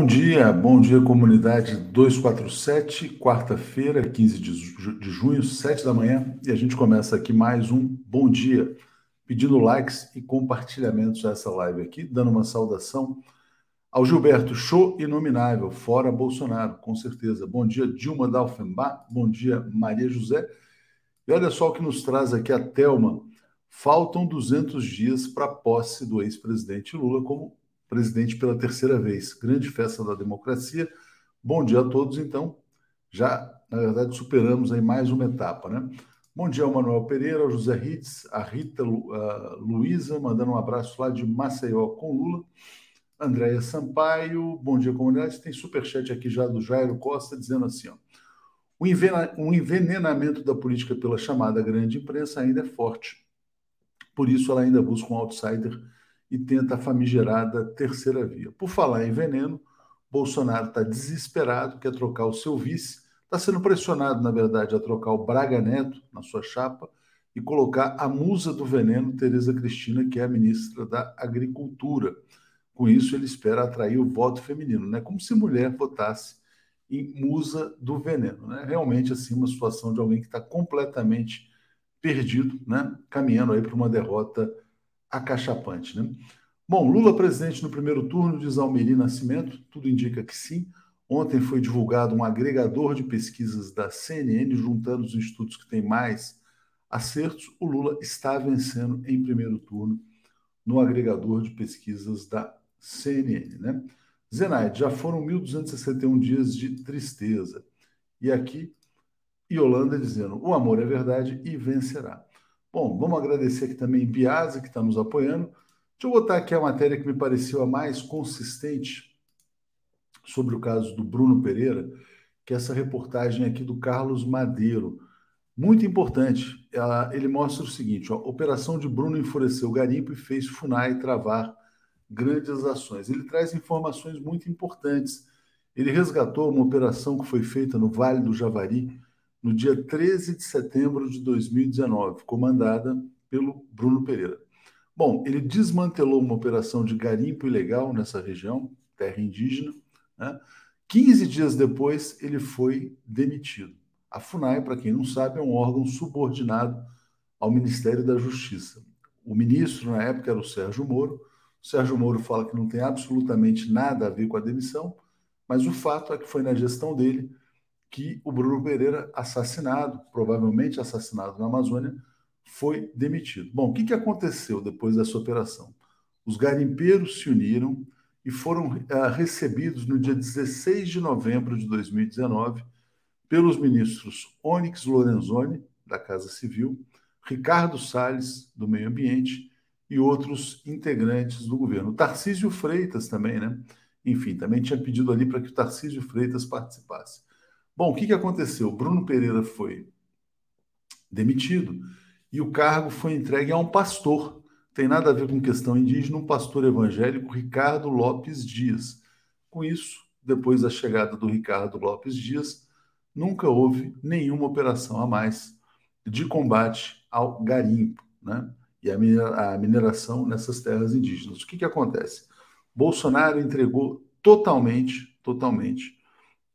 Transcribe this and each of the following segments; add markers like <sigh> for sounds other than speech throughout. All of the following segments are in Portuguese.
Bom dia, bom dia comunidade 247, quarta-feira, 15 de junho, 7 da manhã, e a gente começa aqui mais um bom dia, pedindo likes e compartilhamentos a essa live aqui, dando uma saudação ao Gilberto, show inominável, fora Bolsonaro, com certeza. Bom dia, Dilma Dalfenbach, bom dia, Maria José. E olha só o que nos traz aqui a Telma. Faltam 200 dias para a posse do ex-presidente Lula como presidente pela terceira vez. Grande festa da democracia. Bom dia a todos, então. Já, na verdade, superamos aí mais uma etapa, né? Bom dia ao Manuel Pereira, ao José Ritz, a Rita Luiza, mandando um abraço lá de Maceió com Lula. Andréia Sampaio, bom dia, comunidade. Tem superchat aqui já do Jairo Costa, dizendo assim, ó. O envenenamento da política pela chamada grande imprensa ainda é forte. Por isso, ela ainda busca um outsider e tenta a famigerada terceira via. Por falar em veneno, Bolsonaro está desesperado, quer trocar o seu vice, está sendo pressionado, na verdade, a trocar o Braga Neto na sua chapa e colocar a musa do veneno, Tereza Cristina, que é a ministra da Agricultura. Com isso, ele espera atrair o voto feminino, né? como se mulher votasse em musa do veneno. Né? Realmente, assim, uma situação de alguém que está completamente perdido, né? caminhando aí para uma derrota acachapante. Né? Bom, Lula presidente no primeiro turno, diz Almeri Nascimento, tudo indica que sim. Ontem foi divulgado um agregador de pesquisas da CNN, juntando os institutos que têm mais acertos. O Lula está vencendo em primeiro turno no agregador de pesquisas da CNN. Né? Zenaide, já foram 1.261 dias de tristeza. E aqui, Yolanda dizendo: o amor é verdade e vencerá. Bom, vamos agradecer aqui também Biase, que está nos apoiando. Deixa eu botar aqui a matéria que me pareceu a mais consistente sobre o caso do Bruno Pereira, que é essa reportagem aqui do Carlos Madeiro. Muito importante. Ele mostra o seguinte: ó, operação de Bruno enfureceu garimpo e fez FUNAI travar grandes ações. Ele traz informações muito importantes. Ele resgatou uma operação que foi feita no Vale do Javari, no dia 13 de setembro de 2019, comandada pelo Bruno Pereira. Bom, ele desmantelou uma operação de garimpo ilegal nessa região, terra indígena. Né? 15 dias depois, ele foi demitido. A FUNAI, para quem não sabe, é um órgão subordinado ao Ministério da Justiça. O ministro, na época, era o Sérgio Moro. O Sérgio Moro fala que não tem absolutamente nada a ver com a demissão, mas o fato é que foi na gestão dele que o Bruno Pereira, assassinado, provavelmente assassinado na Amazônia, foi demitido. Bom, o que, que aconteceu depois dessa operação? Os garimpeiros se uniram e foram uh, recebidos no dia 16 de novembro de 2019 pelos ministros Onyx Lorenzoni, da Casa Civil, Ricardo Salles, do Meio Ambiente, e outros integrantes do governo. Tarcísio Freitas também, né? Enfim, também tinha pedido ali para que o Tarcísio Freitas participasse. Bom, o que, que aconteceu? Bruno Pereira foi demitido e o cargo foi entregue a um pastor. Tem nada a ver com questão indígena, um pastor evangélico, Ricardo Lopes Dias. Com isso, depois da chegada do Ricardo Lopes Dias, nunca houve nenhuma operação a mais de combate ao garimpo né? e a mineração nessas terras indígenas. O que, que acontece? Bolsonaro entregou totalmente, totalmente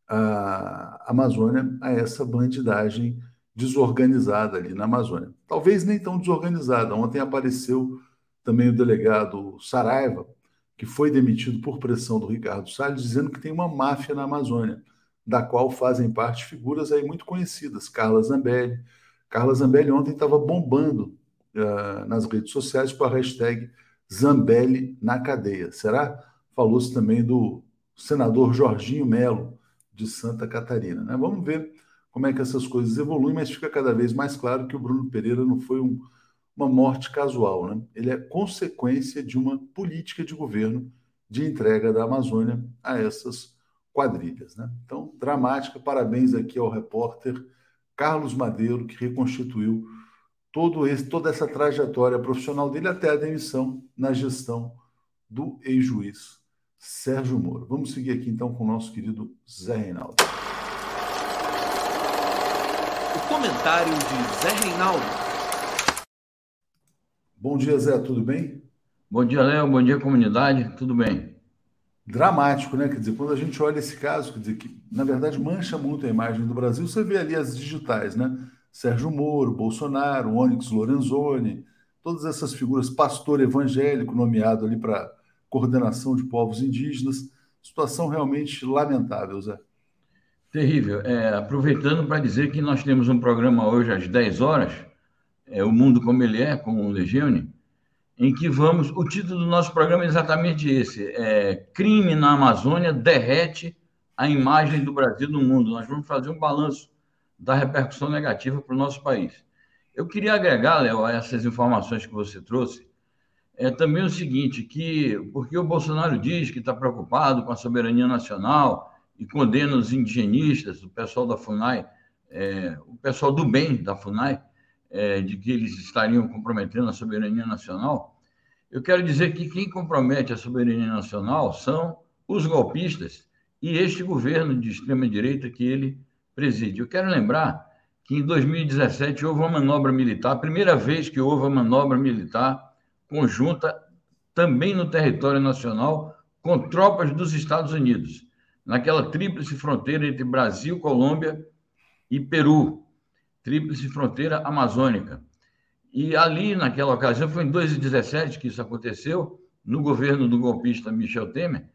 a Amazônia a essa bandidagem desorganizada ali na Amazônia. Talvez nem tão desorganizada. Ontem apareceu também o delegado Saraiva, que foi demitido por pressão do Ricardo Salles, dizendo que tem uma máfia na Amazônia, da qual fazem parte figuras aí muito conhecidas, Carla Zambelli. Carla Zambelli ontem estava bombando uh, nas redes sociais com a hashtag Zambelli na cadeia. Será? Falou-se também do senador Jorginho Melo, de Santa Catarina. Né? Vamos ver como é que essas coisas evoluem, mas fica cada vez mais claro que o Bruno Pereira não foi um, uma morte casual. Né? Ele é consequência de uma política de governo de entrega da Amazônia a essas quadrilhas. Né? Então, dramática. Parabéns aqui ao repórter Carlos Madeiro, que reconstituiu todo esse, toda essa trajetória profissional dele até a demissão na gestão do ex-juiz Sérgio Moro. Vamos seguir aqui então com o nosso querido Zé Reinaldo. O comentário de Zé Reinaldo. Bom dia, Zé, tudo bem? Bom dia, Léo. Bom dia, comunidade. Tudo bem? dramático, né? Quer dizer, quando a gente olha esse caso, quer dizer, que na verdade mancha muito a imagem do Brasil, você vê ali as digitais, né? Sérgio Moro, Bolsonaro, Onyx Lorenzoni, todas essas figuras, pastor evangélico nomeado ali para coordenação de povos indígenas, situação realmente lamentável, Zé. Terrível. É, aproveitando para dizer que nós temos um programa hoje às 10 horas, é, O Mundo Como Ele É, com o Legione, em que vamos. O título do nosso programa é exatamente esse: é, Crime na Amazônia derrete a imagem do Brasil no mundo. Nós vamos fazer um balanço da repercussão negativa para o nosso país. Eu queria agregar, Léo, a essas informações que você trouxe, é também o seguinte, que porque o Bolsonaro diz que está preocupado com a soberania nacional e condena os indigenistas, o pessoal da FUNAI, é, o pessoal do bem da FUNAI, é, de que eles estariam comprometendo a soberania nacional, eu quero dizer que quem compromete a soberania nacional são os golpistas e este governo de extrema-direita que ele preside. Eu quero lembrar que em 2017 houve uma manobra militar, a primeira vez que houve uma manobra militar conjunta também no território nacional com tropas dos Estados Unidos, naquela tríplice fronteira entre Brasil, Colômbia e Peru tríplice fronteira amazônica. E ali, naquela ocasião, foi em 2017 que isso aconteceu, no governo do golpista Michel Temer,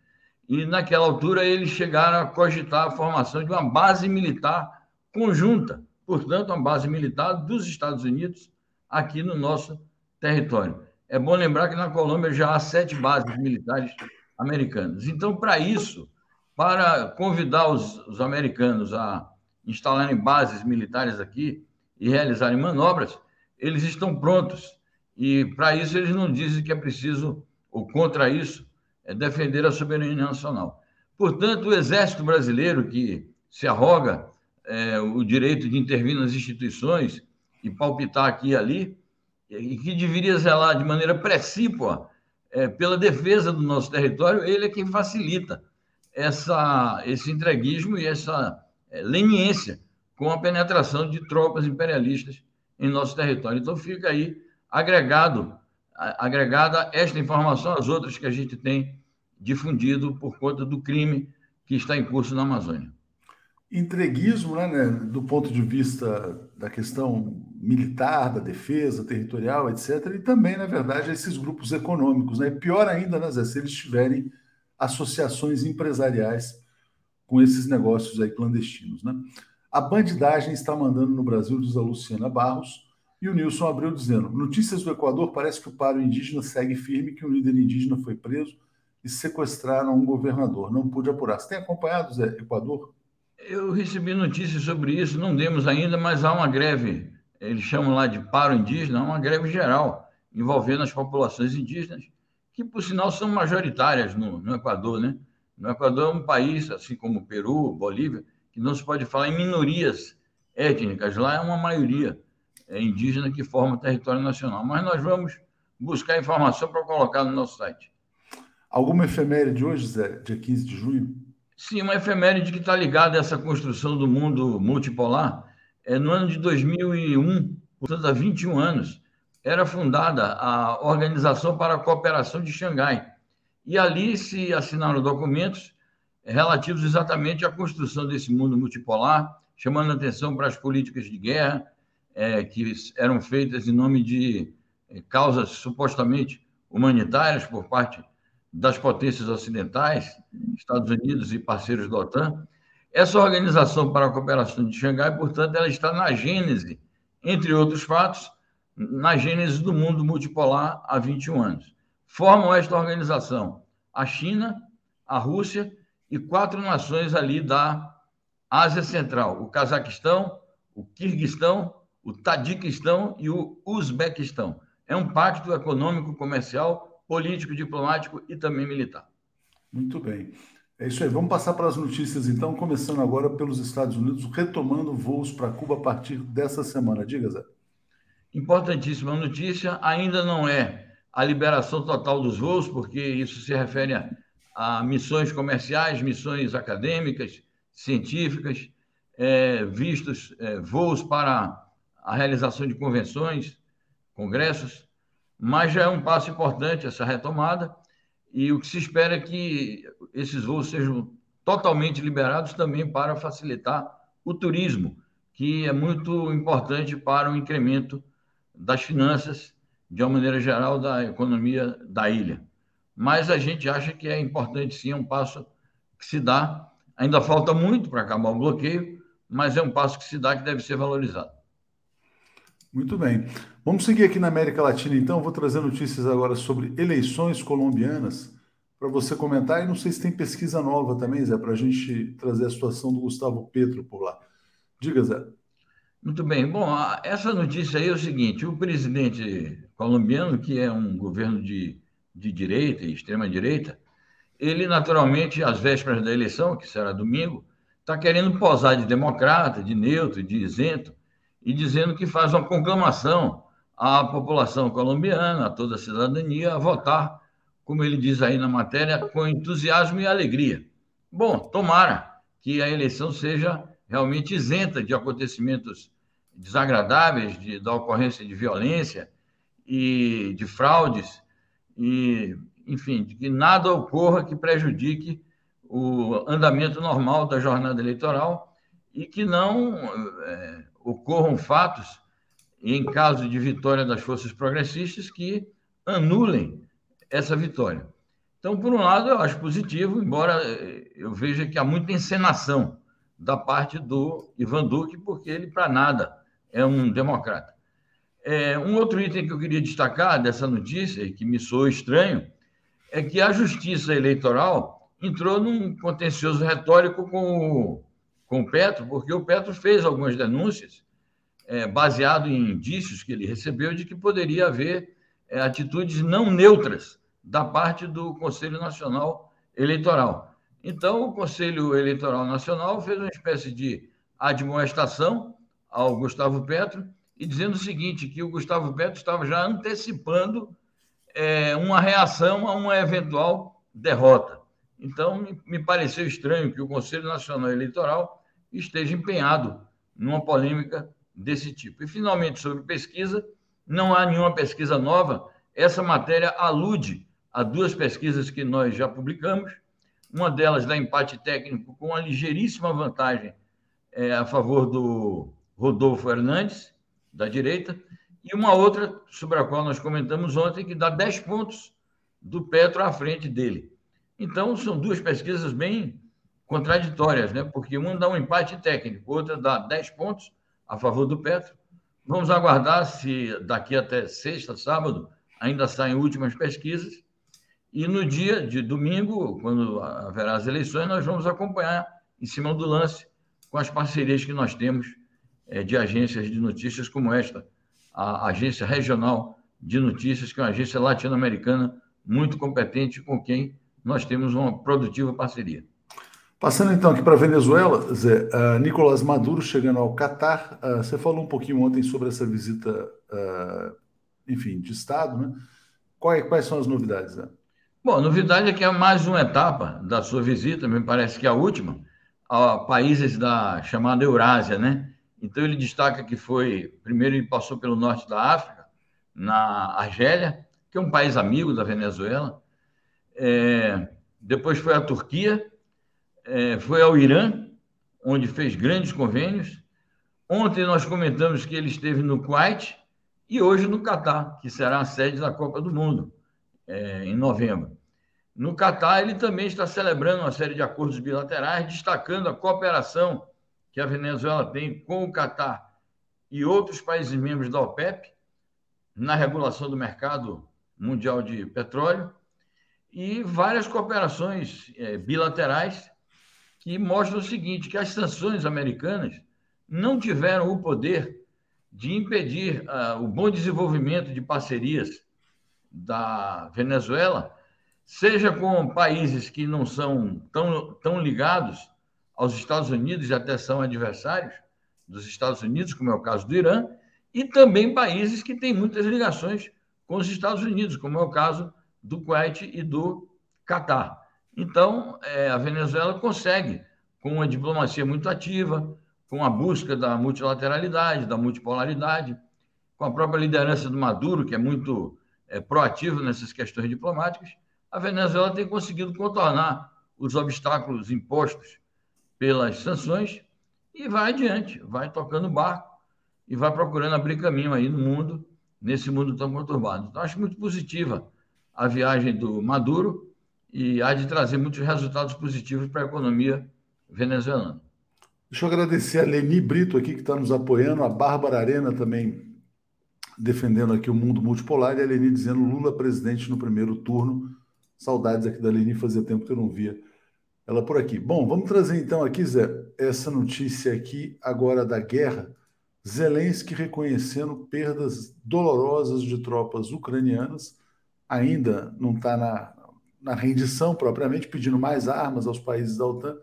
e naquela altura eles chegaram a cogitar a formação de uma base militar conjunta, portanto, uma base militar dos Estados Unidos aqui no nosso território. É bom lembrar que na Colômbia já há sete bases militares americanas. Então, para isso, para convidar os, os americanos a instalarem bases militares aqui e realizarem manobras, eles estão prontos. E para isso eles não dizem que é preciso, ou contra isso, é defender a soberania nacional. Portanto, o Exército Brasileiro, que se arroga é, o direito de intervir nas instituições e palpitar aqui e ali, e que deveria zelar de maneira precípua é, pela defesa do nosso território, ele é quem facilita essa, esse entreguismo e essa é, leniência com a penetração de tropas imperialistas em nosso território. Então fica aí agregado agregada esta informação às outras que a gente tem difundido por conta do crime que está em curso na Amazônia. Entreguismo, né, né, do ponto de vista da questão militar, da defesa territorial, etc., e também, na verdade, esses grupos econômicos. Né? E pior ainda, né, Zé, se eles tiverem associações empresariais com esses negócios aí clandestinos. Né? A bandidagem está mandando no Brasil, diz a Luciana Barros, e o Nilson abriu dizendo: Notícias do Equador, parece que o paro indígena segue firme, que um líder indígena foi preso e sequestraram um governador. Não pude apurar. Você tem acompanhado, Zé, Equador? Eu recebi notícias sobre isso, não demos ainda, mas há uma greve, eles chamam lá de paro indígena, uma greve geral, envolvendo as populações indígenas, que, por sinal, são majoritárias no, no Equador, né? O Equador é um país, assim como Peru, Bolívia, que não se pode falar em minorias étnicas. Lá é uma maioria é indígena que forma o território nacional. Mas nós vamos buscar informação para colocar no nosso site. Alguma efeméride de hoje, Zé, dia 15 de junho? Sim, uma efeméride que está ligada a essa construção do mundo multipolar. É no ano de 2001, portanto, há 21 anos, era fundada a Organização para a Cooperação de Xangai, e ali se assinaram documentos relativos exatamente à construção desse mundo multipolar, chamando atenção para as políticas de guerra é, que eram feitas em nome de é, causas supostamente humanitárias por parte das potências ocidentais, Estados Unidos e parceiros da OTAN. Essa organização para a cooperação de Xangai, portanto, ela está na gênese, entre outros fatos, na gênese do mundo multipolar há 21 anos formam esta organização a China, a Rússia e quatro nações ali da Ásia Central: o Cazaquistão, o Quirguistão, o Tadiquistão e o Uzbequistão. É um pacto econômico, comercial, político, diplomático e também militar. Muito bem. É isso aí. Vamos passar para as notícias, então, começando agora pelos Estados Unidos, retomando voos para Cuba a partir dessa semana. Diga, Zé. Importantíssima notícia. Ainda não é a liberação total dos voos, porque isso se refere a, a missões comerciais, missões acadêmicas, científicas, é, vistos é, voos para a realização de convenções, congressos, mas já é um passo importante essa retomada. E o que se espera é que esses voos sejam totalmente liberados também para facilitar o turismo, que é muito importante para o incremento das finanças, de uma maneira geral, da economia da ilha. Mas a gente acha que é importante, sim, é um passo que se dá. Ainda falta muito para acabar o bloqueio, mas é um passo que se dá que deve ser valorizado. Muito bem. Vamos seguir aqui na América Latina, então. Vou trazer notícias agora sobre eleições colombianas para você comentar. E não sei se tem pesquisa nova também, Zé, para a gente trazer a situação do Gustavo Petro por lá. Diga, Zé. Muito bem. Bom, essa notícia aí é o seguinte: o presidente colombiano, que é um governo de, de direita e extrema-direita, ele, naturalmente, às vésperas da eleição, que será domingo, está querendo posar de democrata, de neutro, de isento, e dizendo que faz uma conclamação à população colombiana, a toda a cidadania, a votar, como ele diz aí na matéria, com entusiasmo e alegria. Bom, tomara que a eleição seja realmente isenta de acontecimentos desagradáveis, de, da ocorrência de violência e de fraudes, e, enfim, de que nada ocorra que prejudique o andamento normal da jornada eleitoral e que não é, ocorram fatos, em caso de vitória das forças progressistas, que anulem essa vitória. Então, por um lado, eu acho positivo, embora eh, eu veja que há muita encenação da parte do Ivan Duque, porque ele, para nada, é um democrata. É, um outro item que eu queria destacar dessa notícia, e que me soou estranho, é que a Justiça Eleitoral entrou num contencioso retórico com o, com o Petro, porque o Petro fez algumas denúncias é, baseado em indícios que ele recebeu de que poderia haver é, atitudes não neutras da parte do Conselho Nacional Eleitoral. Então, o Conselho Eleitoral Nacional fez uma espécie de admoestação ao Gustavo Petro e dizendo o seguinte, que o Gustavo Petro estava já antecipando é, uma reação a uma eventual derrota. Então, me, me pareceu estranho que o Conselho Nacional Eleitoral esteja empenhado numa polêmica desse tipo. E, finalmente, sobre pesquisa, não há nenhuma pesquisa nova. Essa matéria alude a duas pesquisas que nós já publicamos. Uma delas dá empate técnico com uma ligeiríssima vantagem é, a favor do Rodolfo Hernandes, da direita, e uma outra sobre a qual nós comentamos ontem, que dá 10 pontos do Petro à frente dele. Então, são duas pesquisas bem contraditórias, né? porque uma dá um empate técnico, outra dá 10 pontos a favor do Petro. Vamos aguardar se daqui até sexta, sábado, ainda saem últimas pesquisas. E no dia de domingo, quando haverá as eleições, nós vamos acompanhar em cima do lance com as parcerias que nós temos é, de agências de notícias como esta, a Agência Regional de Notícias, que é uma agência latino-americana muito competente com quem nós temos uma produtiva parceria. Passando então aqui para a Venezuela, Zé, uh, Nicolás Maduro chegando ao Catar. Uh, você falou um pouquinho ontem sobre essa visita, uh, enfim, de Estado, né? Quais, quais são as novidades, Zé? Bom, a novidade é que é mais uma etapa da sua visita, me parece que é a última, a países da chamada Eurásia, né? Então ele destaca que foi, primeiro ele passou pelo norte da África, na Argélia, que é um país amigo da Venezuela, é, depois foi à Turquia, é, foi ao Irã, onde fez grandes convênios. Ontem nós comentamos que ele esteve no Kuwait e hoje no Catar, que será a sede da Copa do Mundo, é, em novembro. No Catar, ele também está celebrando uma série de acordos bilaterais, destacando a cooperação que a Venezuela tem com o Catar e outros países membros da OPEP na regulação do mercado mundial de petróleo e várias cooperações é, bilaterais que mostram o seguinte, que as sanções americanas não tiveram o poder de impedir uh, o bom desenvolvimento de parcerias da Venezuela, seja com países que não são tão, tão ligados aos Estados Unidos e até são adversários dos Estados Unidos, como é o caso do Irã, e também países que têm muitas ligações com os Estados Unidos, como é o caso do Kuwait e do Catar. Então, é, a Venezuela consegue, com uma diplomacia muito ativa, com a busca da multilateralidade, da multipolaridade, com a própria liderança do Maduro, que é muito é, proativo nessas questões diplomáticas, a Venezuela tem conseguido contornar os obstáculos impostos pelas sanções e vai adiante, vai tocando barco e vai procurando abrir caminho aí no mundo, nesse mundo tão conturbado. Então, acho muito positiva a viagem do Maduro e há de trazer muitos resultados positivos para a economia venezuelana. Deixa eu agradecer a Leni Brito aqui, que está nos apoiando, a Bárbara Arena também defendendo aqui o mundo multipolar, e a Leni dizendo Lula presidente no primeiro turno. Saudades aqui da Leni, fazia tempo que eu não via ela por aqui. Bom, vamos trazer então aqui, Zé, essa notícia aqui agora da guerra. Zelensky reconhecendo perdas dolorosas de tropas ucranianas, ainda não está na, na rendição propriamente, pedindo mais armas aos países da OTAN,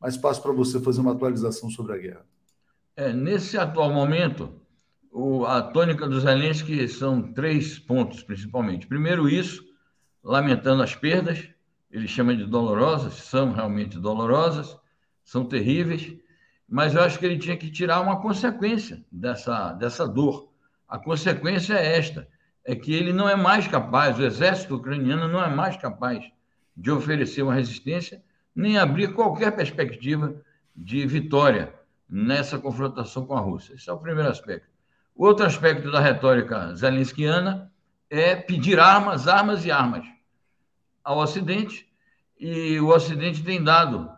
mas passo para você fazer uma atualização sobre a guerra. É, nesse atual momento, o, a tônica do Zelensky são três pontos, principalmente. Primeiro, isso, lamentando as perdas, ele chama de dolorosas, são realmente dolorosas, são terríveis, mas eu acho que ele tinha que tirar uma consequência dessa, dessa dor. A consequência é esta: é que ele não é mais capaz, o exército ucraniano não é mais capaz de oferecer uma resistência nem abrir qualquer perspectiva de vitória nessa confrontação com a Rússia. Esse é o primeiro aspecto. O outro aspecto da retórica zelenskiana é pedir armas, armas e armas ao Ocidente, e o Ocidente tem dado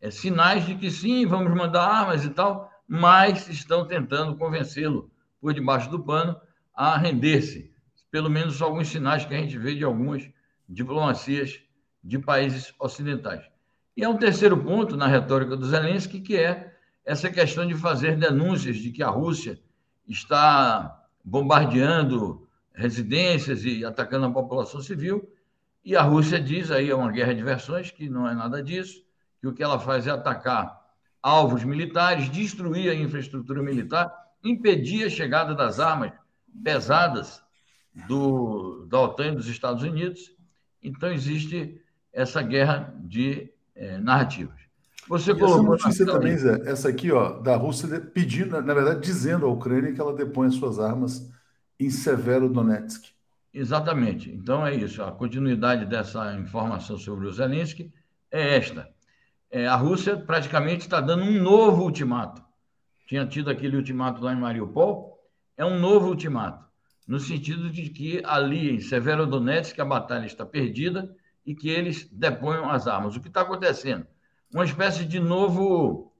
é, sinais de que sim, vamos mandar armas e tal, mas estão tentando convencê-lo, por debaixo do pano, a render-se. Pelo menos alguns sinais que a gente vê de algumas diplomacias de países ocidentais. E há um terceiro ponto na retórica do Zelensky, que é essa questão de fazer denúncias de que a Rússia está bombardeando residências e atacando a população civil. E a Rússia diz, aí é uma guerra de versões, que não é nada disso, que o que ela faz é atacar alvos militares, destruir a infraestrutura militar, impedir a chegada das armas pesadas do, da OTAN e dos Estados Unidos. Então, existe essa guerra de é, narrativas. Você e colocou. Essa notícia também, Zé, essa aqui, ó, da Rússia pedindo, na verdade, dizendo à Ucrânia que ela depõe suas armas em Severo Donetsk. Exatamente. Então é isso. A continuidade dessa informação sobre o Zelensky é esta. É, a Rússia praticamente está dando um novo ultimato. Tinha tido aquele ultimato lá em Mariupol, é um novo ultimato, no sentido de que ali em Severodonetsk a batalha está perdida e que eles deponham as armas. O que está acontecendo? Uma espécie de novo,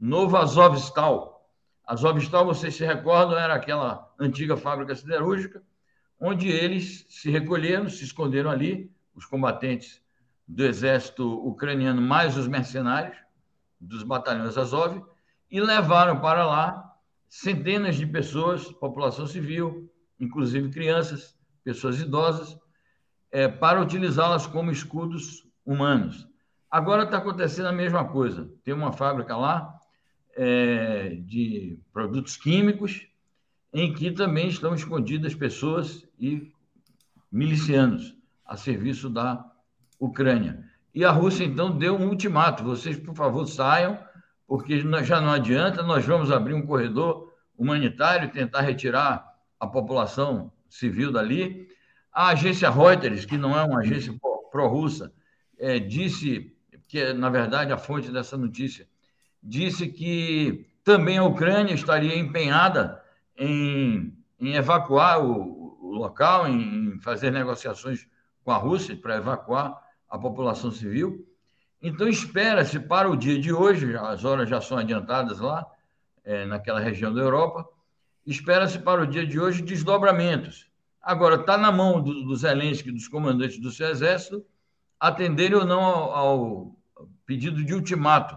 novo Azovstal. Azovstal, vocês se recordam, era aquela antiga fábrica siderúrgica, onde eles se recolheram, se esconderam ali, os combatentes do exército ucraniano, mais os mercenários dos batalhões Azov, e levaram para lá centenas de pessoas, população civil, inclusive crianças, pessoas idosas, é, para utilizá-las como escudos humanos. Agora está acontecendo a mesma coisa. Tem uma fábrica lá é, de produtos químicos em que também estão escondidas pessoas e milicianos a serviço da Ucrânia. E a Rússia, então, deu um ultimato: vocês, por favor, saiam, porque já não adianta, nós vamos abrir um corredor humanitário, tentar retirar a população civil dali, a agência Reuters, que não é uma agência pró-russa, é, disse que, na verdade, a fonte dessa notícia disse que também a Ucrânia estaria empenhada em, em evacuar o, o, local, em fazer negociações com a Rússia para evacuar a população civil. Então, espera-se para o dia de hoje, as horas já são adiantadas lá, é, naquela região da Europa, espera-se para o dia de hoje desdobramentos. Agora, está na mão do, do Zelensky, dos comandantes do seu exército, atenderem ou não ao, ao pedido de ultimato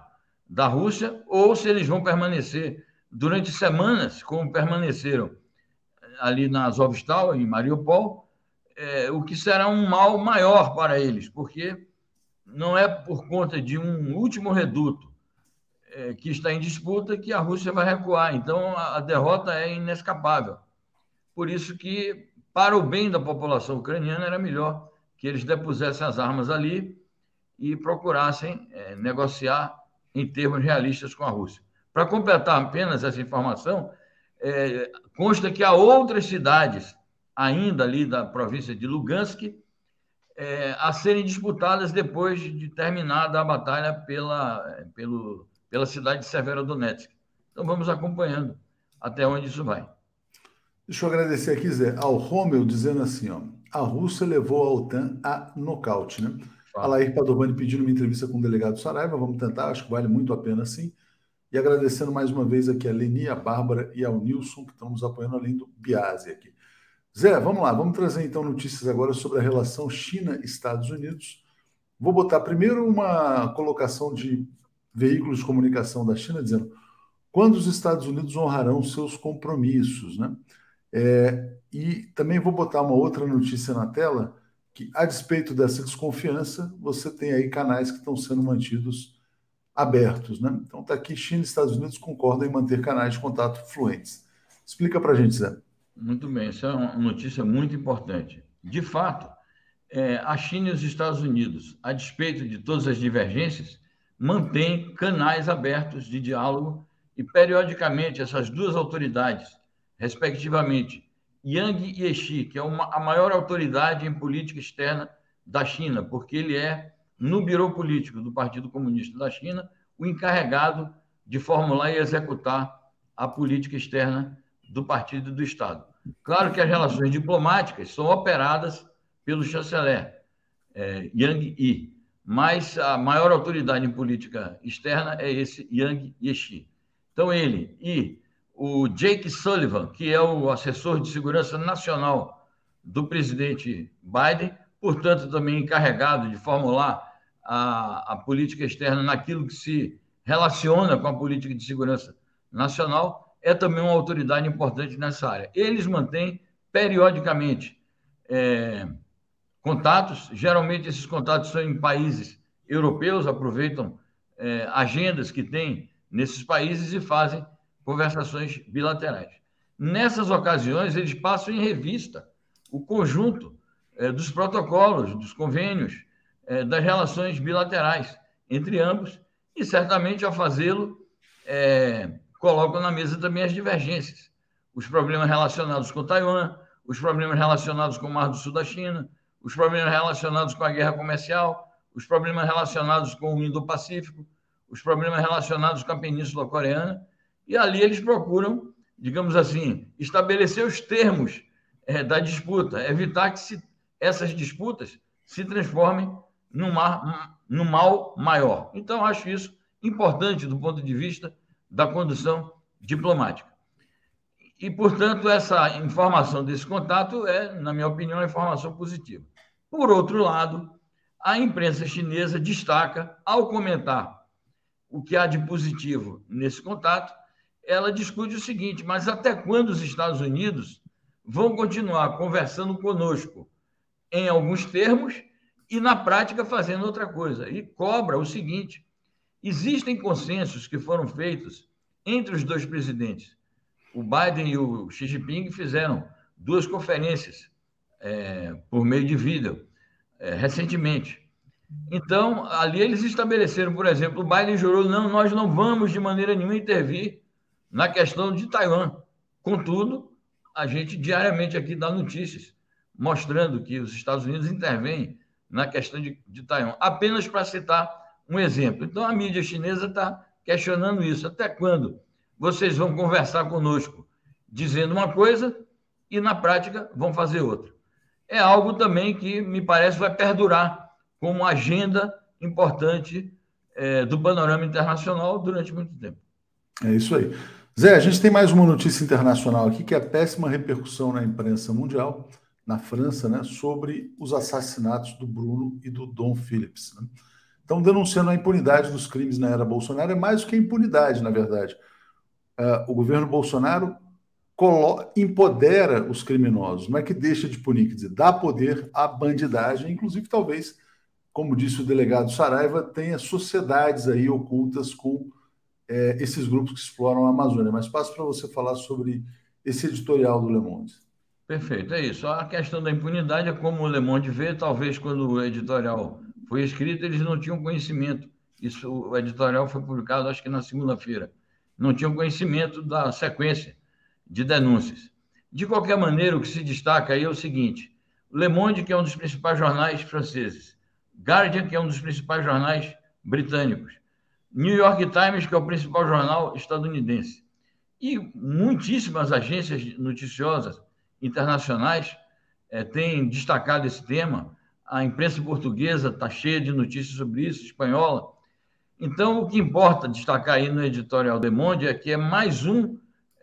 da Rússia, ou se eles vão permanecer durante semanas, como permaneceram ali na Azovstal, em Mariupol, é, o que será um mal maior para eles, porque não é por conta de um último reduto que está em disputa que a Rússia vai recuar. Então, a, a derrota é inescapável. Por isso que para o bem da população ucraniana, era melhor que eles depusessem as armas ali e procurassem é, negociar em termos realistas com a Rússia. Para completar apenas essa informação, é, consta que há outras cidades, ainda ali da província de Lugansk, é, a serem disputadas depois de terminada a batalha pela, pelo, pela cidade de Severodonetsk. Então vamos acompanhando até onde isso vai. Deixa eu agradecer aqui, Zé, ao Romeu dizendo assim, ó, a Rússia levou a OTAN a nocaute, né? Fala. Alair Padovani pedindo uma entrevista com o delegado Saraiva, vamos tentar, acho que vale muito a pena sim. E agradecendo mais uma vez aqui a Leni, a Bárbara e ao Nilson, que estão nos apoiando, além do Biase aqui. Zé, vamos lá, vamos trazer então notícias agora sobre a relação China-Estados Unidos. Vou botar primeiro uma colocação de veículos de comunicação da China dizendo quando os Estados Unidos honrarão seus compromissos, né? É, e também vou botar uma outra notícia na tela que, a despeito dessa desconfiança, você tem aí canais que estão sendo mantidos abertos, né? Então está aqui China e Estados Unidos concordam em manter canais de contato fluentes. Explica para a gente, Zé. Muito bem, essa é uma notícia muito importante. De fato, é, a China e os Estados Unidos, a despeito de todas as divergências, mantêm canais abertos de diálogo e, periodicamente, essas duas autoridades, respectivamente, Yang Yeshi, que é uma, a maior autoridade em política externa da China, porque ele é, no Biro Político do Partido Comunista da China, o encarregado de formular e executar a política externa do partido e do Estado. Claro que as relações diplomáticas são operadas pelo chanceler é, Yang Yi, mas a maior autoridade em política externa é esse Yang Yeshi. Então, ele e o Jake Sullivan, que é o assessor de segurança nacional do presidente Biden, portanto, também encarregado de formular a, a política externa naquilo que se relaciona com a política de segurança nacional, é também uma autoridade importante nessa área. Eles mantêm periodicamente é, contatos, geralmente esses contatos são em países europeus, aproveitam é, agendas que têm nesses países e fazem conversações bilaterais. Nessas ocasiões, eles passam em revista o conjunto é, dos protocolos, dos convênios, é, das relações bilaterais entre ambos, e certamente ao fazê-lo, é, colocam na mesa também as divergências, os problemas relacionados com Taiwan, os problemas relacionados com o Mar do Sul da China, os problemas relacionados com a guerra comercial, os problemas relacionados com o Indo-Pacífico, os problemas relacionados com a Península Coreana, e ali eles procuram, digamos assim, estabelecer os termos é, da disputa, evitar que se, essas disputas se transformem num, mar, num mal maior. Então, acho isso importante do ponto de vista da condução diplomática. E, portanto, essa informação desse contato é, na minha opinião, uma informação positiva. Por outro lado, a imprensa chinesa destaca, ao comentar o que há de positivo nesse contato, ela discute o seguinte: mas até quando os Estados Unidos vão continuar conversando conosco em alguns termos e, na prática, fazendo outra coisa? E cobra o seguinte: Existem consensos que foram feitos entre os dois presidentes. O Biden e o Xi Jinping fizeram duas conferências é, por meio de vídeo é, recentemente. Então, ali eles estabeleceram, por exemplo, o Biden jurou: não, nós não vamos de maneira nenhuma intervir na questão de Taiwan. Contudo, a gente diariamente aqui dá notícias mostrando que os Estados Unidos intervêm na questão de, de Taiwan. Apenas para citar um exemplo. Então, a mídia chinesa está questionando isso. Até quando vocês vão conversar conosco dizendo uma coisa e, na prática, vão fazer outra? É algo também que me parece vai perdurar como agenda importante é, do panorama internacional durante muito tempo. É isso aí. Zé, a gente tem mais uma notícia internacional aqui, que é a péssima repercussão na imprensa mundial, na França, né, sobre os assassinatos do Bruno e do Dom Phillips. Né? estão denunciando a impunidade dos crimes na era Bolsonaro, é mais do que impunidade, na verdade. Uh, o governo Bolsonaro empodera os criminosos, não é que deixa de punir, quer dizer, dá poder à bandidagem, inclusive talvez, como disse o delegado Saraiva, tenha sociedades aí ocultas com é, esses grupos que exploram a Amazônia. Mas passo para você falar sobre esse editorial do Le Monde. Perfeito, é isso. A questão da impunidade é como o Le Monde vê, talvez quando o editorial foi escrito, eles não tinham conhecimento. Isso, o editorial foi publicado, acho que na segunda-feira. Não tinham conhecimento da sequência de denúncias. De qualquer maneira, o que se destaca aí é o seguinte: Le Monde, que é um dos principais jornais franceses, Guardian, que é um dos principais jornais britânicos, New York Times, que é o principal jornal estadunidense, e muitíssimas agências noticiosas internacionais é, têm destacado esse tema. A imprensa portuguesa está cheia de notícias sobre isso, espanhola. Então, o que importa destacar aí no editorial de Monde é que é mais um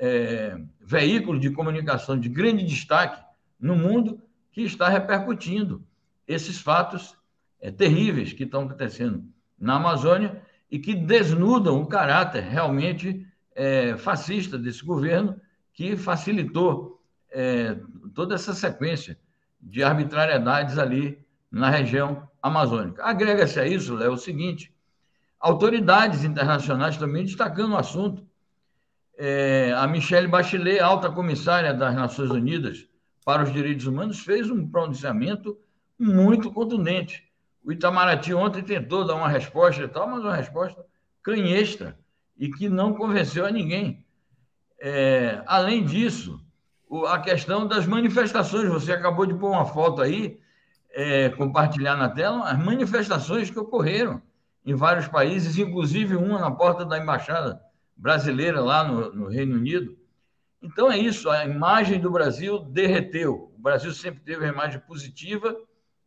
é, veículo de comunicação de grande destaque no mundo que está repercutindo esses fatos é, terríveis que estão acontecendo na Amazônia e que desnudam o caráter realmente é, fascista desse governo que facilitou é, toda essa sequência de arbitrariedades ali na região amazônica. Agrega-se a isso, Léo, o seguinte: autoridades internacionais também destacando o assunto. É, a Michelle Bachelet, alta comissária das Nações Unidas para os Direitos Humanos, fez um pronunciamento muito contundente. O Itamaraty ontem tentou dar uma resposta e tal, mas uma resposta canhestra e que não convenceu a ninguém. É, além disso, a questão das manifestações. Você acabou de pôr uma foto aí, é, compartilhar na tela, as manifestações que ocorreram em vários países, inclusive uma na porta da embaixada brasileira lá no, no Reino Unido. Então é isso, a imagem do Brasil derreteu. O Brasil sempre teve uma imagem positiva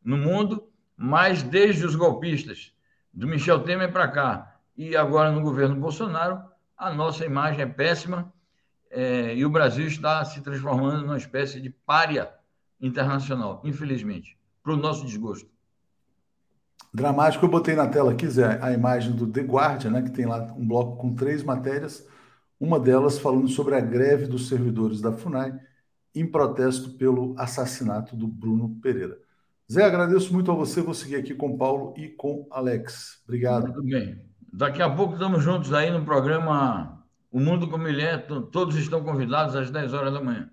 no mundo, mas desde os golpistas, do Michel Temer para cá, e agora no governo Bolsonaro, a nossa imagem é péssima é, e o Brasil está se transformando numa espécie de párea internacional, infelizmente, para o nosso desgosto. Dramático, eu botei na tela aqui, Zé, a imagem do The Guardian, né, que tem lá um bloco com três matérias, uma delas falando sobre a greve dos servidores da FUNAI em protesto pelo assassinato do Bruno Pereira. Zé, agradeço muito a você, vou seguir aqui com o Paulo e com Alex. Obrigado. Muito bem. Daqui a pouco estamos juntos aí no programa O Mundo Como Ele É. Todos estão convidados às 10 horas da manhã.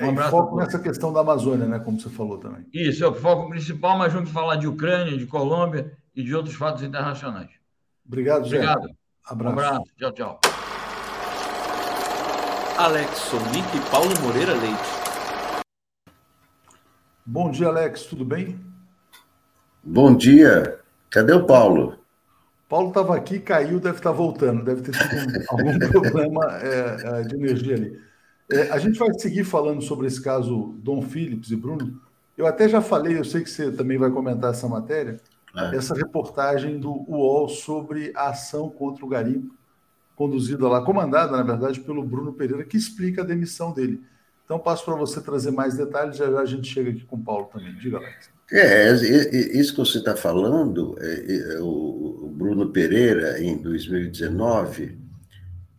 Um é, abraço. Foco nessa questão da Amazônia, né? Como você falou também. Isso, é o foco principal, mas vamos falar de Ucrânia, de Colômbia e de outros fatos internacionais. Obrigado, Zé. Obrigado. Abraço. Um abraço. Tchau, tchau. Alex Sonic e Paulo Moreira Leite. Bom dia, Alex. Tudo bem? Bom dia. Cadê o Paulo? Paulo estava aqui, caiu, deve estar voltando, deve ter tido algum <laughs> problema é, é, de energia ali. É, a gente vai seguir falando sobre esse caso Dom Phillips e Bruno. Eu até já falei, eu sei que você também vai comentar essa matéria, é. essa reportagem do UOL sobre a ação contra o garimpo, conduzida lá, comandada, na verdade, pelo Bruno Pereira, que explica a demissão dele. Então, passo para você trazer mais detalhes, já já a gente chega aqui com o Paulo também. Diga, Alex. É, isso que você está falando, é, o Bruno Pereira, em 2019,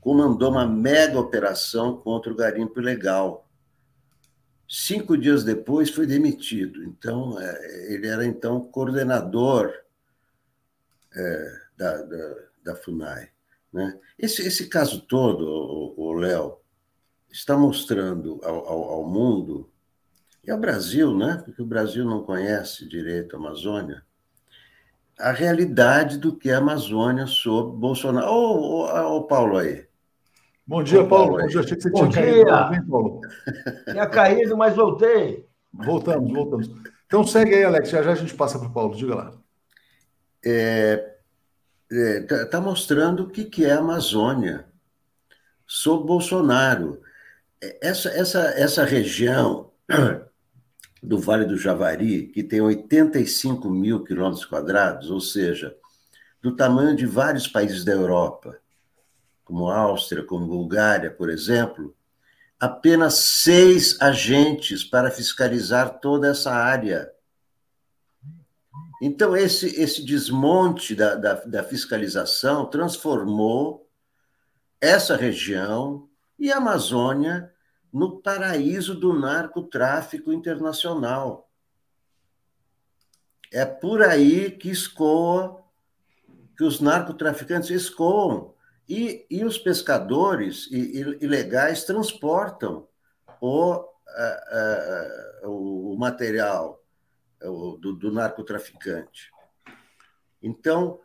comandou uma mega operação contra o garimpo ilegal. Cinco dias depois foi demitido. Então, é, ele era então coordenador é, da, da, da, FUNAI. Né? Esse, esse caso todo, o Léo, está mostrando ao, ao, ao mundo e ao Brasil, né? porque o Brasil não conhece direito a Amazônia, a realidade do que é a Amazônia sob Bolsonaro. Ô, ô Paulo aí. Bom dia, Paulo. Bom dia, achei que você Bom tinha dia. caído. Bem, Paulo? Tinha caído, mas voltei. Voltamos, voltamos. Então segue aí, Alex. Já já a gente passa para o Paulo. Diga lá. É, é, tá, tá, mostrando o que, que é a Amazônia sob Bolsonaro. É, essa, essa, essa região do Vale do Javari, que tem 85 mil quilômetros quadrados, ou seja, do tamanho de vários países da Europa, como Áustria, como Bulgária, por exemplo, apenas seis agentes para fiscalizar toda essa área. Então, esse, esse desmonte da, da, da fiscalização transformou essa região e a Amazônia no paraíso do narcotráfico internacional. É por aí que escoa, que os narcotraficantes escoam. E, e os pescadores ilegais transportam o, o material do, do narcotraficante. Então,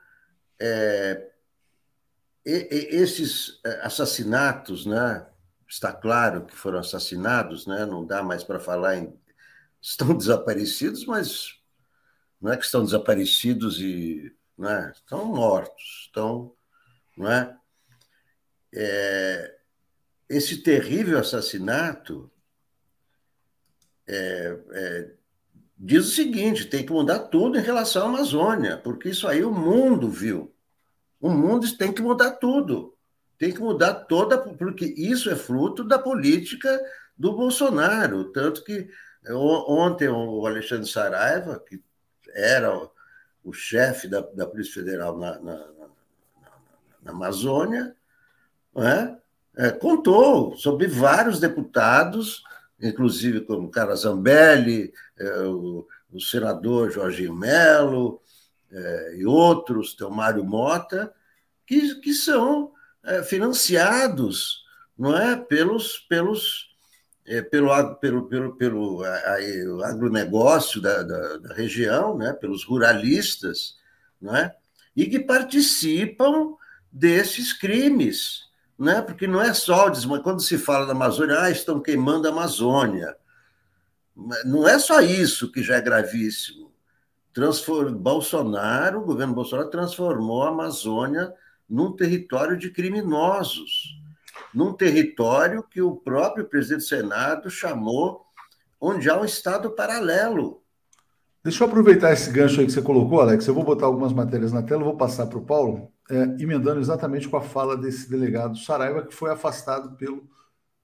é, esses é, assassinatos, né, está claro que foram assassinados, né? não dá mais para falar em <laughs> estão desaparecidos, mas não é que estão desaparecidos e não é? estão mortos, estão, não é? É esse terrível assassinato é, é, diz o seguinte: tem que mudar tudo em relação à Amazônia, porque isso aí o mundo viu. O mundo tem que mudar tudo. Tem que mudar toda, porque isso é fruto da política do Bolsonaro. Tanto que ontem o Alexandre Saraiva, que era o, chefe da, da Polícia Federal na, na, na, na Amazônia, é? É, contou sobre vários deputados inclusive como Carla Zambelli, é, o, o, senador Jorginho Melo é, e outros, tem o Mário Mota, que, que são financiados não é, pelos, pelos, pelo, pelo, pelo, pelo a, a, agronegócio da, da, da, região, né, pelos ruralistas, não é, e que participam desses crimes né? porque não é só quando se fala da Amazônia, ah, estão queimando a Amazônia. Não é só isso que já é gravíssimo. Transform... Bolsonaro, o governo Bolsonaro transformou a Amazônia num território de criminosos, num território que o próprio presidente do Senado chamou onde há um Estado paralelo. Deixa eu aproveitar esse gancho aí que você colocou, Alex. Eu vou botar algumas matérias na tela, vou passar para o Paulo é, emendando exatamente com a fala desse delegado Saraiva, que foi afastado pelo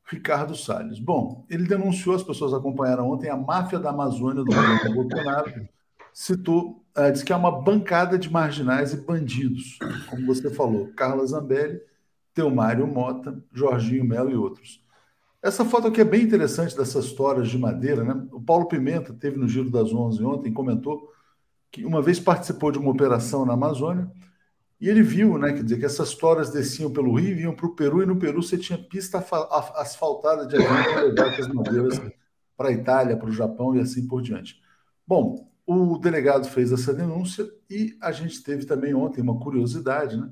Ricardo Salles. Bom, ele denunciou, as pessoas acompanharam ontem, a máfia da Amazônia do governo Bolsonaro, citou, é, diz que é uma bancada de marginais e bandidos, como você falou, Carla Zambelli, Teomário Mota, Jorginho Melo e outros. Essa foto aqui é bem interessante dessas toras de madeira, né? O Paulo Pimenta teve no Giro das Onze ontem, comentou que uma vez participou de uma operação na Amazônia e ele viu, né, quer dizer, que essas toras desciam pelo rio iam para o Peru, e no Peru você tinha pista asfaltada de avião para levar madeiras para a Itália, para o Japão e assim por diante. Bom, o delegado fez essa denúncia e a gente teve também ontem uma curiosidade, né?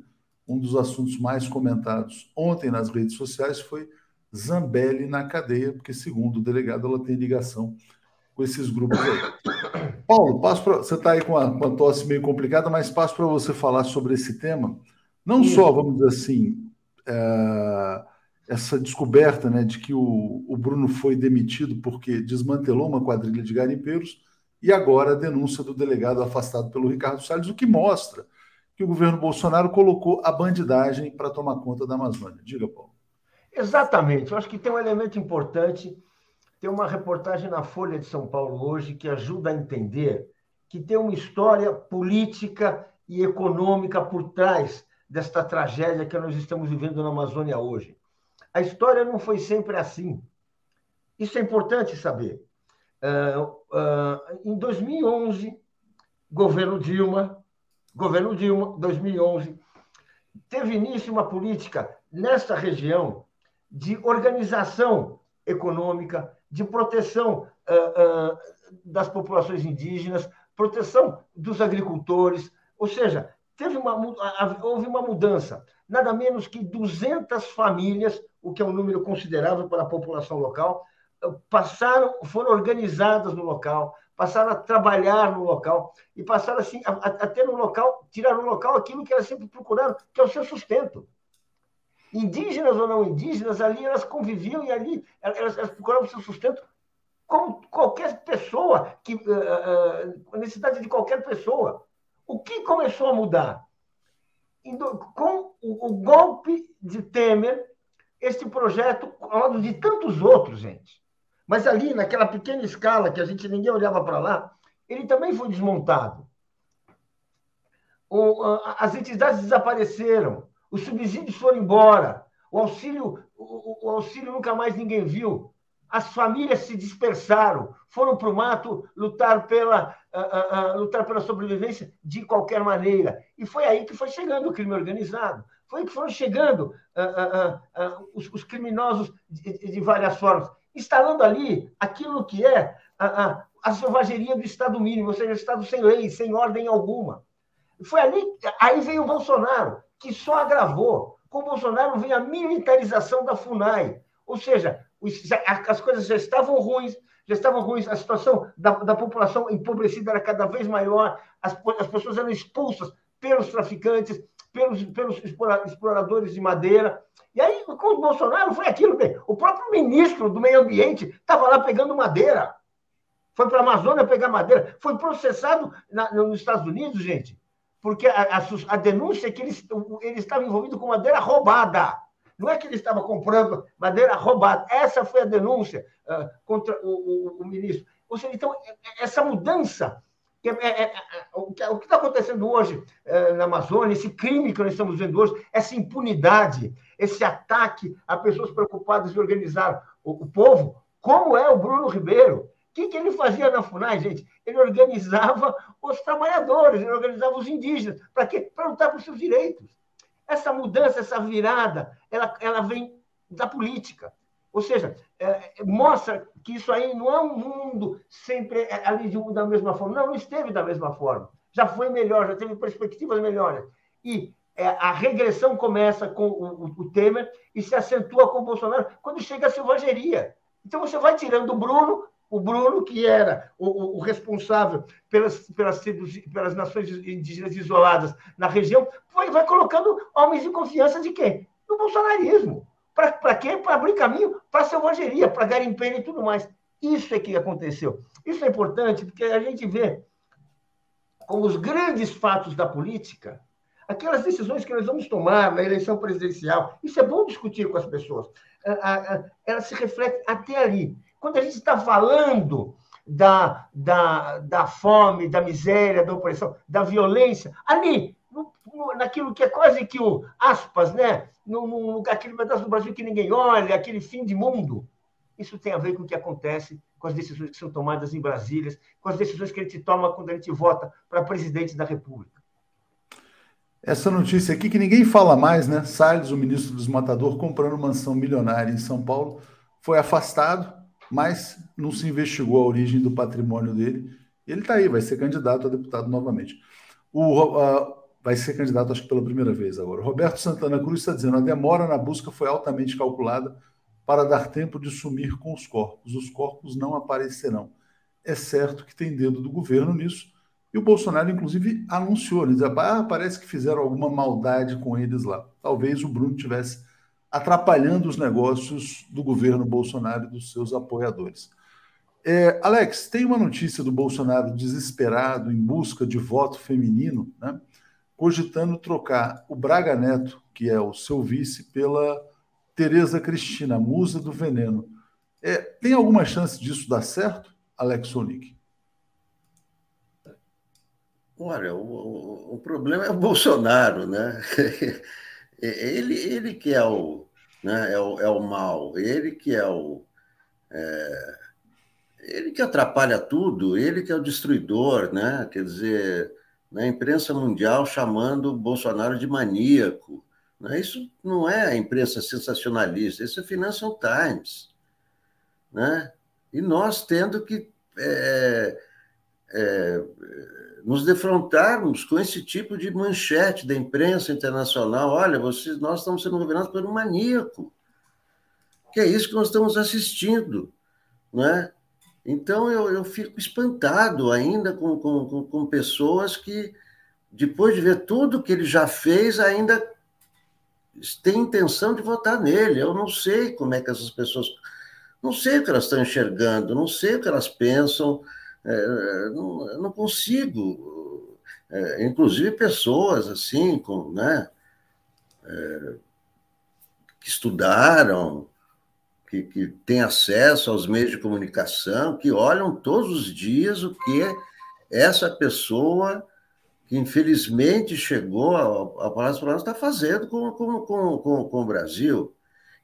Um dos assuntos mais comentados ontem nas redes sociais foi Zambelli na cadeia, porque, segundo o delegado, ela tem ligação com esses grupos aí. Paulo, passo pra, você está aí com a, com a, tosse meio complicada, mas passo para você falar sobre esse tema. Não Sim. só, vamos dizer assim, é, essa descoberta né, de que o, o, Bruno foi demitido porque desmantelou uma quadrilha de garimpeiros, e agora a denúncia do delegado afastado pelo Ricardo Salles, o que mostra que o governo Bolsonaro colocou a bandidagem para tomar conta da Amazônia. Diga, Paulo. Exatamente. Eu acho que tem um elemento importante tem uma reportagem na Folha de São Paulo hoje que ajuda a entender que tem uma história política e econômica por trás desta tragédia que nós estamos vivendo na Amazônia hoje. A história não foi sempre assim. Isso é importante saber. Uh, uh, em 2011, governo Dilma, governo Dilma, 2011, teve início uma política nesta região de organização econômica, de proteção uh, uh, das populações indígenas, proteção dos agricultores, ou seja, teve uma, houve uma mudança. Nada menos que 200 famílias, o que é um número considerável para a população local, passaram, foram organizadas no local, passaram a trabalhar no local e passaram assim a, a ter no local, tirar no local aquilo que elas sempre procuraram, que é o seu sustento indígenas ou não indígenas, ali elas conviviam e ali elas, elas procuravam seu sustento como qualquer pessoa, que, uh, uh, a necessidade de qualquer pessoa. O que começou a mudar? Com o, golpe de Temer, este projeto, ao lado de tantos outros, gente, mas ali, naquela pequena escala que a gente ninguém olhava para lá, ele também foi desmontado. As entidades desapareceram. Os subsídios foram embora. O auxílio, o, o auxílio nunca mais ninguém viu. As famílias se dispersaram, foram para o mato lutar pela, uh, uh, lutar pela sobrevivência de qualquer maneira. E foi aí que foi chegando o crime organizado. Foi aí que foram chegando uh, os, os, criminosos de, de, várias formas, instalando ali aquilo que é a, selvageria do Estado mínimo, ou seja, Estado sem lei, sem ordem alguma. Foi ali, aí veio o Bolsonaro, que só agravou. Com o Bolsonaro veio a militarização da FUNAI. Ou seja, as coisas já estavam ruins, já estavam ruins, a situação da, da população empobrecida era cada vez maior, as, as pessoas eram expulsas pelos traficantes, pelos, pelos exploradores de madeira. E aí, com o Bolsonaro, foi aquilo. O próprio ministro do Meio Ambiente estava lá pegando madeira. Foi para a Amazônia pegar madeira. Foi processado na, nos Estados Unidos, gente, porque a, a, a denúncia é que ele, ele estava envolvido com madeira roubada. Não é que ele estava comprando madeira roubada. Essa foi a denúncia uh, contra o, o, o, ministro. Ou seja, então, é, é, essa mudança que é, é, é, o que está acontecendo hoje é, na Amazônia, esse crime que nós estamos vendo hoje, essa impunidade, esse ataque a pessoas preocupadas em organizar o, o povo, como é o Bruno Ribeiro. Que, que ele fazia na FUNAI, gente? Ele organizava os trabalhadores, ele organizava os indígenas. Para quê? Para lutar por seus direitos. Essa mudança, essa virada, ela, ela vem da política. Ou seja, é, mostra que isso aí não é um mundo sempre é, ali de, da mesma forma. Não, não esteve da mesma forma. Já foi melhor, já teve perspectivas melhores. E é, a regressão começa com o, o, Temer e se acentua com o Bolsonaro quando chega a selvageria. Então você vai tirando o Bruno, o Bruno, que era o, o, responsável pelas, pelas, pelas nações indígenas isoladas na região, vai, vai colocando homens de confiança de quem? Do bolsonarismo. Para quê? Para abrir caminho para selvageria, para garimpeiro e tudo mais. Isso é que aconteceu. Isso é importante porque a gente vê como os grandes fatos da política, aquelas decisões que nós vamos tomar na eleição presidencial, isso é bom discutir com as pessoas. Ela se reflete até ali. Quando a gente está falando da, da, da fome, da miséria, da opressão, da violência, ali, no, no, naquilo que é quase que o aspas, né? no, no, aquele pedaço do Brasil que ninguém olha, aquele fim de mundo. Isso tem a ver com o que acontece com as decisões que são tomadas em Brasília, com as decisões que a gente toma quando a gente vota para presidente da República. Essa notícia aqui que ninguém fala mais, né? Salles, o ministro do desmatador, comprando mansão milionária em São Paulo, foi afastado, mas não se investigou a origem do patrimônio dele. Ele está aí, vai ser candidato a deputado novamente. O, vai ser candidato, acho que pela primeira vez agora. Roberto Santana Cruz está dizendo: a demora na busca foi altamente calculada para dar tempo de sumir com os corpos. Os corpos não aparecerão. É certo que tem dedo do governo nisso. E o Bolsonaro, inclusive, anunciou: né, ah, parece que fizeram alguma maldade com eles lá. Talvez o Bruno tivesse atrapalhando os negócios do governo Bolsonaro e dos seus apoiadores. É, Alex, tem uma notícia do Bolsonaro desesperado em busca de voto feminino, né? cogitando trocar o Braga Neto, que é o seu vice, pela Tereza Cristina, musa do veneno. É, tem alguma chance disso dar certo, Alex Sonic? Olha, o, o, problema é o Bolsonaro, né? <laughs> Ele, ele que é o, né, é o, é o mal, ele que é o. É, ele que atrapalha tudo, ele que é o destruidor, né? Quer dizer, na imprensa mundial chamando o Bolsonaro de maníaco. Né? Isso não é a imprensa sensacionalista, isso é Financial Times. Né? E nós tendo que é, é, nos defrontarmos com esse tipo de manchete da imprensa internacional. Olha, vocês, nós estamos sendo governados por um maníaco. Que é isso que nós estamos assistindo. Né? Então, eu, eu fico espantado ainda com, com, com pessoas que, depois de ver tudo que ele já fez, ainda têm intenção de votar nele. Eu não sei como é que essas pessoas. Não sei o que elas estão enxergando, não sei o que elas pensam, é, não, não consigo. É, inclusive pessoas assim, com, né, é, que estudaram, que, que têm acesso aos meios de comunicação, que olham todos os dias o que essa pessoa que infelizmente chegou ao Palácio Planalto está fazendo com, com, com, com, o Brasil.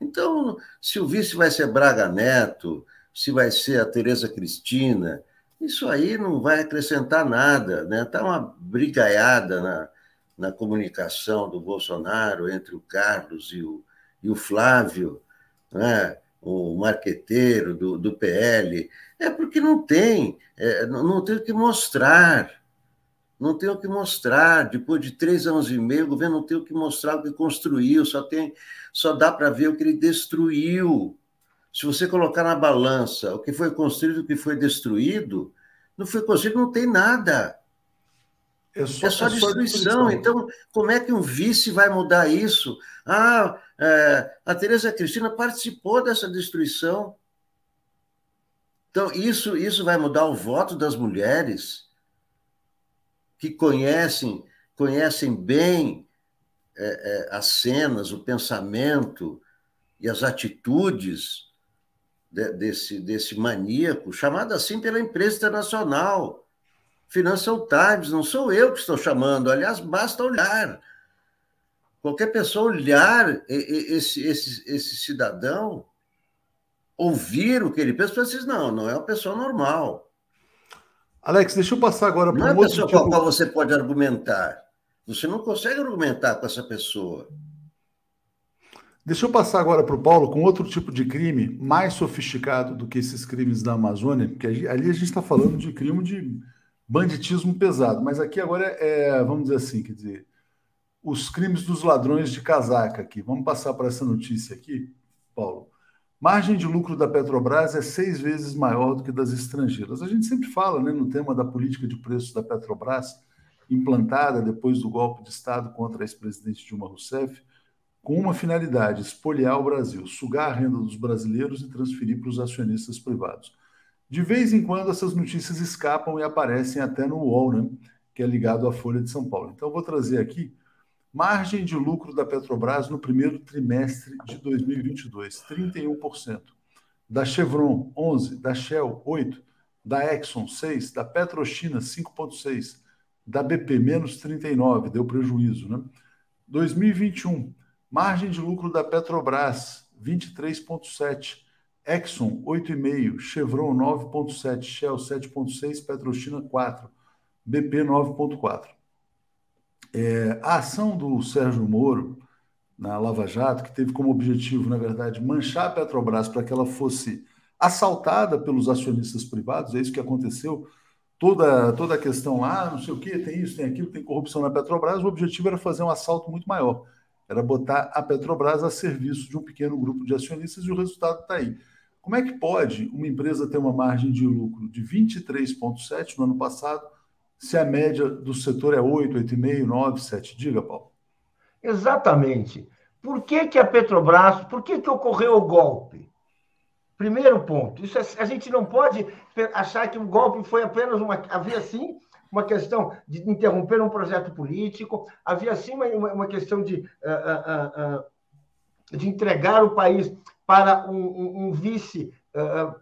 Então, se o vice vai ser Braga Neto, se vai ser a Tereza Cristina, isso aí não vai acrescentar nada. Está né? Tá uma brigaiada na, na comunicação do Bolsonaro entre o Carlos e o, e o Flávio. Né? o marqueteiro do, do PL, é porque não tem, é, não, não tem o que mostrar. Não tem o que mostrar. Depois de três anos e meio, o governo não tem o que mostrar o que construiu, só, tem, só dá para ver o que ele destruiu. Se você colocar na balança o que foi construído e o que foi destruído, não foi construído, não tem nada. É só, é só, é destruição. destruição. Então, como é que um vice vai mudar isso? Ah, é, a Tereza Cristina participou dessa destruição. Então, isso, isso vai mudar o voto das mulheres que conhecem, conhecem bem é, é, as cenas, o pensamento e as atitudes de, desse, desse maníaco, chamado assim pela imprensa internacional. Financial Times, não sou eu que estou chamando, aliás, basta olhar. Qualquer pessoa olhar esse, esse, esse cidadão ouvir o que ele pensa, você diz, não, não é uma pessoa normal. Alex, deixa eu passar agora para um é outro pessoa tipo... com a qual você pode argumentar. Você não consegue argumentar com essa pessoa. Deixa eu passar agora para o Paulo com outro tipo de crime mais sofisticado do que esses crimes da Amazônia, porque ali a gente está falando de crime de banditismo pesado, mas aqui agora é, é, vamos dizer assim, quer dizer, os crimes dos ladrões de casaca aqui. Vamos passar para essa notícia aqui, Paulo. Margem de lucro da Petrobras é seis vezes maior do que das estrangeiras. A gente sempre fala né, no tema da política de preços da Petrobras, implantada depois do golpe de Estado contra a ex-presidente Dilma Rousseff, com uma finalidade: espoliar o Brasil, sugar a renda dos brasileiros e transferir para os acionistas privados. De vez em quando, essas notícias escapam e aparecem até no UOL, né, que é ligado à Folha de São Paulo. Então, vou trazer aqui Margem de lucro da Petrobras no primeiro trimestre de 2022, 31%. Da Chevron, 11%. Da Shell, 8%. Da Exxon, 6%. Da Petrochina, 5,6%. Da BP, menos 39%, deu prejuízo. Né? 2021, margem de lucro da Petrobras, 23,7%. Exxon, 8,5%. Chevron, 9,7%. Shell, 7,6%. Petrochina, 4%. BP, 9,4%. É, a ação do Sérgio Moro na Lava Jato, que teve como objetivo, na verdade, manchar a Petrobras para que ela fosse assaltada pelos acionistas privados, é isso que aconteceu. Toda, toda a questão lá, não sei o que, tem isso, tem aquilo, tem corrupção na Petrobras, o objetivo era fazer um assalto muito maior. Era botar a Petrobras a serviço de um pequeno grupo de acionistas e o resultado está aí. Como é que pode uma empresa ter uma margem de lucro de 23,7% no ano passado se a média do setor é 8, 8,5, 9, 7. Diga, Paulo. Exatamente. Por que, que a Petrobras, por que, que ocorreu o golpe? Primeiro ponto, isso é, a gente não pode achar que o golpe foi apenas uma. Havia sim uma questão de interromper um projeto político, havia sim uma, uma questão de, uh, uh, uh, de entregar o país para um, um, vice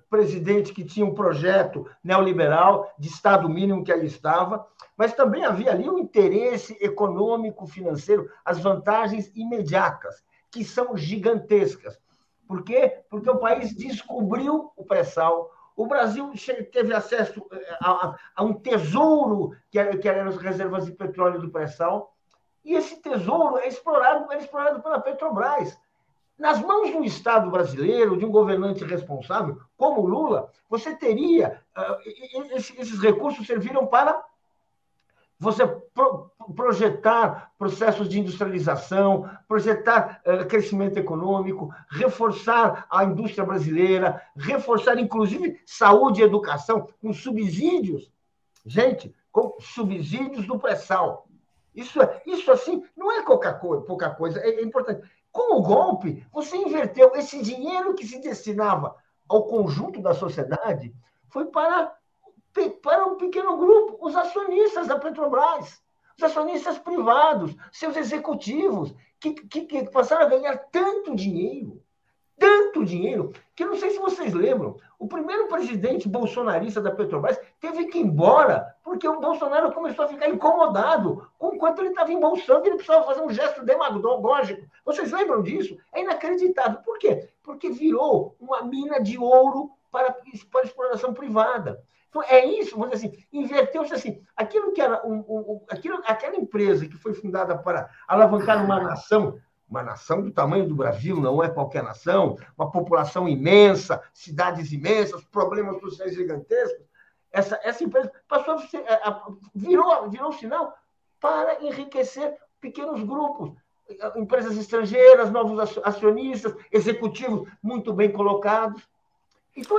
presidente que tinha um projeto neoliberal de Estado mínimo que aí estava, mas também havia ali um interesse econômico, financeiro, as vantagens imediatas, que são gigantescas. Por quê? Porque o país descobriu o pré-sal, o Brasil teve acesso a, a, um tesouro que, que eram as reservas de petróleo do pré-sal, e esse tesouro é explorado, é explorado pela Petrobras. Nas mãos do Estado brasileiro, de um governante responsável, como Lula, você teria. Uh, esses recursos serviram para você pro, projetar processos de industrialização, projetar uh, crescimento econômico, reforçar a indústria brasileira, reforçar, inclusive, saúde e educação com subsídios. Gente, com subsídios do pré-sal. Isso, é, isso, assim, não é pouca coisa, pouca coisa é, é importante. Com o golpe, você inverteu esse dinheiro que se destinava ao conjunto da sociedade, foi para, para um pequeno grupo, os acionistas da Petrobras, os acionistas privados, seus executivos, que, que, que passaram a ganhar tanto dinheiro tanto dinheiro que não sei se vocês lembram. O primeiro presidente bolsonarista da Petrobras teve que ir embora porque o Bolsonaro começou a ficar incomodado com quanto ele estava embolsando, ele precisava fazer um gesto demagógico. Vocês lembram disso? É inacreditável. Por quê? Porque virou uma mina de ouro para, para exploração privada. Então, é isso, dizer assim, inverteu-se assim. Aquilo que era um, um, aquilo, aquela empresa que foi fundada para alavancar uma nação uma nação do tamanho do Brasil, não é qualquer nação, uma população imensa, cidades imensas, problemas sociais gigantescos. Essa, essa empresa passou virou, virou sinal para enriquecer pequenos grupos. empresas estrangeiras, novos acionistas, executivos muito bem colocados. Então,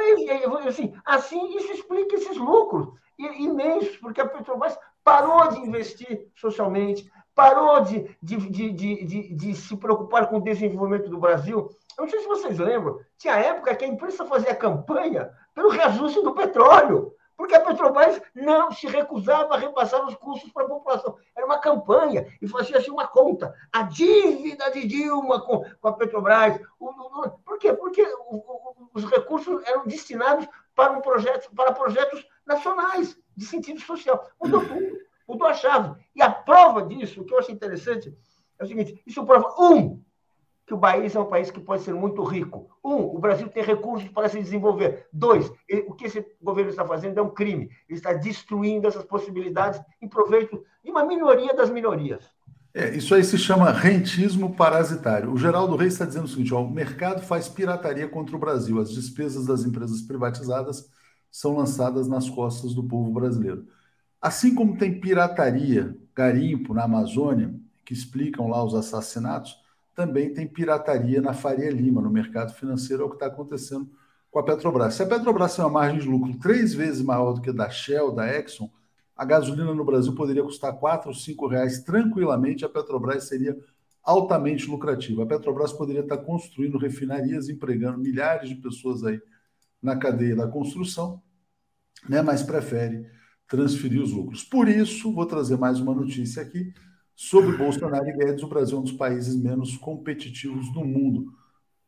assim, assim isso explica esses lucros imensos, porque a Petrobras parou de investir socialmente, parou de, de, de, de, de se preocupar com o desenvolvimento do Brasil. Eu não sei se vocês lembram, tinha época que a imprensa fazia campanha pelo reajuste do petróleo porque a Petrobras não se recusava a repassar os custos para a população. Era uma campanha e fazia-se uma conta. A dívida de Dilma com, com a Petrobras. O, o, por quê? Porque o, os recursos eram destinados para, um projeto, para projetos nacionais, de sentido social. Mudou tudo, mudou a chave. E a prova disso, o que eu acho interessante, é o seguinte: isso prova, um, que o país é um país que pode ser muito rico. Um, o Brasil tem recursos para se desenvolver. Dois, o que esse governo está fazendo é um crime. Ele está destruindo essas possibilidades em proveito de uma minoria das minorias. É, isso aí se chama rentismo parasitário. O Geraldo Reis está dizendo o seguinte: ó, o mercado faz pirataria contra o Brasil. As despesas das empresas privatizadas são lançadas nas costas do povo brasileiro. Assim como tem pirataria, garimpo na Amazônia, que explicam lá os assassinatos, também tem pirataria na Faria Lima, no mercado financeiro, é o que está acontecendo com a Petrobras. Se a Petrobras tem uma margem de lucro três vezes maior do que a da Shell, da Exxon, a gasolina no Brasil poderia custar quatro ou cinco reais tranquilamente, a Petrobras seria altamente lucrativa. A Petrobras poderia estar construindo refinarias, empregando milhares de pessoas aí na cadeia da construção, né, mas prefere transferir os lucros. Por isso, vou trazer mais uma notícia aqui Sobre Bolsonaro e Guedes, o Brasil é um dos países menos competitivos do mundo.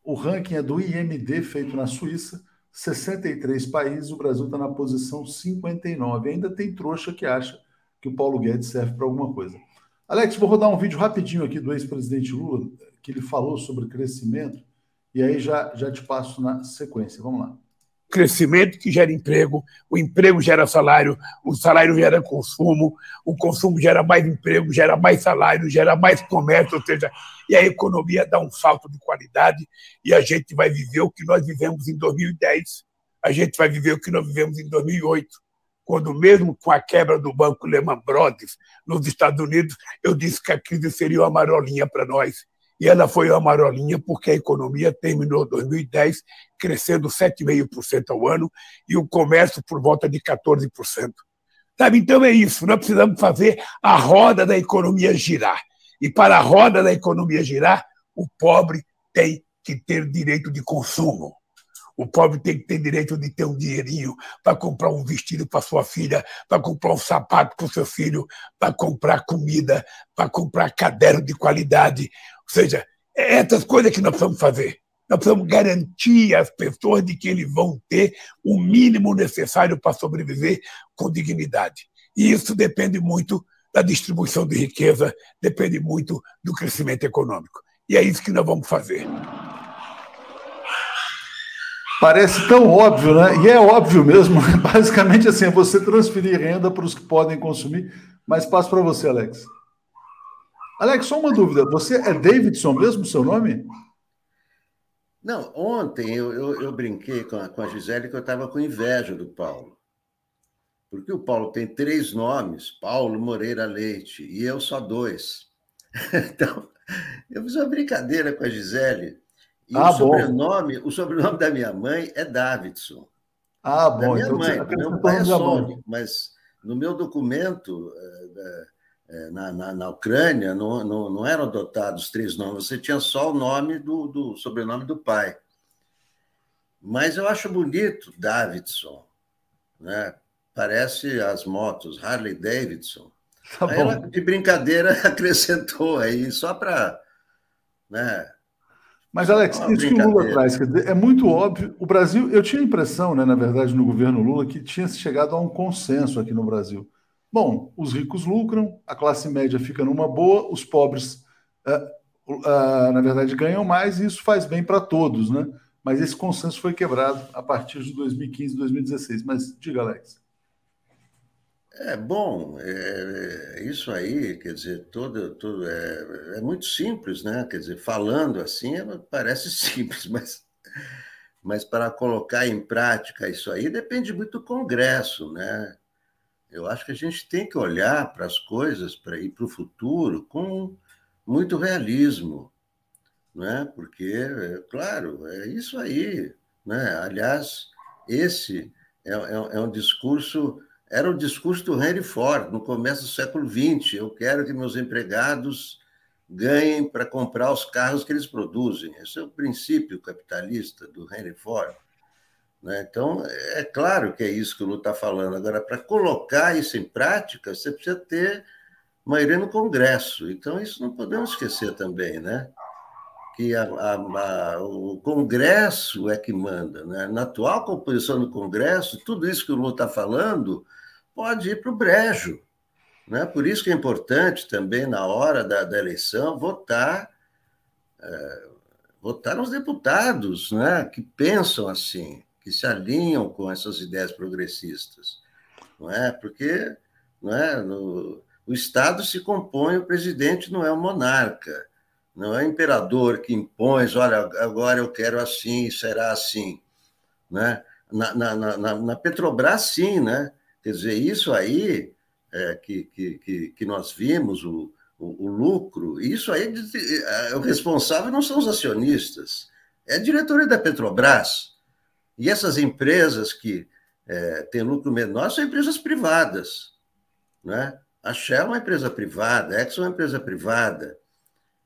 O ranking é do IMD, feito na Suíça, 63 países, o Brasil está na posição 59. Ainda tem trouxa que acha que o Paulo Guedes serve para alguma coisa. Alex, vou rodar um vídeo rapidinho aqui do ex-presidente Lula, que ele falou sobre crescimento, e aí já, já te passo na sequência. Vamos lá crescimento que gera emprego, o emprego gera salário, o salário gera consumo, o consumo gera mais emprego, gera mais salário, gera mais comércio, ou seja, e a economia dá um salto de qualidade e a gente vai viver o que nós vivemos em 2010, a gente vai viver o que nós vivemos em 2008, quando mesmo com a quebra do banco Lehman Brothers nos Estados Unidos, eu disse que a crise seria uma marolinha para nós e ela foi uma marolinha porque a economia terminou 2010 crescendo 7,5% ao ano e o comércio por volta de 14%. Sabe? Então é isso, nós precisamos fazer a roda da economia girar. E para a roda da economia girar, o pobre tem que ter direito de consumo. O pobre tem que ter direito de ter um dinheirinho para comprar um vestido para sua filha, para comprar um sapato para o seu filho, para comprar comida, para comprar caderno de qualidade. Seja, é essas coisas que nós precisamos fazer. Nós precisamos garantir às pessoas de que eles vão ter o mínimo necessário para sobreviver com dignidade. E isso depende muito da distribuição de riqueza, depende muito do crescimento econômico. E é isso que nós vamos fazer. Parece tão óbvio, né? E é óbvio mesmo. <laughs> Basicamente assim, é você transferir renda para os que podem consumir. Mas passo para você, Alex. Alex, só uma dúvida. Você é Davidson mesmo, seu nome? Não, ontem eu, eu, eu brinquei com a, com a Gisele que eu estava com inveja do Paulo. Porque o Paulo tem três nomes, Paulo Moreira Leite, e eu só dois. <laughs> Então, eu fiz uma brincadeira com a Gisele. E ah, o, sobrenome, o sobrenome da minha mãe é Davidson. Ah, bom. Da minha então, mãe, meu pai é Sônia, mas no meu documento eh, é, na, na, na, Ucrânia não, não, não, eram adotados três nomes, você tinha só o nome do, do sobrenome do pai. Mas eu acho bonito Davidson, né? Parece as motos Harley Davidson. Tá aí ela, de brincadeira, <laughs> acrescentou aí, só para. Né? Mas, Alex, isso que o Lula traz, é muito óbvio. O Brasil, eu tinha a impressão, né, na verdade, no governo Lula, que tinha chegado a um consenso aqui no Brasil. Bom, os ricos lucram, a classe média fica numa boa, os pobres, uh, uh, na verdade, ganham mais e isso faz bem para todos, né? Mas esse consenso foi quebrado a partir de 2015, 2016. Mas diga, Alex. É bom, é, é, isso aí, quer dizer, todo, todo é, é, muito simples, né? Quer dizer, falando assim é, parece <laughs> simples, mas, mas para colocar em prática isso aí depende muito do Congresso, né? Eu acho que a gente tem que olhar para as coisas, para ir para o futuro, com muito realismo, né? porque, é, claro, é isso aí. Né? Aliás, esse é, é, é um discurso, era o discurso do Henry Ford no começo do século XX. Eu quero que meus empregados ganhem para comprar os carros que eles produzem. Esse é o princípio capitalista do Henry Ford. Né? Então, é claro que é isso que o Lu está falando. Agora, para colocar isso em prática, você precisa ter maioria no Congresso. Então, isso não podemos esquecer também, né? que a, a, a, o Congresso é que manda. Né? Na atual composição do Congresso, tudo isso que o Lula está falando pode ir para o brejo. Né? Por isso que é importante também, na hora da, da eleição, votar, é, votar nos deputados né? que pensam assim, que se alinham com essas ideias progressistas. Não é? Porque não é? No, o Estado se compõe, o presidente não é o monarca. Não é imperador que impõe, olha, agora eu quero assim, será assim. Né? Na, na, na, na Petrobras, sim, né? Quer dizer, isso aí é, que, que, que nós vimos, o, o, o, lucro, isso aí, é, o responsável não são os acionistas, é a diretoria da Petrobras. E essas empresas que é, têm lucro menor são empresas privadas. Né? A Shell é uma empresa privada, a Exxon é uma empresa privada.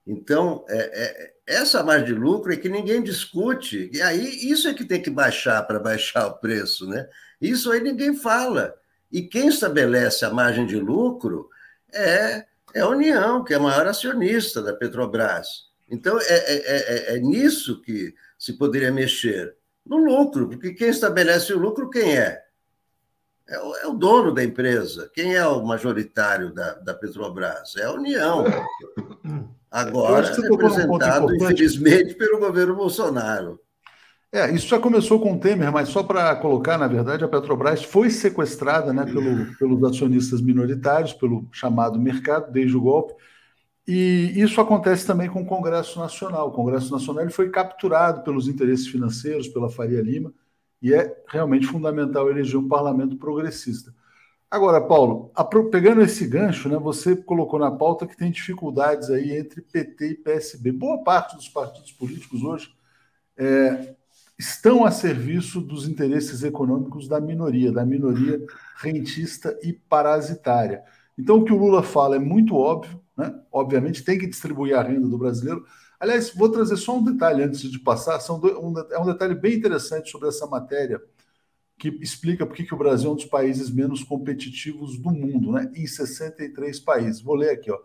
Então, é, é, essa margem de lucro é que ninguém discute, e aí isso é que tem que baixar para baixar o preço, né? Isso aí ninguém fala. E quem estabelece a margem de lucro é, é a União, que é a maior acionista da Petrobras. Então, é, é, é, é nisso que se poderia mexer, no lucro, porque quem estabelece o lucro, quem é? É o, é o, dono da empresa. Quem é o majoritário da, da Petrobras? É a União. Agora representado, infelizmente, pelo governo Bolsonaro. É, isso já começou com o Temer, mas só para colocar, na verdade, a Petrobras foi sequestrada né, pelo, pelos acionistas minoritários, pelo chamado mercado, desde o golpe. E isso acontece também com o Congresso Nacional. O Congresso Nacional ele foi capturado pelos interesses financeiros, pela Faria Lima, e é realmente fundamental eleger um parlamento progressista. Agora, Paulo, pegando esse gancho, né, você colocou na pauta que tem dificuldades aí entre PT e PSB. Boa parte dos partidos políticos hoje é, estão a serviço dos interesses econômicos da minoria, da minoria rentista e parasitária. Então, o que o Lula fala é muito óbvio, né? obviamente tem que distribuir a renda do brasileiro. Aliás, vou trazer só um detalhe antes de passar, são um, é um detalhe bem interessante sobre essa matéria que explica por que o Brasil é um dos países menos competitivos do mundo, né? em 63 países. Vou ler aqui. Ó.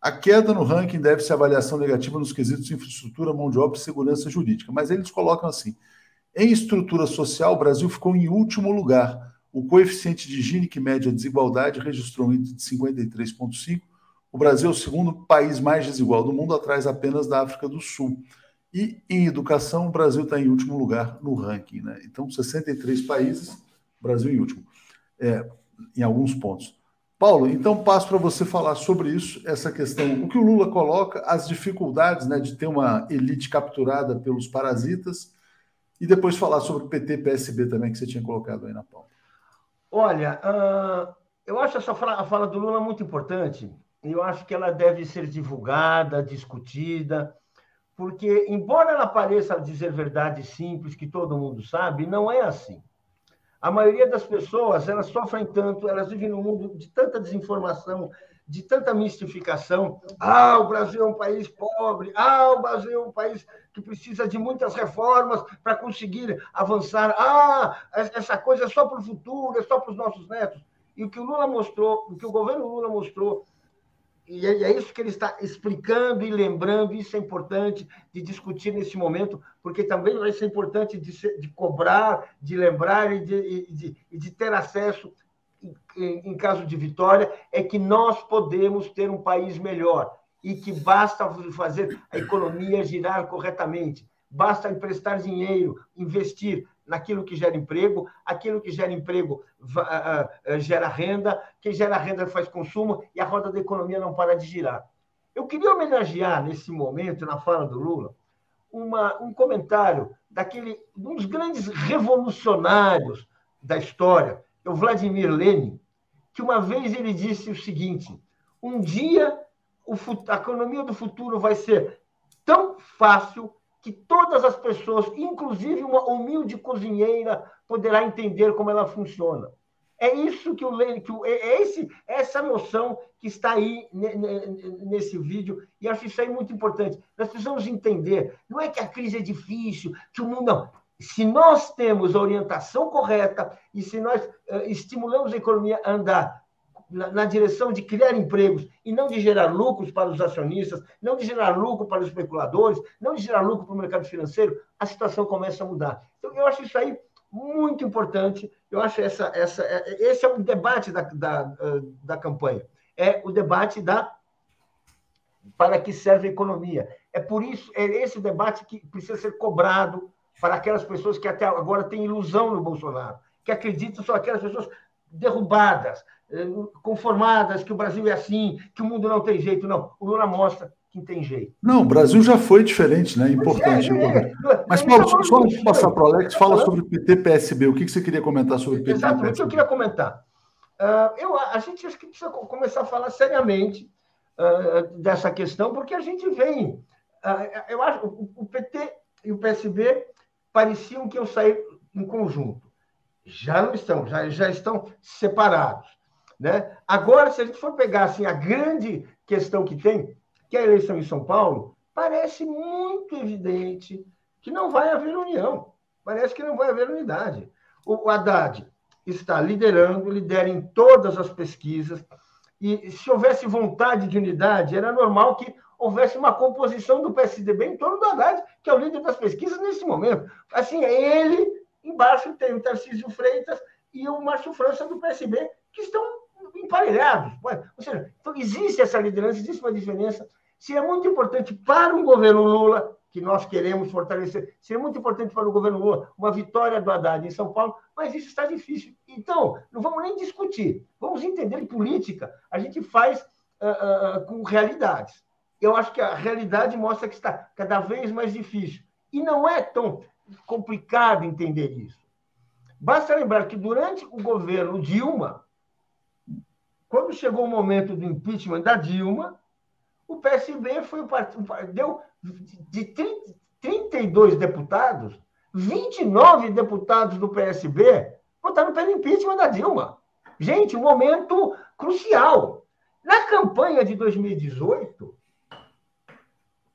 A queda no ranking deve-se à avaliação negativa nos quesitos de infraestrutura, mão de obra e segurança jurídica. Mas eles colocam assim: em estrutura social, o Brasil ficou em último lugar. O coeficiente de Gini, que mede a desigualdade, registrou um índice de 53,5. O Brasil é o segundo país mais desigual do mundo, atrás apenas da África do Sul. E em educação, o Brasil está em último lugar no ranking. Né? Então, 63 países, Brasil em último, é, em alguns pontos. Paulo, então passo para você falar sobre isso, essa questão, o que o Lula coloca, as dificuldades né, de ter uma elite capturada pelos parasitas, e depois falar sobre o PT PSB também, que você tinha colocado aí na pauta. Olha, uh, eu acho essa fala, a fala do Lula muito importante, eu acho que ela deve ser divulgada, discutida, porque, embora ela pareça dizer verdade simples, que todo mundo sabe, não é assim. A maioria das pessoas, elas sofrem tanto, elas vivem num mundo de tanta desinformação, de tanta mistificação. Ah, o Brasil é um país pobre. Ah, o Brasil é um país que precisa de muitas reformas para conseguir avançar. Ah, essa coisa é só para o futuro, é só para os nossos netos. E o que o Lula mostrou, o que o governo Lula mostrou e é, é isso que ele está explicando e lembrando, isso é importante de discutir nesse momento, porque também vai ser importante de, ser, de cobrar, de lembrar e de, de, de ter acesso, em, em caso de vitória, é que nós podemos ter um país melhor e que basta fazer a economia girar corretamente, basta emprestar dinheiro, investir, naquilo que gera emprego, aquilo que gera emprego gera renda, quem gera renda faz consumo e a roda da economia não para de girar. Eu queria homenagear nesse momento, na fala do Lula, uma, um comentário daquele um dos grandes revolucionários da história, é o Vladimir Lenin, que uma vez ele disse o seguinte: um dia a economia do futuro vai ser tão fácil que todas as pessoas, inclusive uma humilde cozinheira, poderá entender como ela funciona. É isso que o que o, é esse essa noção que está aí nesse vídeo e acho isso aí muito importante. Nós precisamos entender, não é que a crise é difícil, que o mundo não. Se nós temos a orientação correta e se nós uh, estimulamos a economia a andar na, direção de criar empregos e não de gerar lucros para os acionistas, não de gerar lucro para os especuladores, não de gerar lucro para o mercado financeiro, a situação começa a mudar. Então, eu acho isso aí muito importante. Eu acho essa, essa, é, esse é o debate da, da, da campanha. É o debate da para que serve a economia. É por isso, é esse o debate que precisa ser cobrado para aquelas pessoas que até agora têm ilusão no Bolsonaro, que acreditam são aquelas pessoas derrubadas, conformadas, que o Brasil é assim, que o mundo não tem jeito. Não, o Lula mostra que tem jeito. Não, o Brasil já foi diferente, né? Importante. É, é, é. Mas, Paulo, só, só antes de passar para o Alex, fala sobre o PT-PSB. O que, que você queria comentar sobre o PT Exatamente, o que eu queria comentar. Uh, eu, a gente acho que precisa começar a falar seriamente uh, dessa questão, porque a gente vem. Uh, eu acho o, o PT e o PSB pareciam que iam sair em conjunto. Já não estão, já, já estão separados. Né? Agora, se a gente for pegar assim, a grande questão que tem, que é a eleição em São Paulo, parece muito evidente que não vai haver união. Parece que não vai haver unidade. O Haddad está liderando, lidera em todas as pesquisas, e se houvesse vontade de unidade, era normal que houvesse uma composição do PSDB em torno do Haddad, que é o líder das pesquisas nesse momento. Assim, é ele, embaixo tem o Tarcísio Freitas e o Márcio França do PSB, que estão emparelhados. Ou seja, então existe essa liderança, existe uma diferença Seria muito importante para o governo Lula, que nós queremos fortalecer, seria muito importante para o governo Lula uma vitória do Haddad em São Paulo, mas isso está difícil. Então, não vamos nem discutir, vamos entender política a gente faz uh, uh, com realidades. Eu acho que a realidade mostra que está cada vez mais difícil. E não é tão complicado entender isso. Basta lembrar que durante o governo Dilma, quando chegou o momento do impeachment da Dilma, o PSB foi o partido, deu de 30, 32 deputados, 29 deputados do PSB votaram pelo impeachment da Dilma. Gente, um momento crucial. Na campanha de 2018,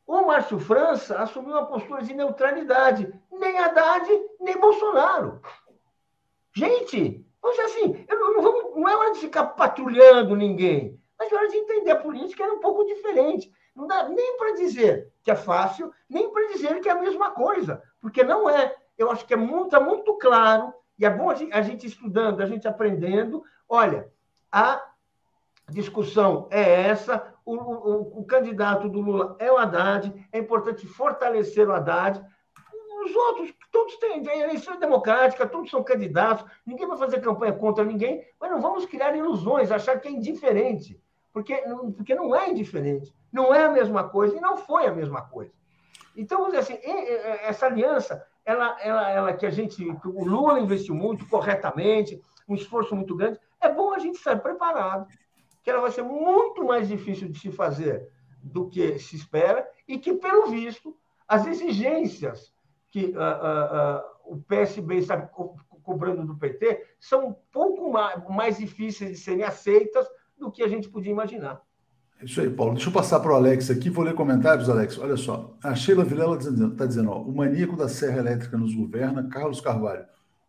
o Márcio França assumiu uma postura de neutralidade. Nem Haddad, nem Bolsonaro. Gente, vamos dizer assim, não, não, vamos, não é hora de ficar patrulhando ninguém. Mas na hora de entender a política era um pouco diferente. Não dá nem para dizer que é fácil, nem para dizer que é a mesma coisa, porque não é. Eu acho que é muito, tá muito claro, e é bom a gente, a gente estudando, a gente aprendendo. Olha, a discussão é essa, o, o, o, candidato do Lula é o Haddad, é importante fortalecer o Haddad. Os outros, todos têm eleição democrática, todos são candidatos, ninguém vai fazer campanha contra ninguém, mas não vamos criar ilusões, achar que é indiferente porque, porque não é indiferente, não é a mesma coisa e não foi a mesma coisa. Então, vamos dizer assim, essa aliança, ela, ela, ela que a gente, que o Lula investiu muito corretamente, um esforço muito grande, é bom a gente estar preparado, que ela vai ser muito mais difícil de se fazer do que se espera e que, pelo visto, as exigências que uh, uh, o PSB está co cobrando do PT são um pouco mais, mais difíceis de serem aceitas do que a gente podia imaginar. É isso aí, Paulo. Deixa eu passar para o Alex aqui, vou ler comentários, Alex. Olha só, a Sheila Vilela está dizendo, tá dizendo ó, o maníaco da Serra Elétrica nos governa, Carlos Carvalho.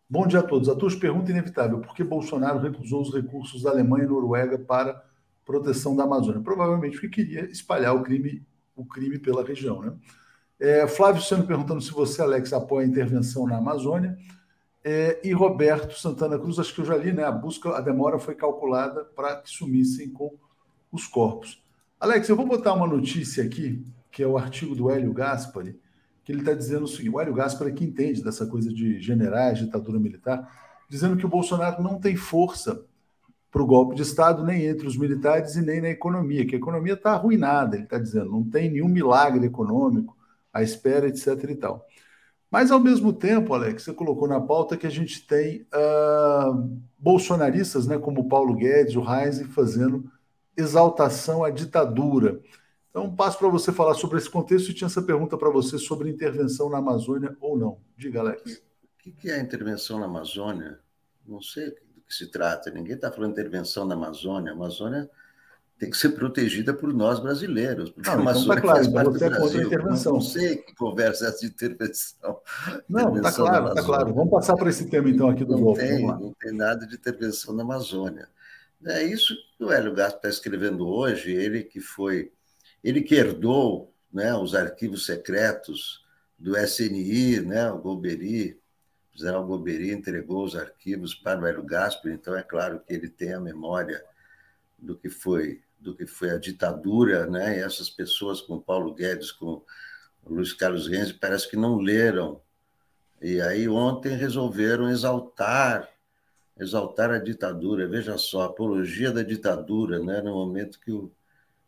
Bom dia a todos. A tua pergunta inevitável: por que Bolsonaro recusou os recursos da Alemanha e Noruega para proteção da Amazônia? Provavelmente porque queria espalhar o crime, o crime pela região. Né? É, Flávio Sano perguntando se você, Alex, apoia a intervenção na Amazônia. É, e Roberto Santana Cruz, acho que eu já li, né? A busca, a demora foi calculada para que sumissem com os corpos. Alex, eu vou botar uma notícia aqui, que é o artigo do Hélio Gaspari, que ele está dizendo o seguinte: o Hélio Gaspari é que entende dessa coisa de generais, ditadura militar, dizendo que o Bolsonaro não tem força para o golpe de Estado, nem entre os militares e nem na economia, que a economia está arruinada, ele está dizendo, não tem nenhum milagre econômico à espera, etc. e tal. Mas, ao mesmo tempo, Alex, você colocou na pauta que a gente tem uh, bolsonaristas, né, como o Paulo Guedes, o Reis, fazendo exaltação à ditadura. Então, passo para você falar sobre esse contexto e tinha essa pergunta para você sobre intervenção na Amazônia ou não. Diga, Alex. O que é a intervenção na Amazônia? Não sei do que se trata. Ninguém está falando intervenção na Amazônia. A Amazônia tem que ser protegida por nós brasileiros. Porque não, a então tá claro, faz parte você é Brasil. intervenção. Não, não sei que conversa é essa intervenção. Não, está claro, está claro. Vamos passar para esse tema, então, aqui do não Golfo. Tem, não tem nada de intervenção na Amazônia. É isso que o Hélio Gato está escrevendo hoje, ele que foi, ele que herdou né, os arquivos secretos do SNI, né, o Golbery, o General Golbery entregou os arquivos para o Hélio Gaspar, então é claro que ele tem a memória do que foi do que foi a ditadura, né? E essas pessoas, como Paulo Guedes, com Luiz Carlos Renzi, parece que não leram. E aí ontem resolveram exaltar exaltar a ditadura. Veja só, apologia da ditadura, né? No momento que o,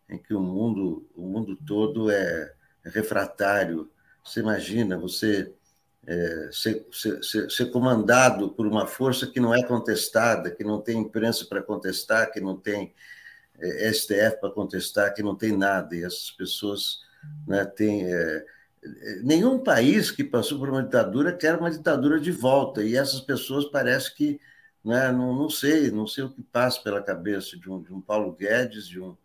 em que o mundo o mundo todo é refratário. Você imagina você é, ser, ser, ser, comandado por uma força que não é contestada, que não tem imprensa para contestar, que não tem STF para contestar, que não tem nada, e essas pessoas né, têm. É, nenhum país que passou por uma ditadura quer uma ditadura de volta, e essas pessoas parece que. Né, não, não sei, não sei o que passa pela cabeça de um, de um Paulo Guedes, de um,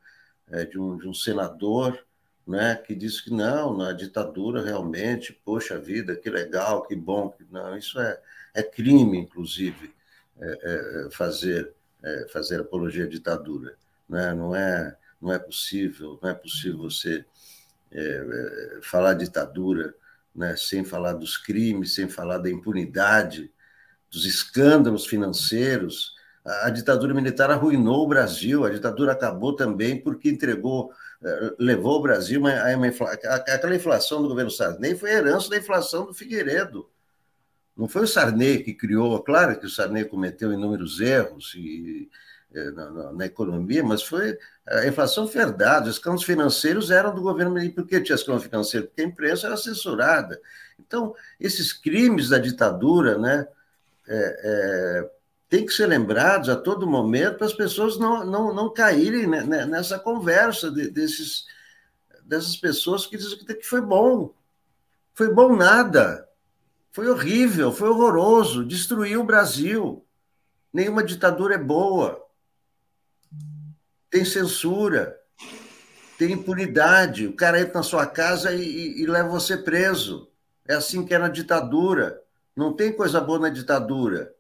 é, de um, de um senador, né, que diz que não, na ditadura realmente, poxa vida, que legal, que bom, que não, isso é, é crime, inclusive, é, é, fazer, é, fazer apologia à ditadura né? não, é, não é possível, não é possível você é, é, falar ditadura né? sem falar dos crimes, sem falar da impunidade, dos escândalos financeiros. A, a ditadura militar arruinou o Brasil, a ditadura acabou também porque entregou, é, levou o Brasil a, uma, a, aquela inflação do governo Sarney foi herança da inflação do Figueiredo. Não foi o Sarney que criou, claro que o Sarney cometeu inúmeros erros e, na, na, na, economia, mas foi a inflação verdade. Os escândalos financeiros eram do governo. E por que tinha escândalo financeiro? Porque a imprensa era censurada. Então, esses crimes da ditadura, né, é, é, tem que ser lembrados a todo momento para as pessoas não, não, não caírem nessa conversa de, desses, dessas pessoas que dizem que foi bom. Foi bom nada. Foi horrível, foi horroroso, destruiu o Brasil. Nenhuma ditadura é boa tem censura, tem impunidade. O cara entra na sua casa e, e, e leva você preso. É assim que é na ditadura. Não tem coisa boa na ditadura.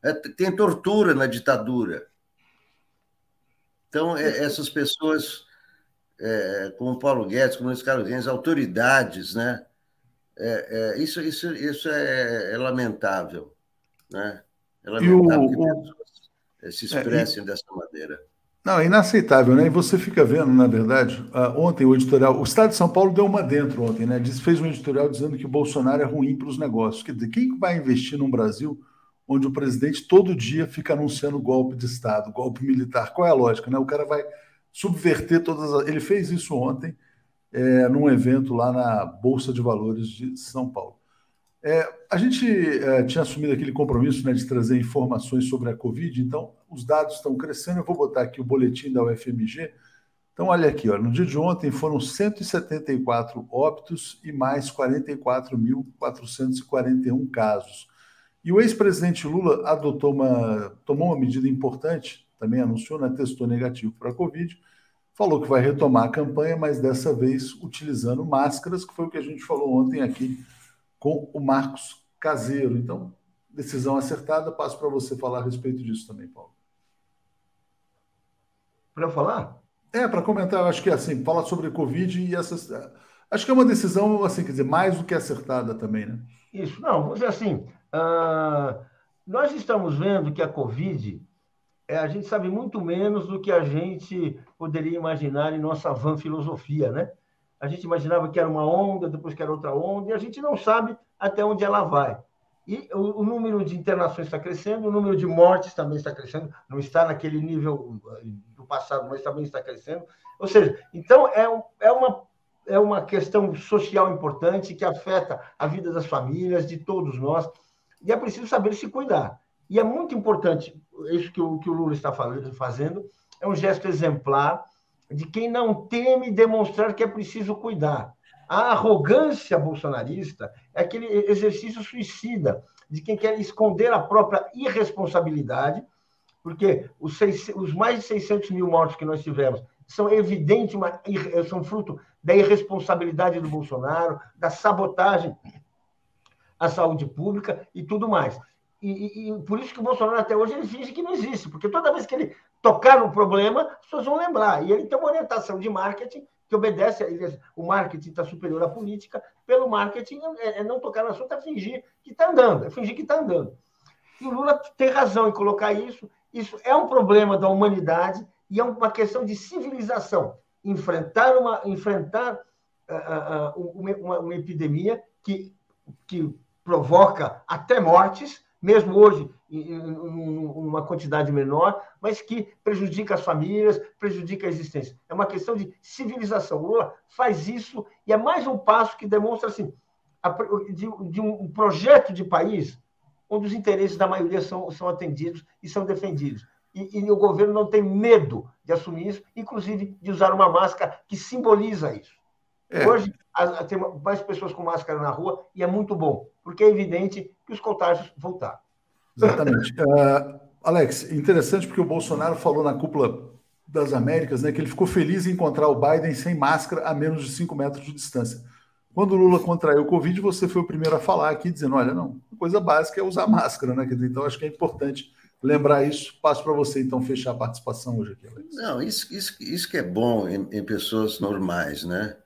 É, tem tortura na ditadura. Então, é, essas pessoas, é, como Paulo Guedes, como Luiz Carlos Reis, autoridades, né? É, é, isso, isso, isso é, é lamentável. Né? É lamentável o, que pessoas se expressem e... dessa maneira. Não, é inaceitável, né? E você fica vendo, na verdade, uh, ontem o editorial, o Estado de São Paulo deu uma dentro ontem, né? Diz, fez um editorial dizendo que o Bolsonaro é ruim para os negócios. Quer dizer, quem vai investir num Brasil onde o presidente todo dia fica anunciando golpe de Estado, golpe militar? Qual é a lógica, né? O cara vai subverter todas as... Ele fez isso ontem é, num evento lá na Bolsa de Valores de São Paulo. É, a gente é, tinha assumido aquele compromisso né, de trazer informações sobre a Covid, então os dados estão crescendo. Eu vou botar aqui o boletim da UFMG. Então, olha aqui, ó, no dia de ontem foram 174 óbitos e mais 44.441 casos. E o ex-presidente Lula adotou uma, tomou uma medida importante, também anunciou, né, testou negativo para a Covid, falou que vai retomar a campanha, mas dessa vez utilizando máscaras, que foi o que a gente falou ontem aqui com o Marcos Caseiro. Então, decisão acertada. Passo para você falar a respeito disso também, Paulo. Para falar? É, para comentar, acho que é assim, falar sobre Covid e essas. Acho que é uma decisão, assim, quer dizer, mais do que acertada também, né? Isso, não, vamos dizer assim, uh, nós estamos vendo que a Covid, é, a gente sabe muito menos do que a gente poderia imaginar em nossa van filosofia, né? A gente imaginava que era uma onda, depois que era outra onda, e a gente não sabe até onde ela vai. E o, o, número de internações está crescendo, o número de mortes também está crescendo, não está naquele nível eh, do passado, mas também está crescendo. Ou seja, então é, é, uma, é uma questão social importante que afeta a vida das famílias, de todos nós, e é preciso saber se cuidar. E é muito importante, isso que o, que o Lula está fazendo, é um gesto exemplar de quem não teme demonstrar que é preciso cuidar. A arrogância bolsonarista é aquele exercício suicida de quem quer esconder a própria irresponsabilidade, porque os, seis, os mais de 600 mil mortos que nós tivemos são evidente, uma, são fruto da irresponsabilidade do Bolsonaro, da sabotagem à saúde pública e tudo mais. E, e, e, por isso que o Bolsonaro até hoje ele finge que não existe, porque toda vez que ele tocar no problema, as pessoas vão lembrar. E ele tem uma orientação de marketing que obedece, ele, o marketing está superior à política, pelo marketing é, é não tocar no assunto, é fingir que está andando, é fingir que está andando. E o Lula tem razão em colocar isso, isso é um problema da humanidade e é uma questão de civilização. Enfrentar uma, enfrentar, uh, uh, uma, uma, uma epidemia que, que provoca até mortes, mesmo hoje uma quantidade menor, mas que prejudica as famílias, prejudica a existência. É uma questão de civilização. O Lula faz isso e é mais um passo que demonstra assim, de, um projeto de país onde os interesses da maioria são, são atendidos e são defendidos. E, e o governo não tem medo de assumir isso, inclusive de usar uma máscara que simboliza isso. É. Hoje, tem mais pessoas com máscara na rua e é muito bom, porque é evidente que os contágios voltaram. Exatamente. Uh, <laughs> Alex, interessante porque o Bolsonaro falou na cúpula das Américas né, que ele ficou feliz em encontrar o Biden sem máscara a menos de 5 metros de distância. Quando o Lula contraiu o Covid, você foi o primeiro a falar aqui, dizendo: olha, não, coisa básica é usar máscara, né? Então, acho que é importante lembrar isso. Passo para você, então, fechar a participação hoje aqui, Alex. Não, isso, isso, isso que é bom em, em pessoas normais, né?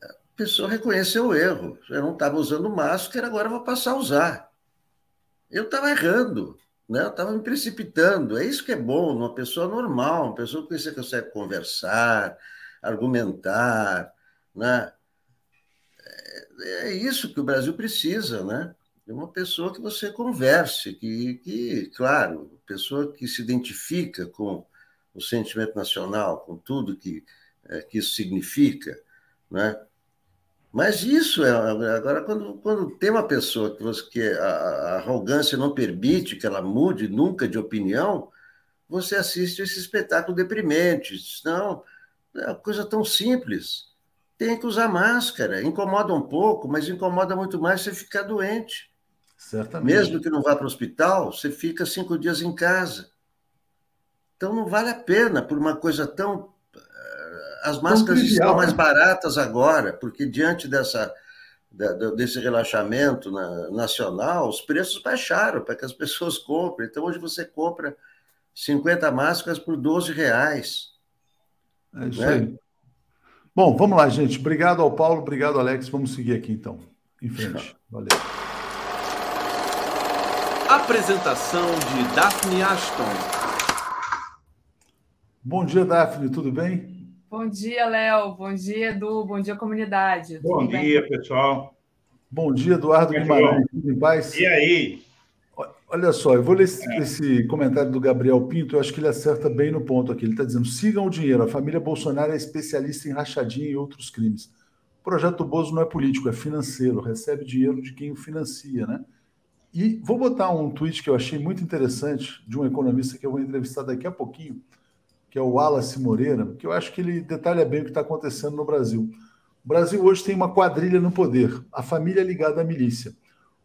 A pessoa reconheceu o erro. Eu não estava usando máscara, agora vou passar a usar. Eu estava errando, né? eu estava me precipitando. É isso que é bom numa pessoa normal, uma pessoa que você consegue conversar, argumentar, né? é isso que o Brasil precisa, né? É uma pessoa que você converse, que, que, claro, pessoa que se identifica com o sentimento nacional, com tudo que, é, que isso significa, né? Mas isso é agora quando, quando tem uma pessoa que, você, que a, a arrogância não permite que ela mude nunca de opinião, você assiste esse espetáculo deprimente. Não, é uma coisa tão simples tem que usar máscara. Incomoda um pouco, mas incomoda muito mais você ficar doente. Certamente. Mesmo que não vá para o hospital, você fica cinco dias em casa. Então não vale a pena por uma coisa tão. As máscaras trivial, estão mais né? baratas agora, porque diante dessa, desse relaxamento nacional, os preços baixaram para que as <laughs> pessoas comprem. Então hoje você compra 50 máscaras por 12 reais. É isso né? aí. Bom, vamos lá, gente. Obrigado ao Paulo, obrigado, Alex. Vamos seguir aqui então. Em frente. Valeu. Apresentação de Daphne Ashton. Bom dia, Daphne, tudo bem? Bom dia, Léo. Bom dia, Edu. Bom dia, comunidade. Bom tudo dia, bem? pessoal. Bom dia, Eduardo Guimarães. Tudo em paz? E aí? Olha só, eu vou ler esse, é. esse, comentário do Gabriel Pinto, eu acho que ele acerta bem no ponto aqui. Ele está dizendo: sigam o dinheiro, a família Bolsonaro é especialista em rachadinha e outros crimes. O projeto Bozo não é político, é financeiro, recebe dinheiro de quem o financia, né? E vou botar um tweet que eu achei muito interessante de um economista que eu vou entrevistar daqui a pouquinho, que é o Wallace Moreira, que eu acho que ele detalha bem o que está acontecendo no Brasil. O Brasil hoje tem uma quadrilha no poder, a família ligada à milícia.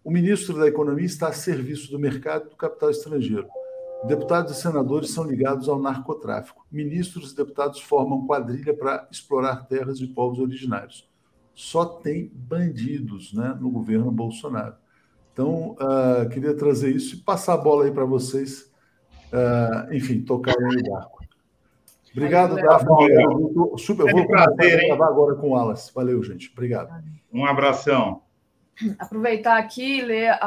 O ministro da Economia está a serviço do mercado do capital estrangeiro. Deputados e senadores são ligados ao narcotráfico. Ministros e deputados formam quadrilha para explorar terras de povos originários. Só tem bandidos né, no governo Bolsonaro. Então, uh, queria trazer isso e passar a bola aí para vocês, uh, enfim, tocarem no barco. Obrigado, Daphne. Eu vou, super, é vou prazer, gravar agora com o Wallace. Valeu, gente. Obrigado. Um abração aproveitar aqui e ler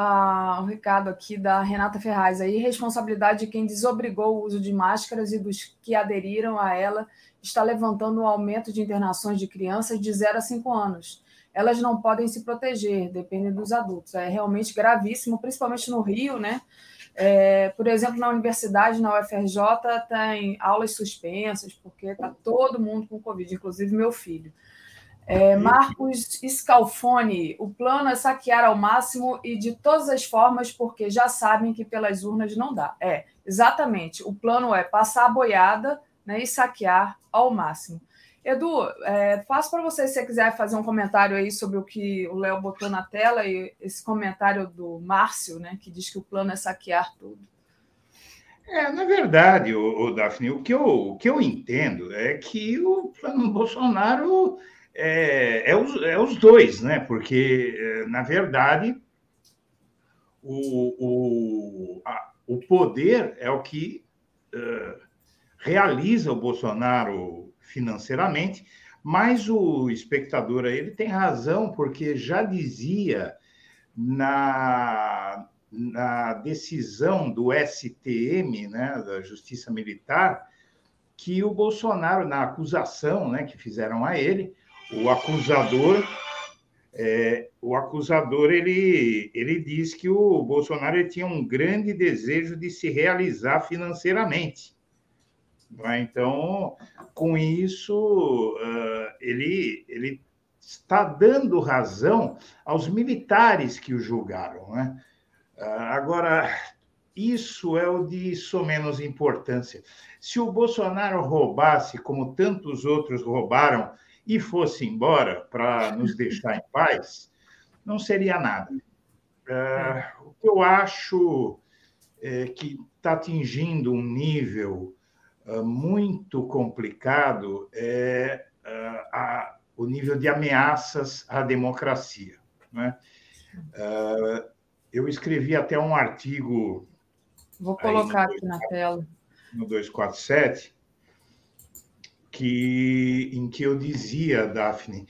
o recado aqui da Renata Ferraz. A irresponsabilidade de quem desobrigou o uso de máscaras e dos que aderiram a ela está levantando um aumento de internações de crianças de 0 a 5 anos. Elas não podem se proteger, dependem dos adultos. É realmente gravíssimo, principalmente no Rio, né? É, por exemplo, na universidade, na UFRJ, tem aulas suspensas, porque está todo mundo com Covid, inclusive meu filho. É, Marcos Scalfone, o plano é saquear ao máximo e de todas as formas, porque já sabem que pelas urnas não dá. É, exatamente. O plano é passar a boiada né, e saquear ao máximo. Edu, é, faço para você, se você quiser fazer um comentário aí sobre o que o Léo botou na tela e esse comentário do Márcio, né, que diz que o plano é saquear tudo. É, na verdade, o, o Daphne, o que, eu, o que eu entendo é que o plano Bolsonaro é, é, os, é os dois, né? Porque, é, na verdade, o, o, a, o poder é o que uh, realiza o Bolsonaro financeiramente, mas o espectador ele tem razão, porque já dizia na, na decisão do STM, né, da Justiça Militar, que o Bolsonaro, na acusação né, que fizeram a ele, o acusador é, o acusador ele, ele diz que o Bolsonaro tinha um grande desejo de se realizar financeiramente. Né? Então, com isso, uh, ele, ele está dando razão aos militares que o julgaram. Né? Uh, agora, isso é o de menos importância. Se o Bolsonaro roubasse, como tantos outros roubaram, e fosse embora para nos deixar em paz, não seria nada. Uh, o que eu acho é que está atingindo um nível muito complicado é uh, a, o nível de ameaças à democracia. Né? eu escrevi até um artigo. Vou colocar aqui na tela. No 247, que, em que eu dizia, Daphne,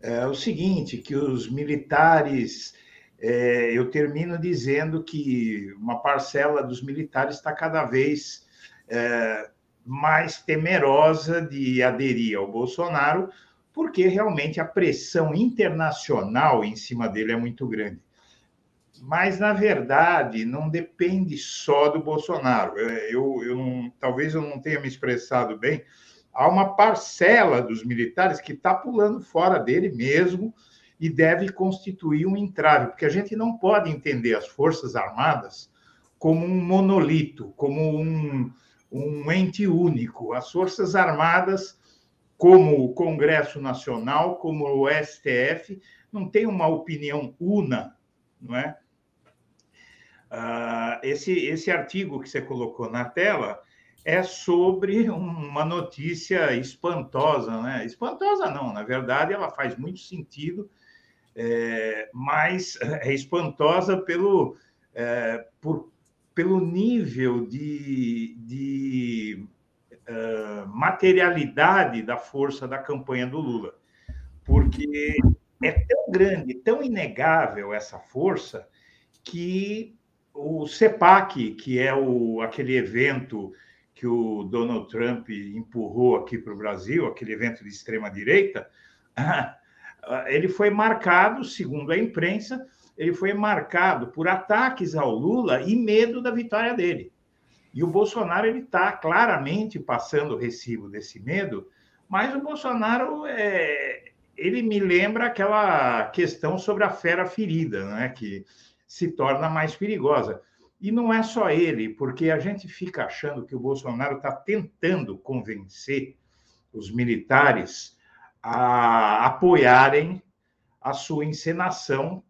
é o seguinte, que os militares, é, eu termino dizendo que uma parcela dos militares está cada vez é, mais temerosa de aderir ao Bolsonaro, porque realmente a pressão internacional em cima dele é muito grande. Mas, na verdade, não depende só do Bolsonaro. Eu, eu não, talvez eu não tenha me expressado bem, há uma parcela dos militares que está pulando fora dele mesmo e deve constituir um entrave, porque a gente não pode entender as Forças Armadas como um monolito, como um, um ente único. As Forças Armadas, como o Congresso Nacional, como o STF, não tem uma opinião una, não é? Uh, esse, esse artigo que você colocou na tela é sobre uma notícia espantosa, né? Espantosa não, na verdade ela faz muito sentido, é, mas é espantosa pelo, é, por, pelo nível de, de uh, materialidade da força da campanha do Lula. Porque é tão grande, tão inegável essa força, que o CEPAC, que é o, aquele evento que o Donald Trump empurrou aqui para o Brasil, aquele evento de extrema-direita, <laughs> ele foi marcado, segundo a imprensa, ele foi marcado por ataques ao Lula e medo da vitória dele. E o Bolsonaro ele está claramente passando o recibo desse medo, mas o Bolsonaro é, ele me lembra aquela questão sobre a fera ferida, né, que se torna mais perigosa. E não é só ele, porque a gente fica achando que o Bolsonaro está tentando convencer os militares a apoiarem a sua encenação,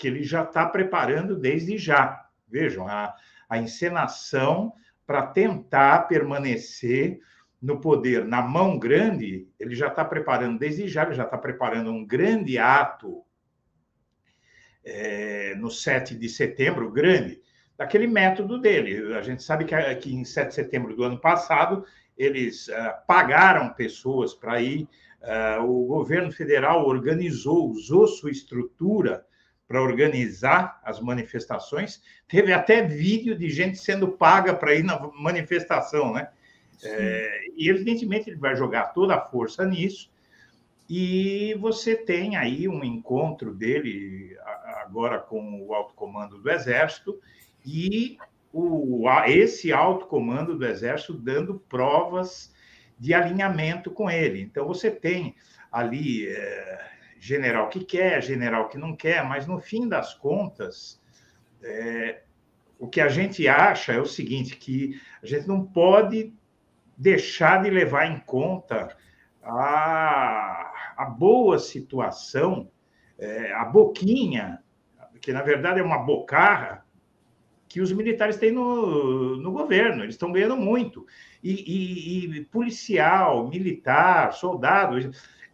que ele já está preparando desde já. Vejam, a, a encenação para tentar permanecer no poder na mão grande, ele já está preparando desde já, ele já está preparando um grande ato é, no 7 de setembro, grande, daquele método dele. A gente sabe que, em 7 de setembro do ano passado, eles uh, pagaram pessoas para ir, uh, o governo federal organizou, usou sua estrutura para organizar as manifestações. Teve até vídeo de gente sendo paga para ir na manifestação, né? É, e evidentemente ele vai jogar toda a força nisso. E você tem aí um encontro dele agora com o alto comando do Exército e o, esse alto comando do Exército dando provas de alinhamento com ele. Então, você tem ali é, general que quer, general que não quer, mas no fim das contas, é, o que a gente acha é o seguinte, que a gente não pode deixar de levar em conta a, a boa situação, é, a boquinha, que na verdade é uma bocarra, que os militares têm no, no governo, eles estão ganhando muito. E, e, e policial, militar, soldado,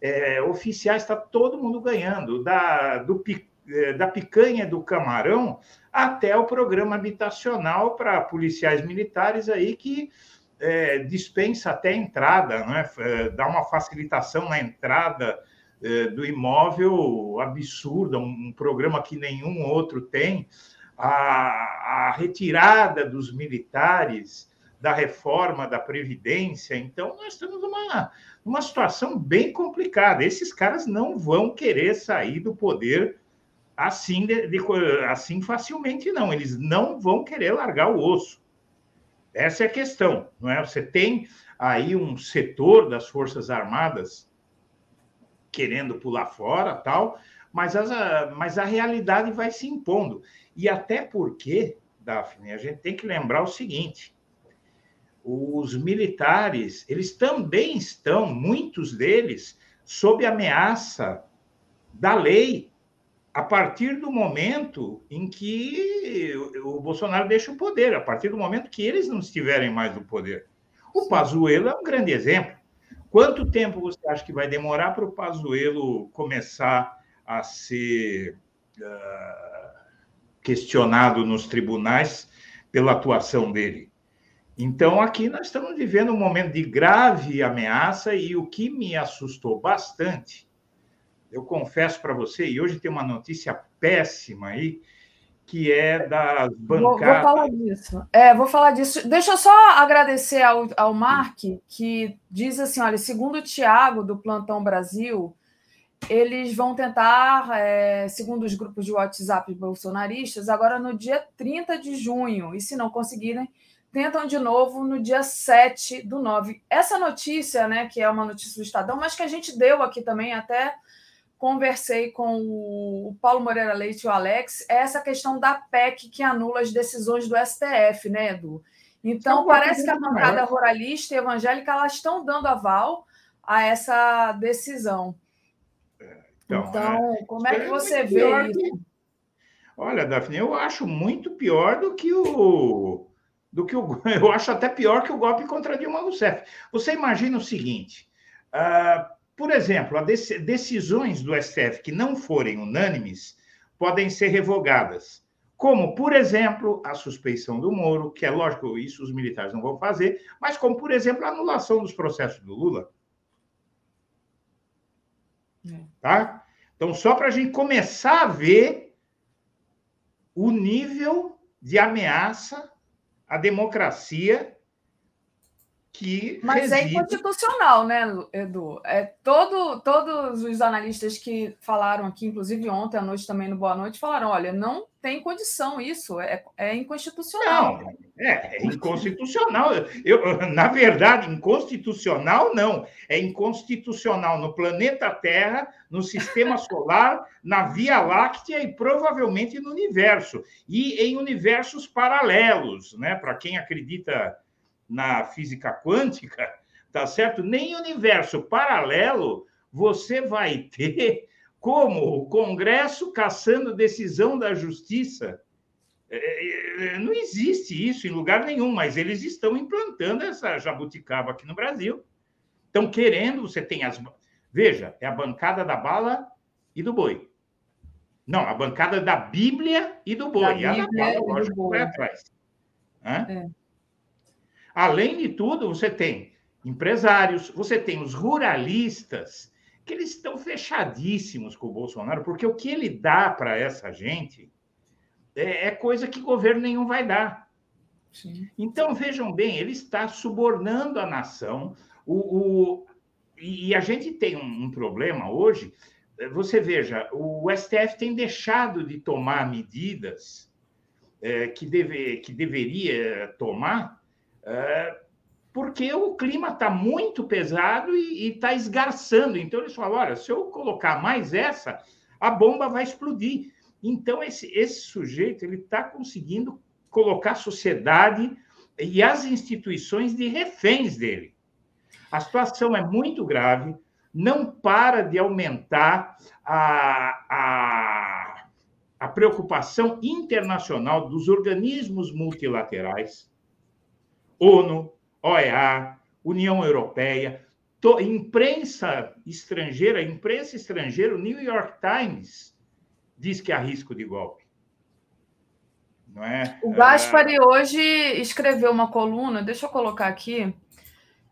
é, oficiais, está todo mundo ganhando, da, do, é, da picanha do camarão até o programa habitacional para policiais militares aí que é, dispensa até entrada, né? Dá uma facilitação na entrada é, do imóvel absurda, um, um, programa que nenhum outro tem. A, a retirada dos militares da reforma da Previdência. Então, nós estamos numa, numa situação bem complicada. Esses caras não vão querer sair do poder assim, de, de, assim facilmente, não. Eles não vão querer largar o osso. Essa é a questão, não é? Você tem aí um setor das Forças Armadas querendo pular fora, tal, mas, a mas a realidade vai se impondo. E até porque, Daphne, a gente tem que lembrar o seguinte: os militares, eles também estão, muitos deles, sob ameaça da lei a partir do momento em que o Bolsonaro deixa o poder, a partir do momento que eles não estiverem mais no poder. O Pazuello é um grande exemplo. Quanto tempo você acha que vai demorar para o Pazuello começar a ser uh, questionado nos tribunais pela atuação dele? Então, aqui nós estamos vivendo um momento de grave ameaça e o que me assustou bastante eu confesso para você, e hoje tem uma notícia péssima aí, que é das bancadas. Vou, vou, falar disso. É, vou falar disso. Deixa eu só agradecer ao, ao Mark, que diz assim: olha, segundo o Tiago, do Plantão Brasil, eles vão tentar, é, segundo os grupos de WhatsApp bolsonaristas, agora no dia 30 de junho. E se não conseguirem, tentam de novo no dia 7 do 9. Essa notícia, né, que é uma notícia do Estadão, mas que a gente deu aqui também até conversei com o Paulo Moreira Leite e o Alex, é essa questão da PEC que anula as decisões do STF, né, Edu? Então, parece que a bancada ruralista e evangélica elas estão dando aval a essa decisão. Então, então é, como é que você vê isso? Que... Olha, Daphne, eu acho muito pior do que o. Do que o, <laughs> eu acho até pior que o golpe contra Dilma Rousseff. Você imagina o seguinte: uh, por exemplo, decisões do STF que não forem unânimes podem ser revogadas. Como, por exemplo, a suspeição do Moro, que é lógico, isso os militares não vão fazer, mas como, por exemplo, a anulação dos processos do Lula. É. Tá? Então, só para a gente começar a ver o nível de ameaça à democracia que. Mas é reside... é inconstitucional, né, Edu? É todo, todos os analistas que falaram aqui, inclusive ontem à noite também no Boa Noite, falaram: olha, não tem condição isso, é, é inconstitucional. Não, é, é inconstitucional. Eu, na verdade, inconstitucional não. É inconstitucional no planeta Terra, no sistema <laughs> solar, na Via Láctea e provavelmente no universo. E em universos paralelos, né? Para quem acredita na física quântica, tá certo? Nem universo paralelo você vai ter como o Congresso caçando decisão da justiça. É, é, é, não existe isso em lugar nenhum, mas eles estão implantando essa jabuticaba aqui no Brasil. Estão querendo, você tem as. Veja, é a bancada da bala e do boi. Não, a bancada da Bíblia e do boi. Da e a da bala, lógico, vai atrás. É. Além de tudo, você tem empresários, você tem os ruralistas, que eles estão fechadíssimos com o Bolsonaro, porque o que ele dá para essa gente é, é, coisa que governo nenhum vai dar. Sim. Então, vejam bem, ele está subornando a nação, o, o e a gente tem um, um problema hoje. Você veja, o STF tem deixado de tomar medidas é, que, deve, que deveria tomar porque o clima está muito pesado e está esgarçando. Então, eles falam: olha, se eu colocar mais essa, a bomba vai explodir. Então, esse, esse sujeito ele está conseguindo colocar a sociedade e as instituições de reféns dele. A situação é muito grave, não para de aumentar a, a, a preocupação internacional dos organismos multilaterais, ONU, OEA, União Europeia, to, imprensa estrangeira, imprensa estrangeira, o New York Times diz que há risco de golpe. Não é? O Gaspari é... hoje escreveu uma coluna, deixa eu colocar aqui,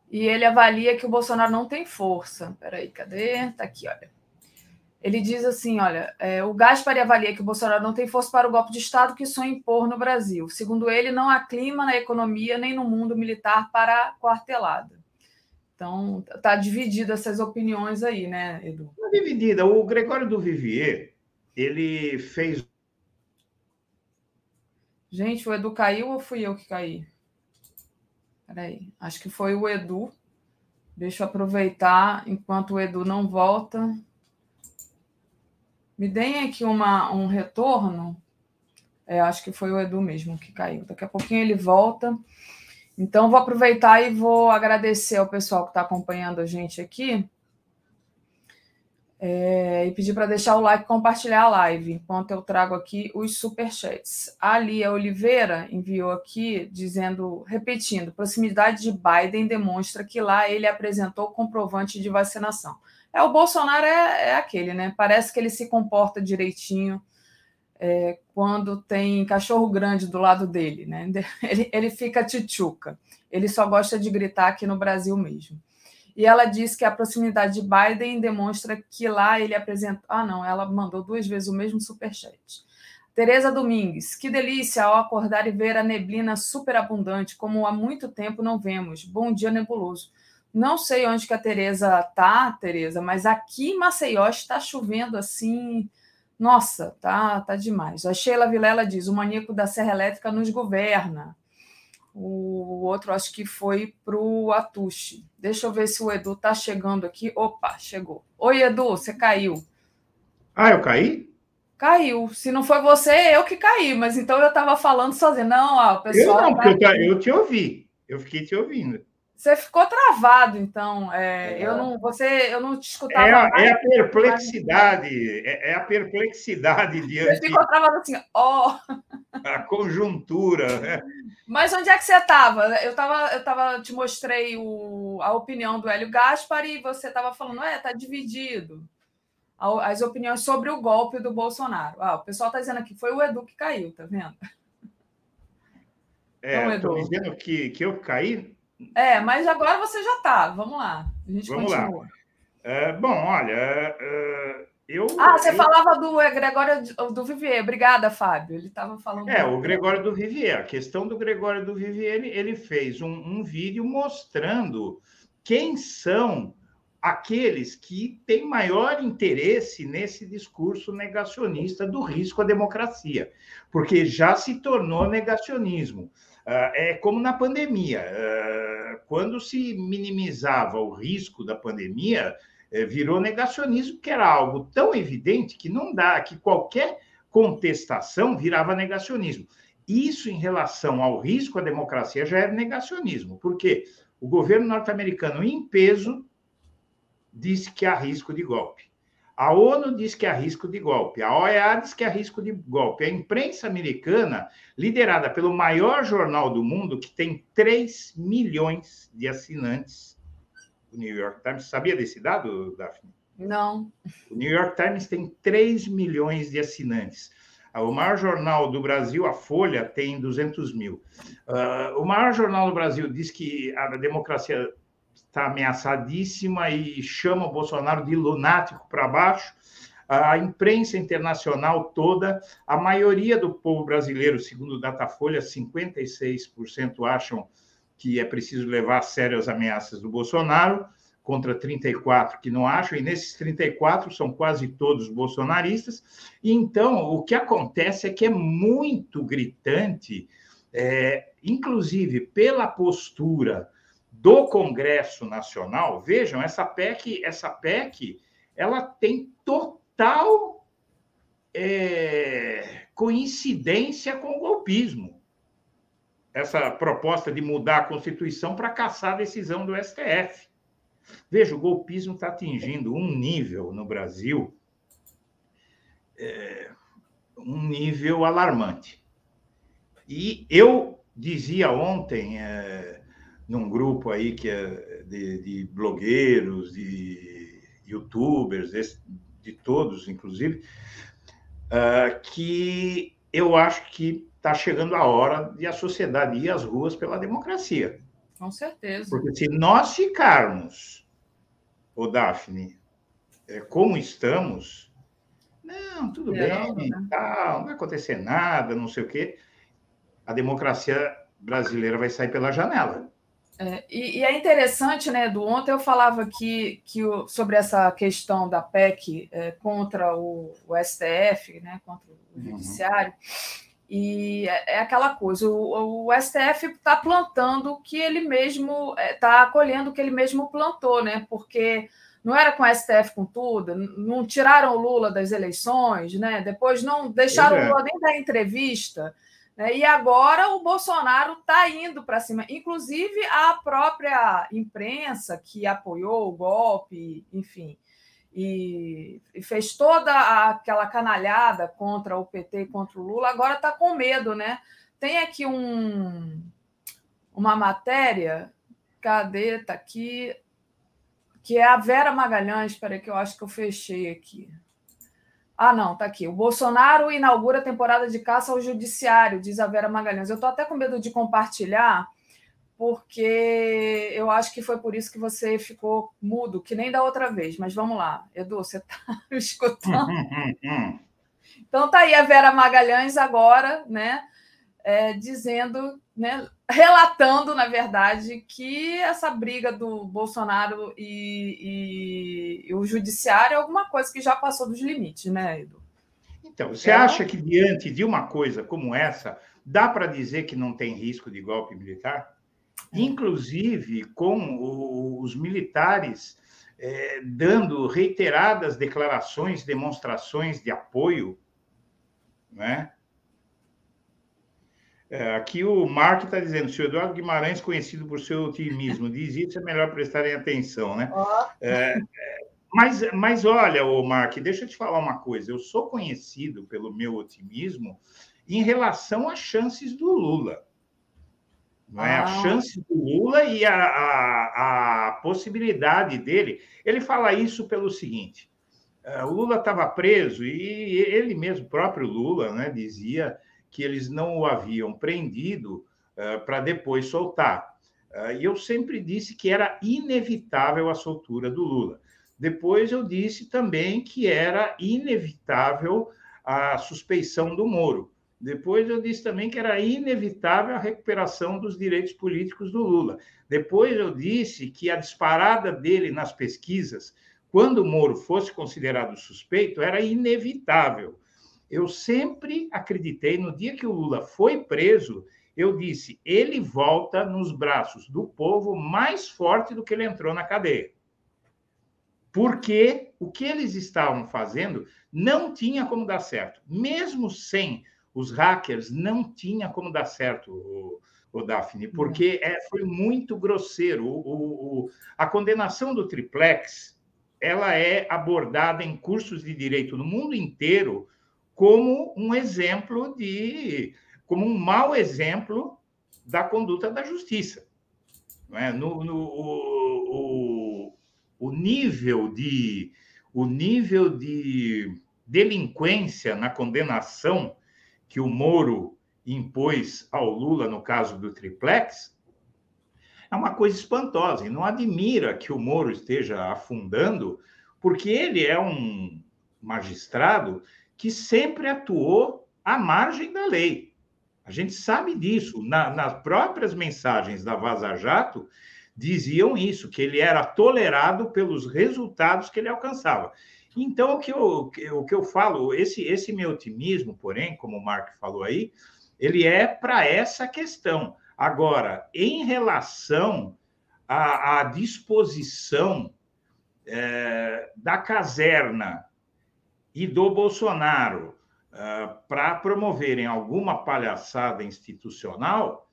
e ele avalia que o Bolsonaro não tem força. Peraí, cadê? Tá aqui, olha. Ele diz assim: olha, é, o Gaspar avalia que o Bolsonaro não tem força para o golpe de Estado que sonha impor no Brasil. Segundo ele, não há clima na economia nem no mundo militar para a quartelada. Então, está dividida essas opiniões aí, né, Edu? Está dividida. O Gregório do Vivier, ele fez. Gente, o Edu caiu ou fui eu que caí? Peraí, acho que foi o Edu. Deixa eu aproveitar enquanto o Edu não volta. Me deem aqui uma, um retorno. É, acho que foi o Edu mesmo que caiu. Daqui a pouquinho ele volta. Então, vou aproveitar e vou agradecer ao pessoal que está acompanhando a gente aqui. É, e pedir para deixar o like e compartilhar a live, enquanto eu trago aqui os superchats. A Lia Oliveira enviou aqui dizendo, repetindo, proximidade de Biden demonstra que lá ele apresentou comprovante de vacinação. É, o Bolsonaro é, é aquele, né? Parece que ele se comporta direitinho é, quando tem cachorro grande do lado dele, né? <laughs> Ele, ele fica tchutchuca. Ele só gosta de gritar aqui no Brasil mesmo. E ela diz que a proximidade de Biden demonstra que lá ele apresenta. Ah, não, ela mandou duas vezes o mesmo superchat. Tereza Domingues, que delícia ao acordar e ver a neblina superabundante, como há muito tempo não vemos. Bom dia, nebuloso. Não sei onde que a Tereza tá, Tereza, mas aqui em Maceió está chovendo assim. Nossa, tá, tá demais. A Sheila Vilela diz: o maníaco da Serra Elétrica nos governa. O outro acho que foi para o Atushi. Deixa eu ver se o Edu tá chegando aqui. Opa, chegou. Oi, Edu, você caiu. Ah, eu caí? Caiu. Se não foi você, eu que caí. Mas então eu estava falando sozinho. Não, ó, o pessoal. Eu não, tá porque eu, eu te ouvi. Eu fiquei te ouvindo. Você ficou travado, então. É, é. Eu não, você, eu não te escutava. É, a, é a perplexidade, é, é, a perplexidade <laughs> diante. Você ficou travado assim, ó. Oh. <laughs> A conjuntura. Né? Mas onde é que você estava? Eu estava, eu tava, te mostrei o, a opinião do Hélio Gaspar e você estava falando, é, tá dividido. As opiniões sobre o golpe do Bolsonaro. Ah, o pessoal está dizendo aqui, foi o Edu que caiu, tá vendo? É, então, Edu. dizendo que, que eu caí é, mas agora você já está. Vamos lá. A gente Vamos continua. lá. É, bom, olha, é, eu. Ah, você eu... falava do Gregório do Vivier. Obrigada, Fábio. Ele estava falando. É, o Gregório do Vivier. A questão do Gregório do Vivier, ele, ele fez um, um vídeo mostrando quem são aqueles que têm maior interesse nesse discurso negacionista do risco à democracia, porque já se tornou negacionismo. Ah, é como na pandemia. Ah, quando se minimizava o risco da pandemia, eh, virou negacionismo, que era algo tão evidente que não dá, que qualquer contestação virava negacionismo. Isso em relação ao risco à democracia já era negacionismo, porque o governo norte-americano, em peso, disse que há risco de golpe. A ONU diz que há risco de golpe, a OEA diz que há risco de golpe. A imprensa americana, liderada pelo maior jornal do mundo, que tem 3 milhões de assinantes, o New York Times, sabia desse dado, Daphne? Não. O New York Times tem 3 milhões de assinantes. O maior jornal do Brasil, a Folha, tem 200 mil. Uh, o maior jornal do Brasil diz que a democracia está ameaçadíssima e chama o Bolsonaro de lunático para baixo. A imprensa internacional toda, a maioria do povo brasileiro, segundo o Datafolha, 56% acham que é preciso levar a sério as ameaças do Bolsonaro, contra 34 que não acham, e nesses 34 são quase todos bolsonaristas. E então, o que acontece é que é muito gritante, é, inclusive pela postura do Congresso Nacional, vejam, essa PEC, essa PEC, ela tem total é, coincidência com o golpismo. Essa proposta de mudar a Constituição para caçar a decisão do STF. Veja, o golpismo está atingindo um nível no Brasil, é, um nível alarmante. E eu dizia ontem, é, num grupo aí que é de, de blogueiros, de youtubers, de todos, inclusive, uh, que eu acho que está chegando a hora de a sociedade ir às ruas pela democracia. Com certeza. Porque se nós ficarmos, o Daphne, é, como estamos, não, tudo bem, né? não vai acontecer nada, não sei o quê, a democracia brasileira vai sair pela janela. É, e, e, é interessante, né, do ontem eu falava aqui que o, sobre essa questão da PEC é, contra o, o, STF, né, contra o uhum. Judiciário, uhum. e é, é, aquela coisa, o, o STF está plantando o que ele mesmo está é, acolhendo o que ele mesmo plantou, né? Porque não era com o STF com tudo, não tiraram o Lula das eleições, né? Depois não deixaram o é. Lula nem dar entrevista. Né? E agora o Bolsonaro está indo para cima, inclusive a própria imprensa que apoiou o golpe, enfim, e, fez toda aquela canalhada contra o PT e contra o Lula, agora está com medo, né? Tem aqui um, uma matéria, cadê? Está aqui, que é a Vera Magalhães, espera que eu acho que eu fechei aqui. Ah, não, tá aqui. O Bolsonaro inaugura a temporada de caça ao judiciário, diz a Vera Magalhães. Eu estou até com medo de compartilhar, porque eu acho que foi por isso que você ficou mudo, que nem da outra vez. Mas vamos lá, Edu, você <laughs> está escutando? <laughs> então tá aí a Vera Magalhães agora, né? É, dizendo, né, relatando, na verdade, que essa briga do Bolsonaro e, e, e, o judiciário é alguma coisa que já passou dos limites, né, Edu? Então, você é. acha que diante de uma coisa como essa, dá para dizer que não tem risco de golpe militar? É. Inclusive com os militares é, dando reiteradas declarações, demonstrações de apoio, né? É, aqui o Mark está dizendo, o Eduardo Guimarães, conhecido por seu otimismo, diz isso, é melhor prestarem atenção, né? É, mas, mas olha, o Mark, deixa eu te falar uma coisa. Eu sou conhecido pelo meu otimismo em relação às chances do Lula. Não é? Ah. A chance do Lula e a, a, a possibilidade dele. Ele fala isso pelo seguinte: é, o Lula estava preso e ele mesmo, próprio Lula, né, dizia que eles não o haviam prendido uh, para depois soltar. Uh, e eu sempre disse que era inevitável a soltura do Lula. Depois eu disse também que era inevitável a suspeição do Moro. Depois eu disse também que era inevitável a recuperação dos direitos políticos do Lula. Depois eu disse que a disparada dele nas pesquisas, quando o Moro fosse considerado suspeito, era inevitável. Eu sempre acreditei, no dia que o Lula foi preso, eu disse: ele volta nos braços do povo mais forte do que ele entrou na cadeia. Porque o que eles estavam fazendo não tinha como dar certo. Mesmo sem os hackers, não tinha como dar certo, o, o Daphne, porque é, foi muito grosseiro. O, o, a condenação do triplex ela é abordada em cursos de direito no mundo inteiro como um exemplo de, como um mau exemplo da conduta da justiça. É? no, no o, o, o nível de o nível de delinquência na condenação que o Moro impôs ao Lula no caso do triplex é uma coisa espantosa e não admira que o Moro esteja afundando, porque ele é um magistrado que sempre atuou à margem da lei. A gente sabe disso. Na, nas próprias mensagens da Vaza Jato, diziam isso, que ele era tolerado pelos resultados que ele alcançava. Então, o que eu, o que eu falo, esse, esse meu otimismo, porém, como o Mark falou aí, ele é para essa questão. Agora, em relação à, à disposição é, da caserna e do Bolsonaro é, para promoverem alguma palhaçada institucional,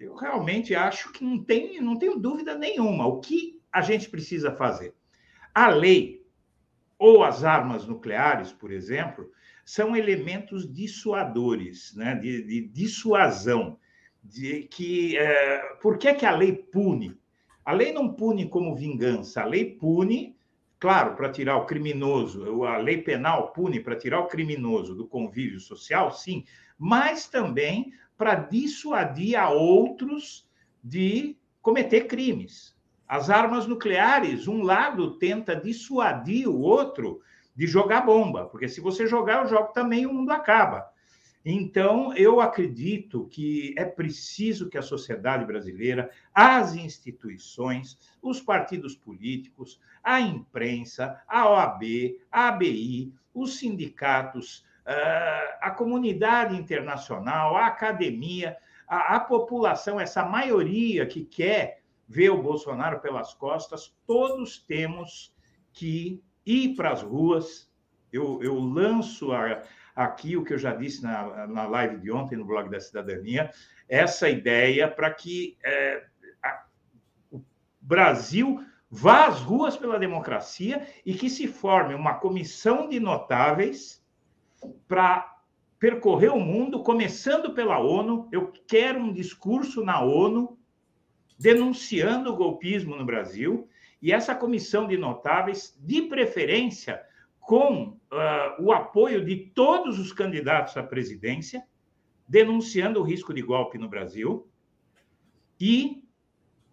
eu realmente acho que não, tem, não tenho dúvida nenhuma. O que a gente precisa fazer? A lei ou as armas nucleares, por exemplo, são elementos dissuadores, né? de, de dissuasão. De que, é, por que, que a lei pune? A lei não pune como vingança, a lei pune, claro, para tirar o criminoso, a lei penal pune para tirar o criminoso do convívio social, sim, mas também para dissuadir a outros de cometer crimes. As armas nucleares, um lado tenta dissuadir o outro de jogar bomba, porque se você jogar, eu jogo também o mundo acaba. Então, eu acredito que é preciso que a sociedade brasileira, as instituições, os partidos políticos, a imprensa, a OAB, a ABI, os sindicatos, ah, a comunidade internacional, a academia, a, população, essa maioria que quer ver o Bolsonaro pelas costas, todos temos que ir para as ruas. Eu, eu lanço a, aqui o que eu já disse na, na live de ontem no blog da Cidadania, essa ideia para que é, a, o Brasil vá às ruas pela democracia e que se forme uma comissão de notáveis para percorrer o mundo, começando pela ONU. Eu quero um discurso na ONU denunciando o golpismo no Brasil e essa comissão de notáveis, de preferência, com uh, o apoio de todos os candidatos à presidência, denunciando o risco de golpe no Brasil e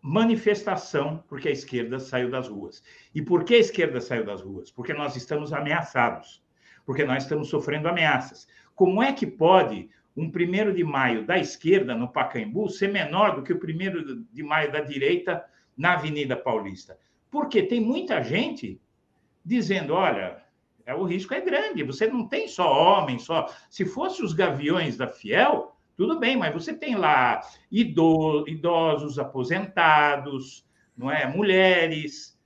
manifestação porque a esquerda saiu das ruas. E por que a esquerda saiu das ruas? Porque nós estamos ameaçados, porque nós estamos sofrendo ameaças. Como é que pode um primeiro de maio da esquerda no Pacaembu ser menor do que o primeiro de maio da direita na Avenida Paulista? Porque tem muita gente dizendo, olha, é, o risco é grande. Você não tem só homens, só. Se fosse os gaviões da Fiel, tudo bem, mas você tem lá idosos, aposentados, não é? Mulheres,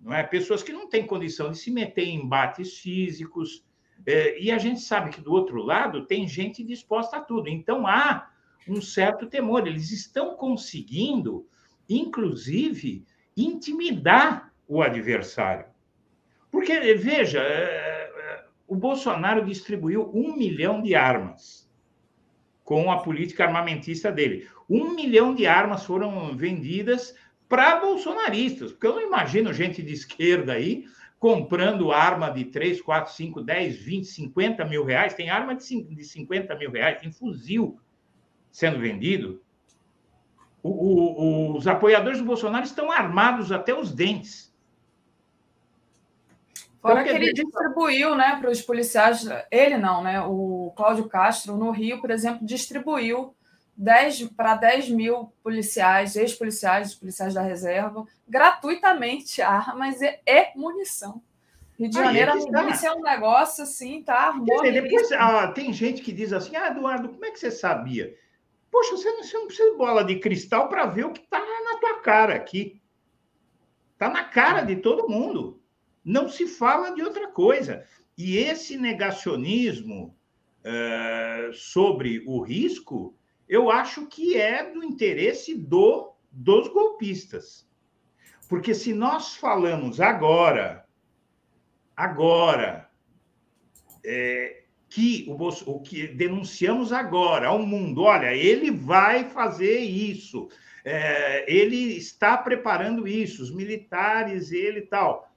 não é? Pessoas que não têm condição de se meter em embates físicos. É, e a gente sabe que do outro lado tem gente disposta a tudo. Então há um certo temor. Eles estão conseguindo, inclusive, intimidar o adversário. Porque, veja, é, o Bolsonaro distribuiu um milhão de armas com a política armamentista dele. Um milhão de armas foram vendidas para bolsonaristas, porque eu não imagino gente de esquerda aí comprando arma de 3, 4, 5, 10, 20, 50 mil reais. Tem arma de 50 mil reais, tem fuzil sendo vendido. O, o, os apoiadores do Bolsonaro estão armados até os dentes. Fora que ele distribuiu né, para os policiais, ele não, né? O Cláudio Castro, no Rio, por exemplo, distribuiu para 10 mil policiais, ex-policiais, policiais da reserva, gratuitamente armas e, e munição. Rio de Janeiro, é, é um negócio assim, tá? Dizer, depois, ah, tem gente que diz assim: ah, Eduardo, como é que você sabia? Poxa, você não, você não precisa de bola de cristal para ver o que está na tua cara aqui. Está na cara de todo mundo não se fala de outra coisa. E esse negacionismo uh, sobre o risco, eu acho que é do interesse do, dos golpistas. Porque se nós falamos agora, agora, é, que o, o que denunciamos agora ao mundo, olha, ele vai fazer isso, é, ele está preparando isso, os militares, ele tal.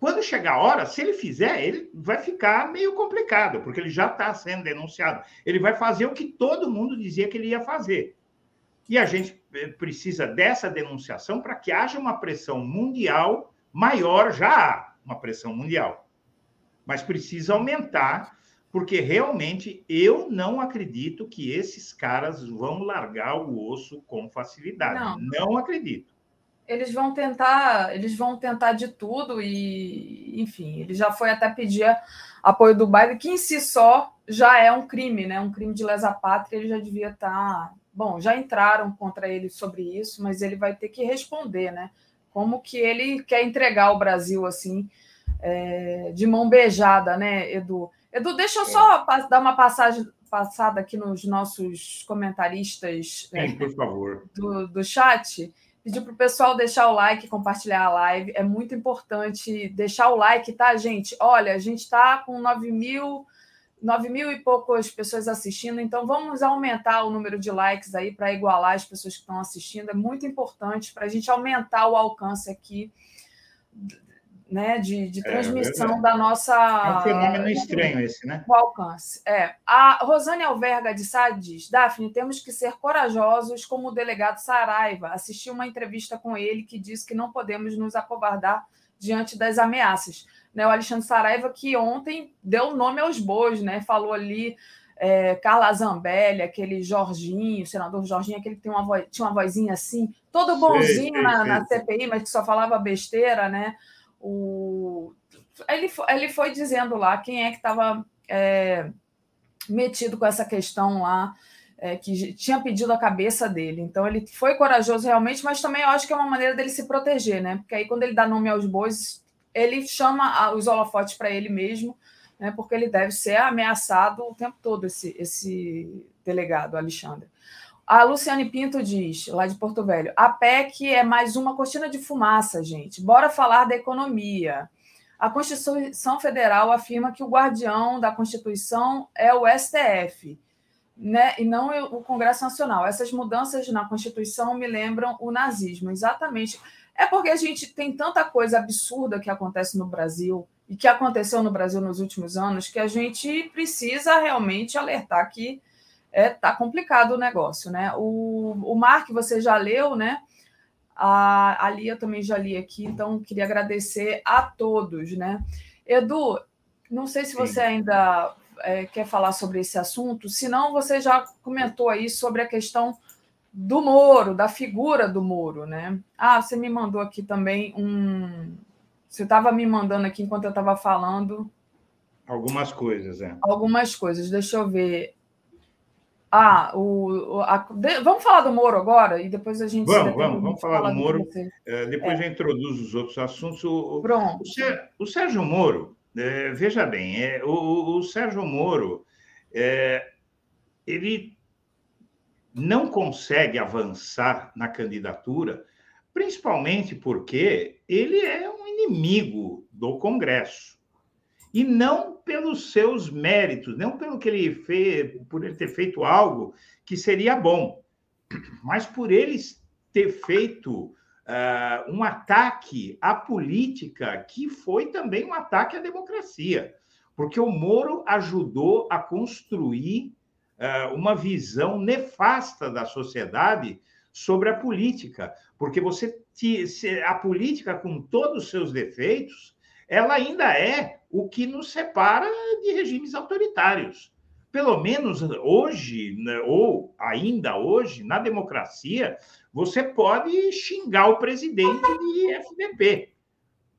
Quando chegar a hora, se ele fizer, ele vai ficar meio complicado, porque ele já está sendo denunciado. Ele vai fazer o que todo mundo dizia que ele ia fazer. E a gente eh, precisa dessa denunciação para que haja uma pressão mundial maior, já há uma pressão mundial. Mas precisa aumentar, porque realmente eu não acredito que esses caras vão largar o osso com facilidade. Não, não acredito eles vão tentar, eles vão tentar de tudo e, enfim, ele já foi até pedir apoio do Biden, que em si só já é um crime, né? Um crime de lesa pátria, ele já devia estar bom, já entraram contra ele sobre isso, mas ele vai ter que responder, né? Como que ele quer entregar o Brasil assim, é, de mão beijada, né, Edu? Edu, deixa eu só dar uma passagem passada aqui nos nossos comentaristas Sim, por favor. Do, do chat. Pedir para o pessoal deixar o like, compartilhar a live. É muito importante deixar o like, tá, gente? Olha, a gente está com 9 mil, 9 mil e poucas pessoas assistindo, então vamos aumentar o número de likes aí para igualar as pessoas que estão assistindo. É muito importante para a gente aumentar o alcance aqui né, de, de é, transmissão é, da nossa. É um fenômeno estranho esse, né? O alcance. É. A Rosane Alverga de Sá diz: Daphne, temos que ser corajosos como o delegado Saraiva. Assisti uma entrevista com ele que disse que não podemos nos acovardar diante das ameaças. Né, o Alexandre Saraiva, que ontem deu nome aos bois, né? Falou ali. É, Carla Zambelli, aquele Jorginho, o senador Jorginho, aquele que tem uma voz, tinha uma vozinha assim, todo bonzinho sei, sei, na, na CPI, mas que só falava besteira, né? O, ele, ele foi dizendo lá quem é que estava é, metido com essa questão lá, é, que tinha pedido a cabeça dele. Então ele foi corajoso realmente, mas também eu acho que é uma maneira dele se proteger, né? Porque aí quando ele dá nome aos bois, ele chama os holofotes para ele mesmo, né? Porque ele deve ser ameaçado o tempo todo, esse, esse delegado, Alexandre. A Luciane Pinto diz, lá de Porto Velho, a PEC é mais uma cortina de fumaça, gente. Bora falar da economia. A Constituição Federal afirma que o guardião da Constituição é o STF, né? e não o Congresso Nacional. Essas mudanças na Constituição me lembram o nazismo, exatamente. É porque a gente tem tanta coisa absurda que acontece no Brasil e que aconteceu no Brasil nos últimos anos que a gente precisa realmente alertar que é, tá complicado o negócio, né? O, o Mark, você já leu, né? A, a Lia também já li aqui, então queria agradecer a todos, né? Edu, não sei se você ainda é, quer falar sobre esse assunto, se não, você já comentou aí sobre a questão do Moro, da figura do Moro, né? Ah, você me mandou aqui também um. Você estava me mandando aqui enquanto eu estava falando. Algumas coisas, é. Algumas coisas, deixa eu ver. Ah, o, a, de, vamos falar do Moro agora e depois a gente. Vamos, vamos, vamos falar do Moro. É, depois é. já introduz os outros assuntos. O, Pronto. O, o Sérgio Moro, é, veja bem, é, o, o, Sérgio Moro, é, ele não consegue avançar na candidatura, principalmente porque ele é um inimigo do Congresso e não pelos seus méritos, não pelo que ele fez, por ele ter feito algo que seria bom, mas por ele ter feito uh, um ataque à política que foi também um ataque à democracia, porque o Moro ajudou a construir uh, uma visão nefasta da sociedade sobre a política, porque você a política com todos os seus defeitos, ela ainda é o que nos separa de regimes autoritários. Pelo menos hoje, né, ou ainda hoje, na democracia, você pode xingar o presidente de FDP,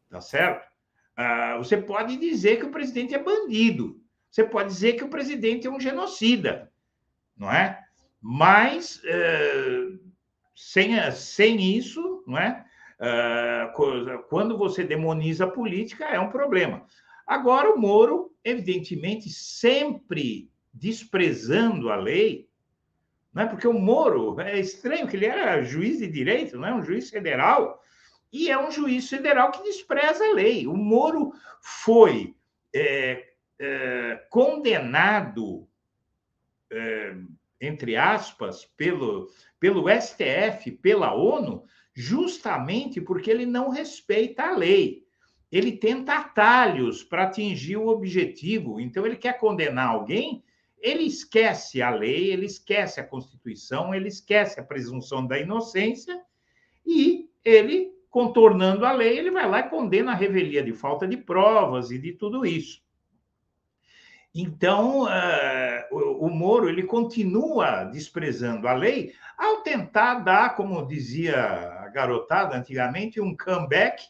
tá certo? Ah, você pode dizer que o presidente é bandido, você pode dizer que o presidente é um genocida, não é? Mas eh, sem, sem isso, não é? Ah, quando você demoniza a política, é um problema. Agora, o Moro, evidentemente, sempre desprezando a lei, não é? porque o Moro é estranho que ele era juiz de direito, não é um juiz federal, e é um juiz federal que despreza a lei. O Moro foi é, é, condenado, é, entre aspas, pelo, pelo STF, pela ONU, justamente porque ele não respeita a lei ele tenta atalhos para atingir o objetivo. Então, ele quer condenar alguém, ele esquece a lei, ele esquece a Constituição, ele esquece a presunção da inocência e ele, contornando a lei, ele vai lá e condena a revelia de falta de provas e de tudo isso. Então, uh, o Moro ele continua desprezando a lei ao tentar dar, como dizia a garotada antigamente, um comeback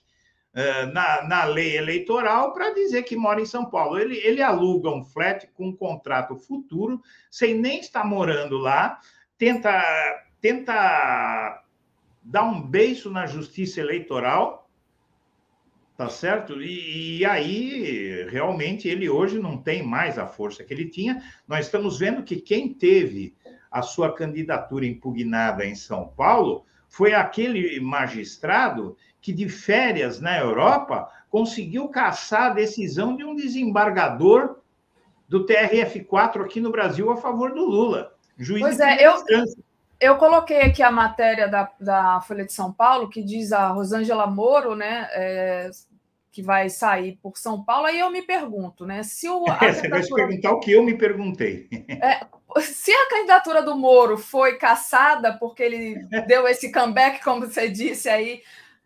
na, na lei eleitoral para dizer que mora em São Paulo. Ele, ele aluga um flat com um contrato futuro, sem nem estar morando lá, tenta, tenta dar um beijo na justiça eleitoral, tá certo? E, e, aí, realmente, ele hoje não tem mais a força que ele tinha. Nós estamos vendo que quem teve a sua candidatura impugnada em São Paulo foi aquele magistrado que, de férias na Europa, conseguiu caçar a decisão de um desembargador do TRF4 aqui no Brasil a favor do Lula. Juiz pois é, eu, eu coloquei aqui a matéria da, da Folha de São Paulo, que diz a Rosângela Moro, né, é, que vai sair por São Paulo, aí eu me pergunto, né, se o... É, você vai se perguntar o que eu me perguntei. É, se a candidatura do Moro foi caçada porque ele <laughs> deu esse comeback, como você disse aí,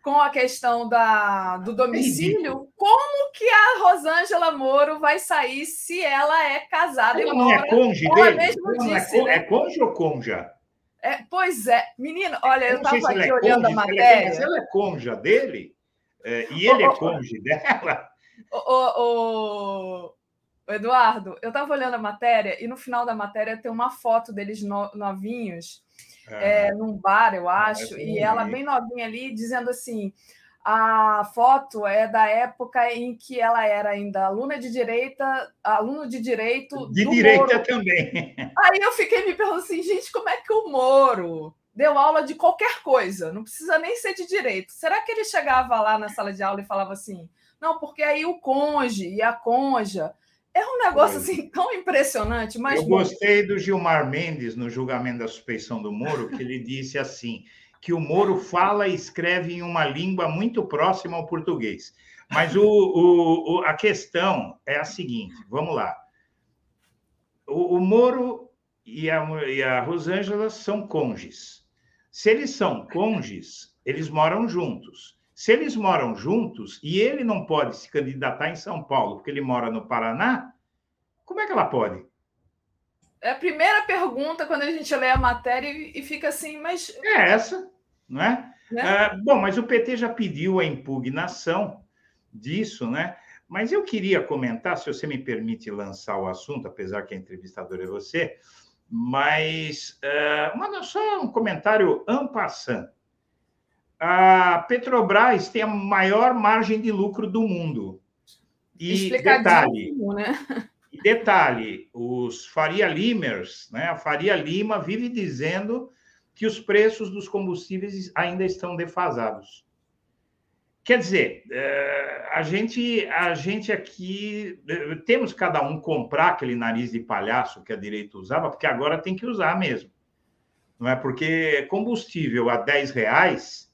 com a questão da, do domicílio, como que a Rosângela Moro vai sair se ela é casada ela e mora? Não é cônjuge ela dele? mesmo ela é disse, é, né? é cônjuge ou conja? É, pois é, menino, olha, eu estava aqui é olhando a matéria. Mas ela é cônjuge dele é, e ele oh, é cônjuge dela. O, Eduardo, eu estava olhando a matéria e no final da matéria tem uma foto deles no, novinhos é, num bar, eu acho, e ela bem novinha ali, dizendo assim: a foto é da época em que ela era ainda aluna de direita, aluno de direito. De direita Moro. também. Aí eu fiquei me perguntando assim, gente, como é que o Moro deu aula de qualquer coisa? Não precisa nem ser de direito. Será que ele chegava lá na sala de aula e falava assim? Não, porque aí o conge e a conja é um negócio assim tão impressionante. Mas eu gostei do Gilmar Mendes no julgamento da suspeição do Moro, que ele disse assim: que o Moro fala e escreve em uma língua muito próxima ao português. Mas o, o, a questão é a seguinte: vamos lá. O, o Moro e a, e a Rosângela são cônjuges. Se eles são cônjuges, eles moram juntos. Se eles moram juntos e ele não pode se candidatar em São Paulo porque ele mora no Paraná, como é que ela pode? É a primeira pergunta quando a gente lê a matéria e fica assim, mas. É essa, não é? Né? Ah, bom, mas o PT já pediu a impugnação disso, né? Mas eu queria comentar, se você me permite lançar o assunto, apesar que a entrevistadora é você, mas uh, uma, só um comentário ampassant a Petrobras tem a maior margem de lucro do mundo. E detalhe, né? detalhe, os Faria Limers, né? A Faria Lima vive dizendo que os preços dos combustíveis ainda estão defasados. Quer dizer, é, a gente, a gente aqui é, temos cada um comprar aquele nariz de palhaço que a direita usava, porque agora tem que usar mesmo. Não é porque combustível a 10 reais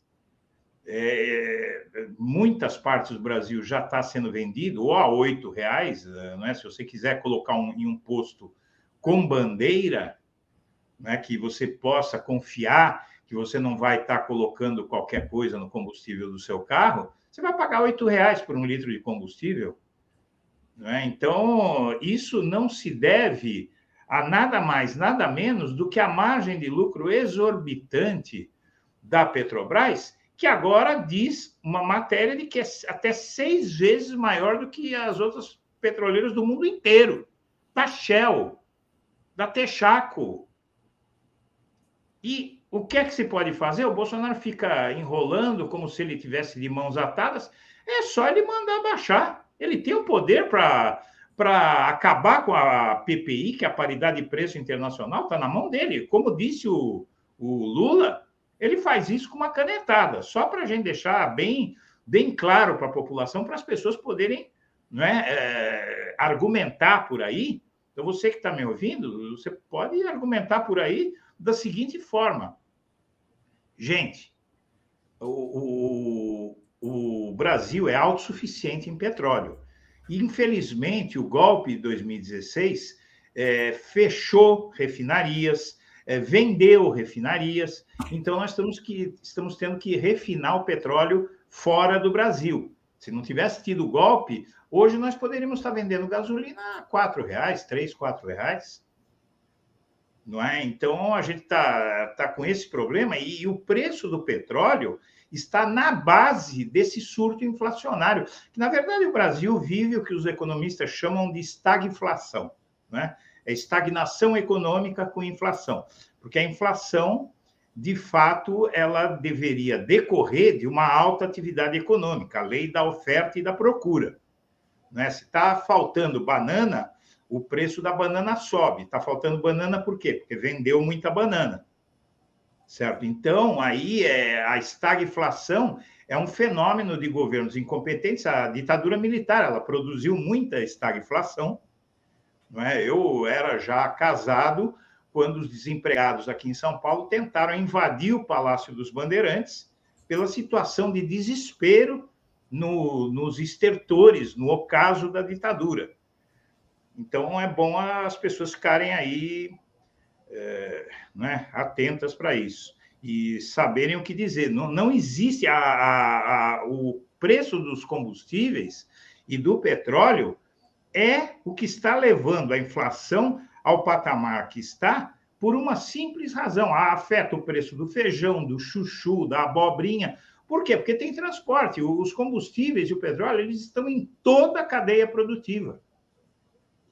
é, muitas partes do Brasil já está sendo vendido ou a oito reais, não é? Se você quiser colocar um, em um posto com bandeira, né, que você possa confiar que você não vai estar tá colocando qualquer coisa no combustível do seu carro, você vai pagar oito reais por um litro de combustível. É? Então, isso não se deve a nada mais, nada menos do que a margem de lucro exorbitante da Petrobras, que agora diz uma matéria de que é até seis vezes maior do que as outras petroleiras do mundo inteiro. Da Shell, da Texaco. E o que é que se pode fazer? O Bolsonaro fica enrolando como se ele tivesse de mãos atadas. É só ele mandar baixar. Ele tem o poder para para acabar com a PPI, que é a paridade de preço internacional, está na mão dele. Como disse o, o Lula, ele faz isso com uma canetada, só para a gente deixar bem, bem claro para a população, para as pessoas poderem né, é, argumentar por aí. Então, você que está me ouvindo, você pode argumentar por aí da seguinte forma: gente, o, o, o Brasil é autossuficiente em petróleo. Infelizmente, o golpe de 2016 é, fechou refinarias, é, vendeu refinarias, então nós estamos, que, estamos tendo que refinar o petróleo fora do Brasil. Se não tivesse tido golpe, hoje nós poderíamos estar vendendo gasolina a quatro reais, três, quatro reais. Não é? Então a gente está tá com esse problema e, e o preço do petróleo está na base desse surto inflacionário, que na verdade o Brasil vive o que os economistas chamam de estagflação. Né? É estagnação econômica com inflação. Porque a inflação, de fato, ela deveria decorrer de uma alta atividade econômica, a lei da oferta e da procura. Né? Se está faltando banana, o preço da banana sobe. Está faltando banana por quê? Porque vendeu muita banana. Certo? Então, aí é, a estagflação é um fenômeno de governos incompetentes. A ditadura militar ela produziu muita estagflação. Não é? Eu era já casado quando os desempregados aqui em São Paulo tentaram invadir o Palácio dos Bandeirantes pela situação de desespero no, nos estertores, no ocaso da ditadura. Então, é bom as pessoas ficarem aí é, né, atentas para isso e saberem o que dizer. Não, não existe a, a, a, o preço dos combustíveis e do petróleo é o que está levando a inflação ao patamar que está por uma simples razão. Afeta o preço do feijão, do chuchu, da abobrinha. Por quê? Porque tem transporte. Os combustíveis e o petróleo eles estão em toda a cadeia produtiva.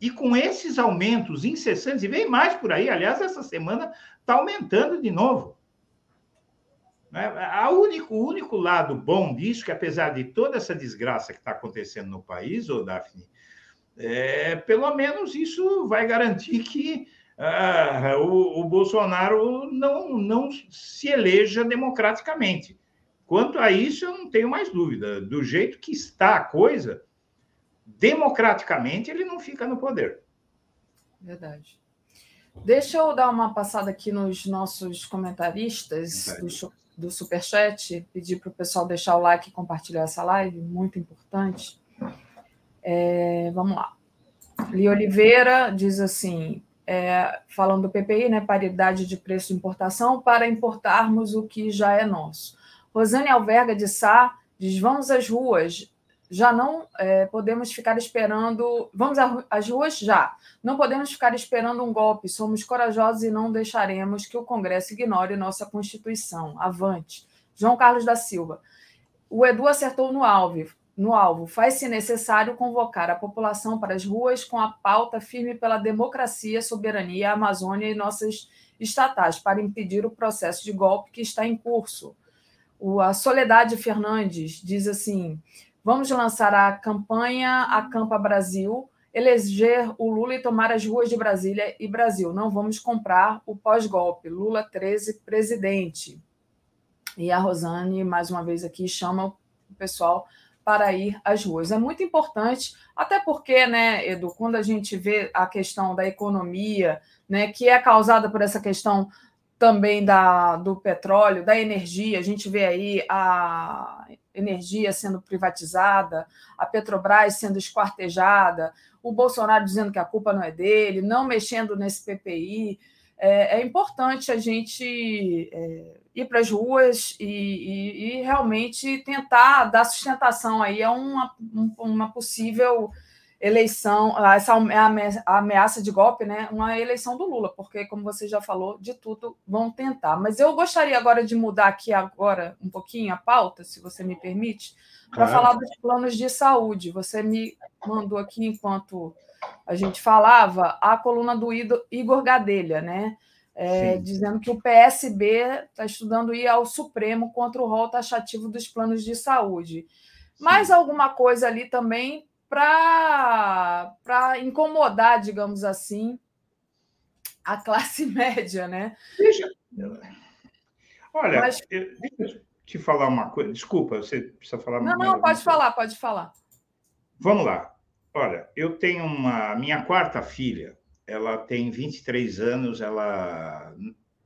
E com esses aumentos incessantes, e vem mais por aí, aliás, essa semana está aumentando de novo. Né? A único, o único lado bom disso, que apesar de toda essa desgraça que está acontecendo no país, ô Daphne, é, pelo menos isso vai garantir que ah, o, o, Bolsonaro não, não se eleja democraticamente. Quanto a isso, eu não tenho mais dúvida. Do jeito que está a coisa, democraticamente ele não fica no poder. Verdade. Deixa eu dar uma passada aqui nos nossos comentaristas do, do Superchat, pedir para o pessoal deixar o like e compartilhar essa live, muito importante. É, vamos lá. Li Oliveira diz assim: é, falando do PPI, né, paridade de preço de importação, para importarmos o que já é nosso. Rosane Alverga de Sá diz: vamos às ruas, já não é, podemos ficar esperando. Vamos às ruas já. Não podemos ficar esperando um golpe. Somos corajosos e não deixaremos que o Congresso ignore nossa Constituição. Avante. João Carlos da Silva. O Edu acertou no alvo. No alvo, faz-se necessário convocar a população para as ruas com a pauta firme pela democracia, soberania, Amazônia e nossas estatais para impedir o processo de golpe que está em curso. O, a Soledade Fernandes diz assim: Vamos lançar a campanha Acampa Brasil, eleger o Lula e tomar as ruas de Brasília e Brasil. Não vamos comprar o pós-golpe. Lula 13, presidente. E a Rosane, mais uma vez aqui, chama o pessoal para ir às ruas. É muito importante, até porque, né, Edu, quando a gente vê a questão da economia, né, que é causada por essa questão também da, do petróleo, da energia, a gente vê aí a energia sendo privatizada, a Petrobras sendo esquartejada, o Bolsonaro dizendo que a culpa não é dele, não mexendo nesse PPI. É, é importante a gente é, ir para as ruas e, e, e, realmente tentar dar sustentação aí a uma, uma possível eleição, essa ameaça de golpe, né? Uma eleição do Lula, porque, como você já falou, de tudo vão tentar. Mas eu gostaria agora de mudar aqui agora um pouquinho a pauta, se você me permite, para claro. falar dos planos de saúde. Você me mandou aqui, enquanto a gente falava, a coluna do Igor Gadelha, né? É, dizendo que o PSB está estudando ir ao Supremo contra o rol taxativo dos planos de saúde. Sim. Mais alguma coisa ali também para incomodar, digamos assim, a classe <laughs> média, né? Deixa. Olha, Mas... eu, deixa eu te falar uma coisa. Desculpa, você precisa falar. Não, não, pode falar, pode falar. Vamos lá. Olha, eu tenho uma. Minha quarta filha, ela tem 23 anos, ela.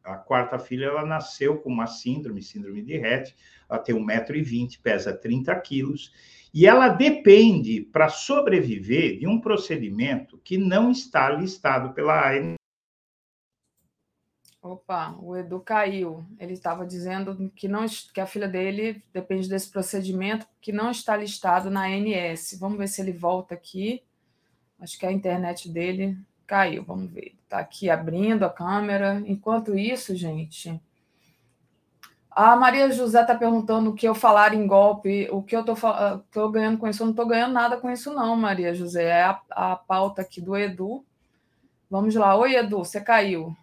A quarta filha, ela nasceu com uma síndrome, síndrome de Rett, ela tem 1,20m, pesa 30 quilos, e ela depende, para sobreviver, de um procedimento que não está listado pela ANS. Opa, o Edu caiu. Ele estava dizendo que, não, que a filha dele depende desse procedimento que não está listado na ANS. Vamos ver se ele volta aqui. Acho que a internet dele caiu. Vamos ver. Está aqui abrindo a câmera. Enquanto isso, gente, a Maria José está perguntando o que eu falar em golpe, o que eu estou ganhando com isso. Eu não estou ganhando nada com isso, não, Maria José. É a, a pauta aqui do Edu. Vamos lá. Oi, Edu, você caiu.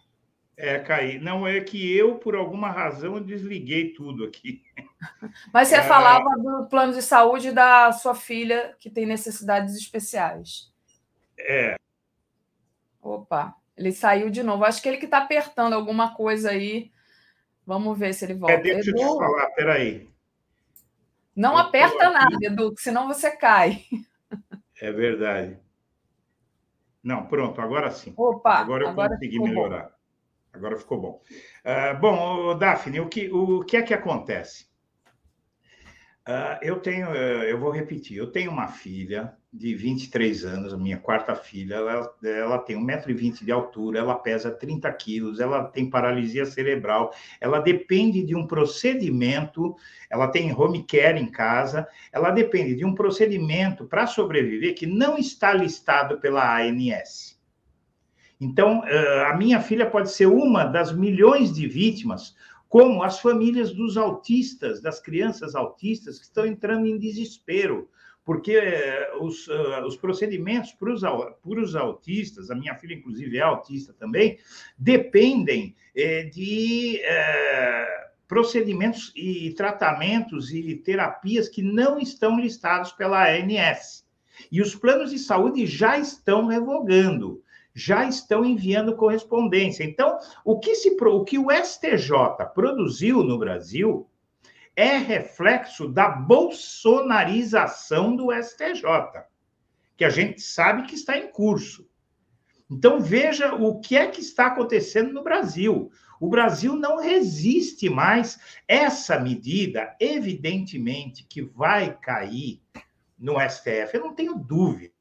É, caí. Não, é que eu, por alguma razão, desliguei tudo aqui. <laughs> Mas você é... falava do plano de saúde da sua filha que tem necessidades especiais. É. Opa, ele saiu de novo. Acho que ele que está apertando alguma coisa aí. Vamos ver se ele volta. É, deixa Edu... eu te falar, peraí. Não eu aperta nada, Edu, senão você cai. É verdade. Não, pronto, agora sim. Opa, agora eu agora consegui melhorar. Bom. Agora ficou bom. Uh, bom, Daphne, o que, o que é que acontece? Uh, eu tenho, uh, eu vou repetir, eu tenho uma filha de 23 anos, minha quarta filha, ela, ela tem 1,20m de altura, ela pesa 30 quilos, ela tem paralisia cerebral, ela depende de um procedimento, ela tem home care em casa, ela depende de um procedimento para sobreviver que não está listado pela ANS. Então, eh, a minha filha pode ser uma das milhões de vítimas, como as famílias dos autistas, das crianças autistas que estão entrando em desespero, porque eh, os, eh, os procedimentos para os, para os autistas, a minha filha, inclusive, é autista também, dependem de procedimentos e tratamentos e terapias que não estão listados pela ANS. E os planos de saúde já estão revogando já estão enviando correspondência. Então, o que, se, o, que o STJ produziu no Brasil é reflexo da bolsonarização do STJ, que a gente sabe que está em curso. Então, veja o que é que está acontecendo no Brasil. O Brasil não resiste mais. Essa medida, evidentemente, que vai cair no STF, eu não tenho dúvida.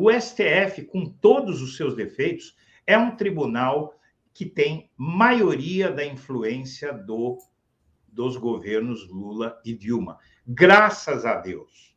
O STF, com todos os seus defeitos, é um tribunal que tem maioria da influência do, dos governos Lula e Dilma. Graças a Deus.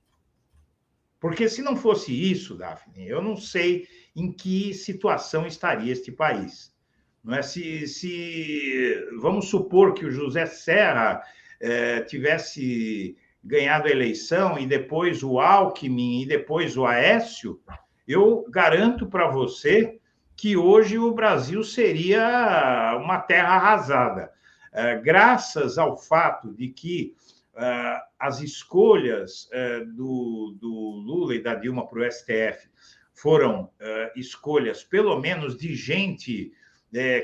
Porque se não fosse isso, Daphne, eu não sei em que situação estaria este país. Não é se, se vamos supor que o José Serra eh, tivesse ganhado a eleição e depois o Alckmin e depois o Aécio, eu garanto para você que hoje o Brasil seria uma terra arrasada. É, graças ao fato de que é, as escolhas é, do, do, Lula e da Dilma para o STF foram escolhas, pelo menos, de gente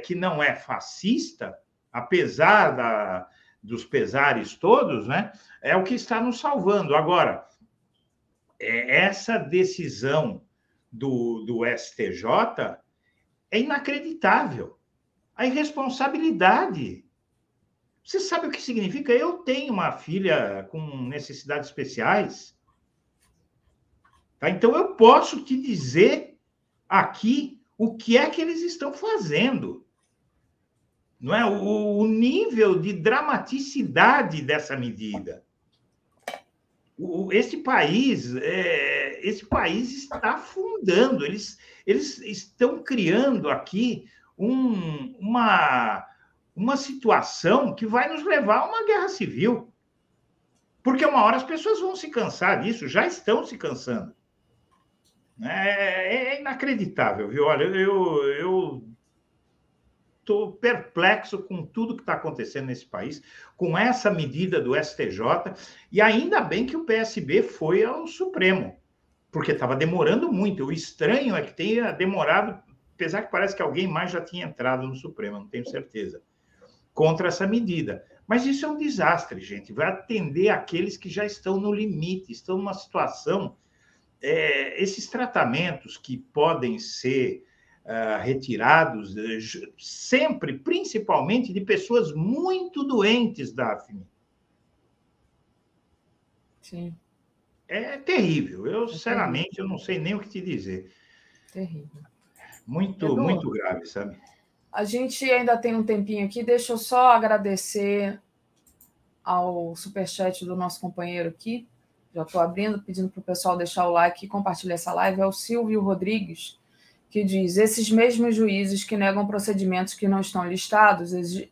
que não é fascista, apesar da, dos pesares todos, né? É o que está nos salvando. Agora, essa decisão do, do STJ é inacreditável. A irresponsabilidade. Você sabe o que significa? Eu tenho uma filha com necessidades especiais. Tá? Então, eu posso te dizer aqui o que é que eles estão fazendo. Não é o, o nível de dramaticidade dessa medida. O, esse país é, esse país está afundando, eles, eles estão criando aqui um, uma, uma situação que vai nos levar a uma guerra civil. Porque uma hora as pessoas vão se cansar disso, já estão se cansando. É, é inacreditável, viu? Olha, eu, eu estou perplexo com tudo que está acontecendo nesse país, com essa medida do STJ, e ainda bem que o PSB foi ao Supremo porque estava demorando muito. O estranho é que tenha demorado, apesar que parece que alguém mais já tinha entrado no Supremo, não tenho certeza, contra essa medida. Mas isso é um desastre, gente. Vai atender aqueles que já estão no limite, estão numa situação. É, esses tratamentos que podem ser uh, retirados, uh, sempre, principalmente de pessoas muito doentes, Daphne. Sim é terrível. Eu, é sinceramente, terrível. eu não sei nem o que te dizer. Terrível. Muito, Edu, muito grave, sabe? A gente ainda tem um tempinho aqui. Deixa eu só agradecer ao superchat do nosso companheiro aqui. Já estou abrindo, pedindo para o pessoal deixar o like e compartilhar essa live. É o Silvio Rodrigues, que diz: esses mesmos juízes que negam procedimentos que não estão listados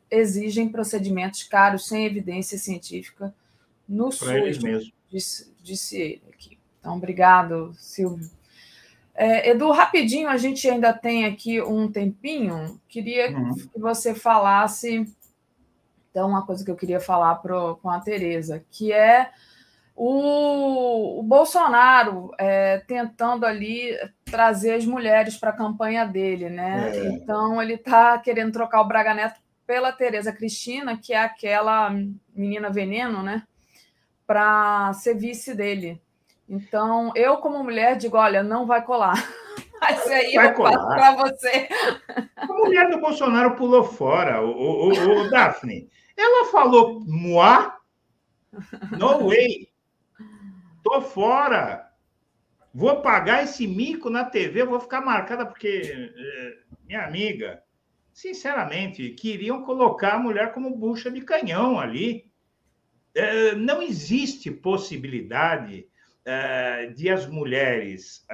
exigem procedimentos caros sem evidência científica no SUS. Eles mesmos disse, disse ele aqui. Então, obrigado, Silvio. É, Edu, rapidinho, a gente ainda tem aqui um tempinho. Queria uhum. que você falasse. Então, uma coisa que eu queria falar pro, com a Tereza, que é o, o Bolsonaro é, tentando ali trazer as mulheres para a campanha dele, né? É. Então, ele está querendo trocar o Braga Neto pela Tereza Cristina, que é aquela menina veneno, né? Para ser vice dele. Então, eu, como mulher, digo: olha, não vai colar. <laughs> Mas aí vai eu colar. para você. A mulher do Bolsonaro pulou fora, o, o, o, o Daphne. Ela falou: Moá? No way. Tô fora. Vou pagar esse mico na TV, vou ficar marcada, porque, eh, minha amiga, sinceramente, queriam colocar a mulher como bucha de canhão ali. Eh, não existe possibilidade uh, de as mulheres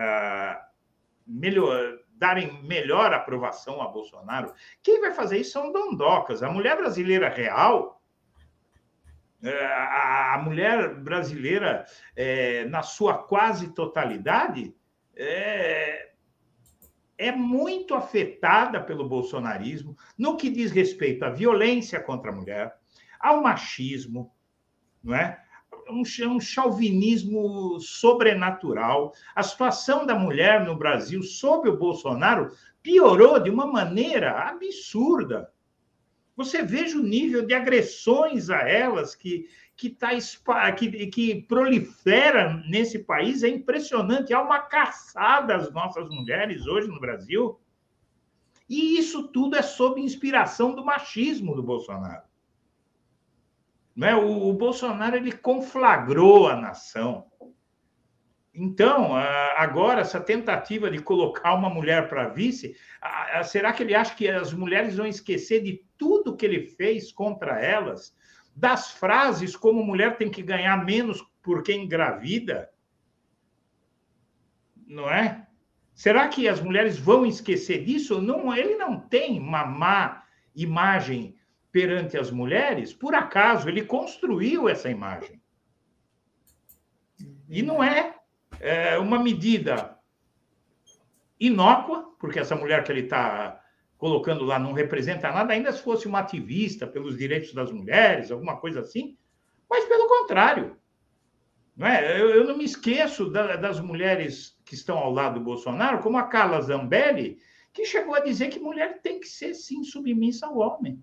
melhor, darem melhor aprovação a Bolsonaro, quem vai fazer isso são dondocas. A mulher brasileira real, a, a, mulher brasileira, é, na sua quase totalidade, é, é muito afetada pelo bolsonarismo no que diz respeito à violência contra a mulher, ao machismo, não é? um, um chauvinismo sobrenatural. A situação da mulher no Brasil, sob o Bolsonaro, piorou de uma maneira absurda. Você veja o nível de agressões a elas que, que, tá, que, que prolifera nesse país, é impressionante. Há uma caçada às nossas mulheres hoje no Brasil. E isso tudo é sob inspiração do machismo do Bolsonaro. Né? O, o Bolsonaro ele conflagrou a nação. Então, agora, essa tentativa de colocar uma mulher para vice, será que ele acha que as mulheres vão esquecer de tudo que ele fez contra elas? Das frases como mulher tem que ganhar menos porque engravida? Não é? Será que as mulheres vão esquecer disso? Não, ele não tem uma má imagem perante as mulheres, por acaso ele construiu essa imagem. E não é, é uma medida inócua, porque essa mulher que ele está colocando lá não representa nada, ainda se fosse uma ativista pelos direitos das mulheres, alguma coisa assim, mas pelo contrário. Não é? eu, eu não me esqueço da, das mulheres que estão ao lado do Bolsonaro, como a Carla Zambelli, que chegou a dizer que mulher tem que ser, sim, submissa ao homem.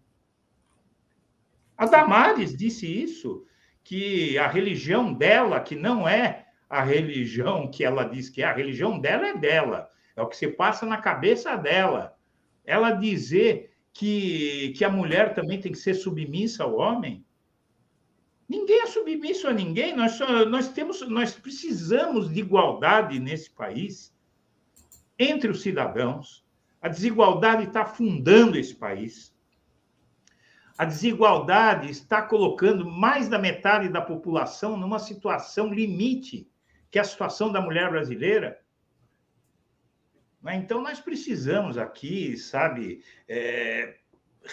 A Damares disse isso, que a religião dela, que não é a religião que ela diz que é, a religião dela é dela, é o que se passa na cabeça dela. Ela dizer que, que a mulher também tem que ser submissa ao homem. Ninguém é submisso a ninguém. Nós, nós temos, nós precisamos de igualdade nesse país entre os cidadãos. A desigualdade está afundando esse país a desigualdade está colocando mais da metade da população numa situação limite, que é a situação da mulher brasileira. Né? Então, nós precisamos aqui, sabe, é,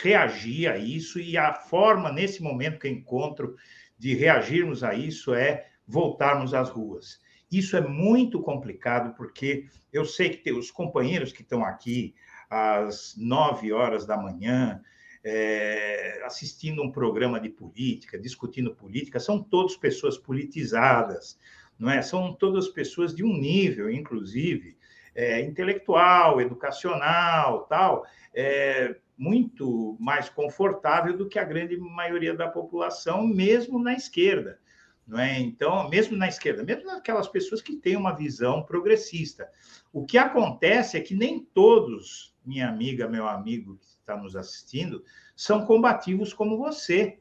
reagir a isso, e a forma, nesse momento que eu encontro, de reagirmos a isso é voltarmos às ruas. Isso é muito complicado, porque eu sei que os companheiros que estão aqui às nove horas da manhã, é, assistindo um programa de política, discutindo política, são todas pessoas politizadas, não é? São todas pessoas de um nível, inclusive, é, intelectual, educacional, tal, é, muito mais confortável do que a grande maioria da população, mesmo na esquerda. Não é? Então, mesmo na esquerda, mesmo naquelas pessoas que têm uma visão progressista. O que acontece é que nem todos, minha amiga, meu amigo, está nos assistindo, são combativos como você.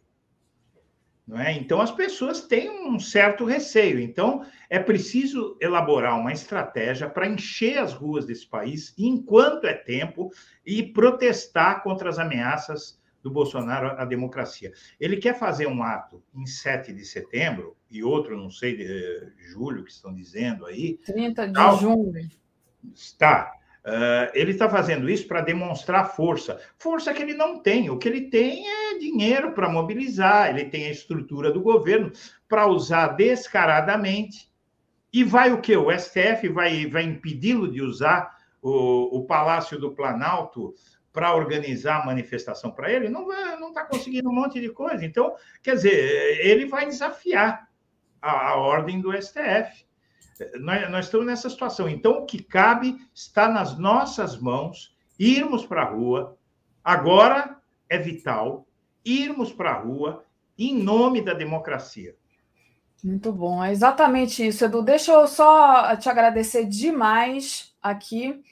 Não é? Então, as pessoas têm um certo receio. Então, é preciso elaborar uma estratégia para encher as ruas desse país, enquanto é tempo, e protestar contra as ameaças do Bolsonaro à democracia. Ele quer fazer um ato em 7 de setembro, e outro, não sei, de eh, julho, que estão dizendo aí. 30 de tal, junho. Está. Uh, ele está fazendo isso para demonstrar força. Força que ele não tem. O que ele tem é dinheiro para mobilizar, ele tem a estrutura do governo para usar descaradamente E vai o quê? O STF vai, vai impedi-lo de usar o, o Palácio do Planalto para organizar a manifestação para ele? Não não está conseguindo um monte de coisa. Então, quer dizer, ele vai desafiar a, a ordem do STF. Nós, nós estamos nessa situação. Então, o que cabe está nas nossas mãos irmos para a rua. Agora é vital irmos para a rua em nome da democracia. Muito bom, é exatamente isso, Edu. Deixa eu só te agradecer demais aqui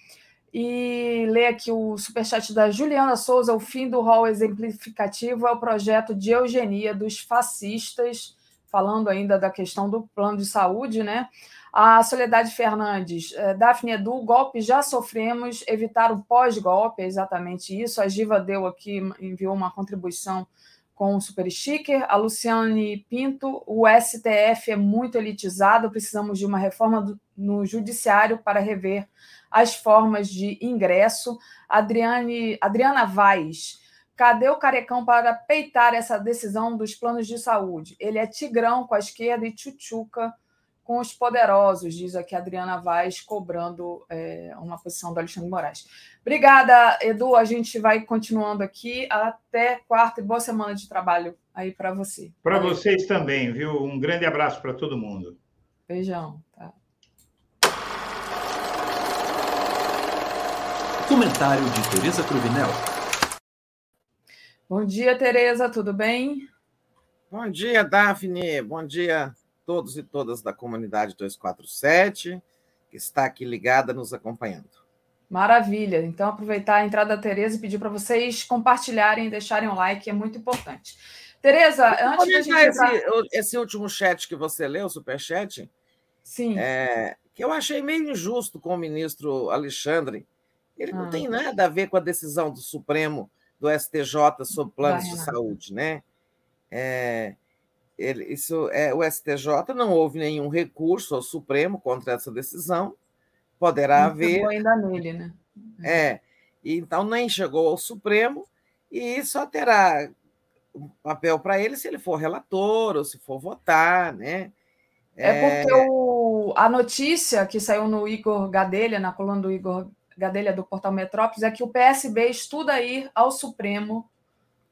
e ler aqui o superchat da Juliana Souza. O fim do rol exemplificativo é o projeto de eugenia dos fascistas, falando ainda da questão do plano de saúde, né? A Soledade Fernandes, eh, Daphne Edu, golpe já sofremos, evitar o pós-golpe, é exatamente isso. A Giva deu aqui, enviou uma contribuição com o super sticker. A Luciane Pinto, o STF é muito elitizado, precisamos de uma reforma do, no judiciário para rever as formas de ingresso. Adriane, Adriana Vaz, cadê o carecão para peitar essa decisão dos planos de saúde? Ele é tigrão com a esquerda e tchutchuca com os poderosos, diz aqui a Adriana Vaz, cobrando é, uma posição do Alexandre Moraes. Obrigada, Edu. A gente vai continuando aqui até quarta e boa semana de trabalho aí para você. Para vocês também, viu? Um grande abraço para todo mundo. Beijão. Tá. Comentário de Tereza Cruvinel. Bom dia, Tereza, tudo bem? Bom dia, Daphne. Bom dia todos e todas da comunidade 247, que está aqui ligada, nos acompanhando. Maravilha. Então, aproveitar a entrada da Tereza e pedir para vocês compartilharem e deixarem um like, é muito importante. Tereza, antes da gente. Entrar... Esse, esse, último chat que você leu, o superchat, Sim. É, que eu achei meio injusto com o ministro Alexandre. Ele ah. não tem nada a ver com a decisão do Supremo, do STJ, sobre planos Vai, de saúde, né? É, ele, isso é o STJ não houve nenhum recurso ao Supremo contra essa decisão. Poderá não haver. ainda nele, né? É. Então nem chegou ao Supremo e só terá um papel para ele se ele for relator ou se for votar, né? É, porque o, a notícia que saiu no Igor Gadelha, na coluna do Igor Gadelha do Portal Metrópolis, é que o PSB estuda ir ao Supremo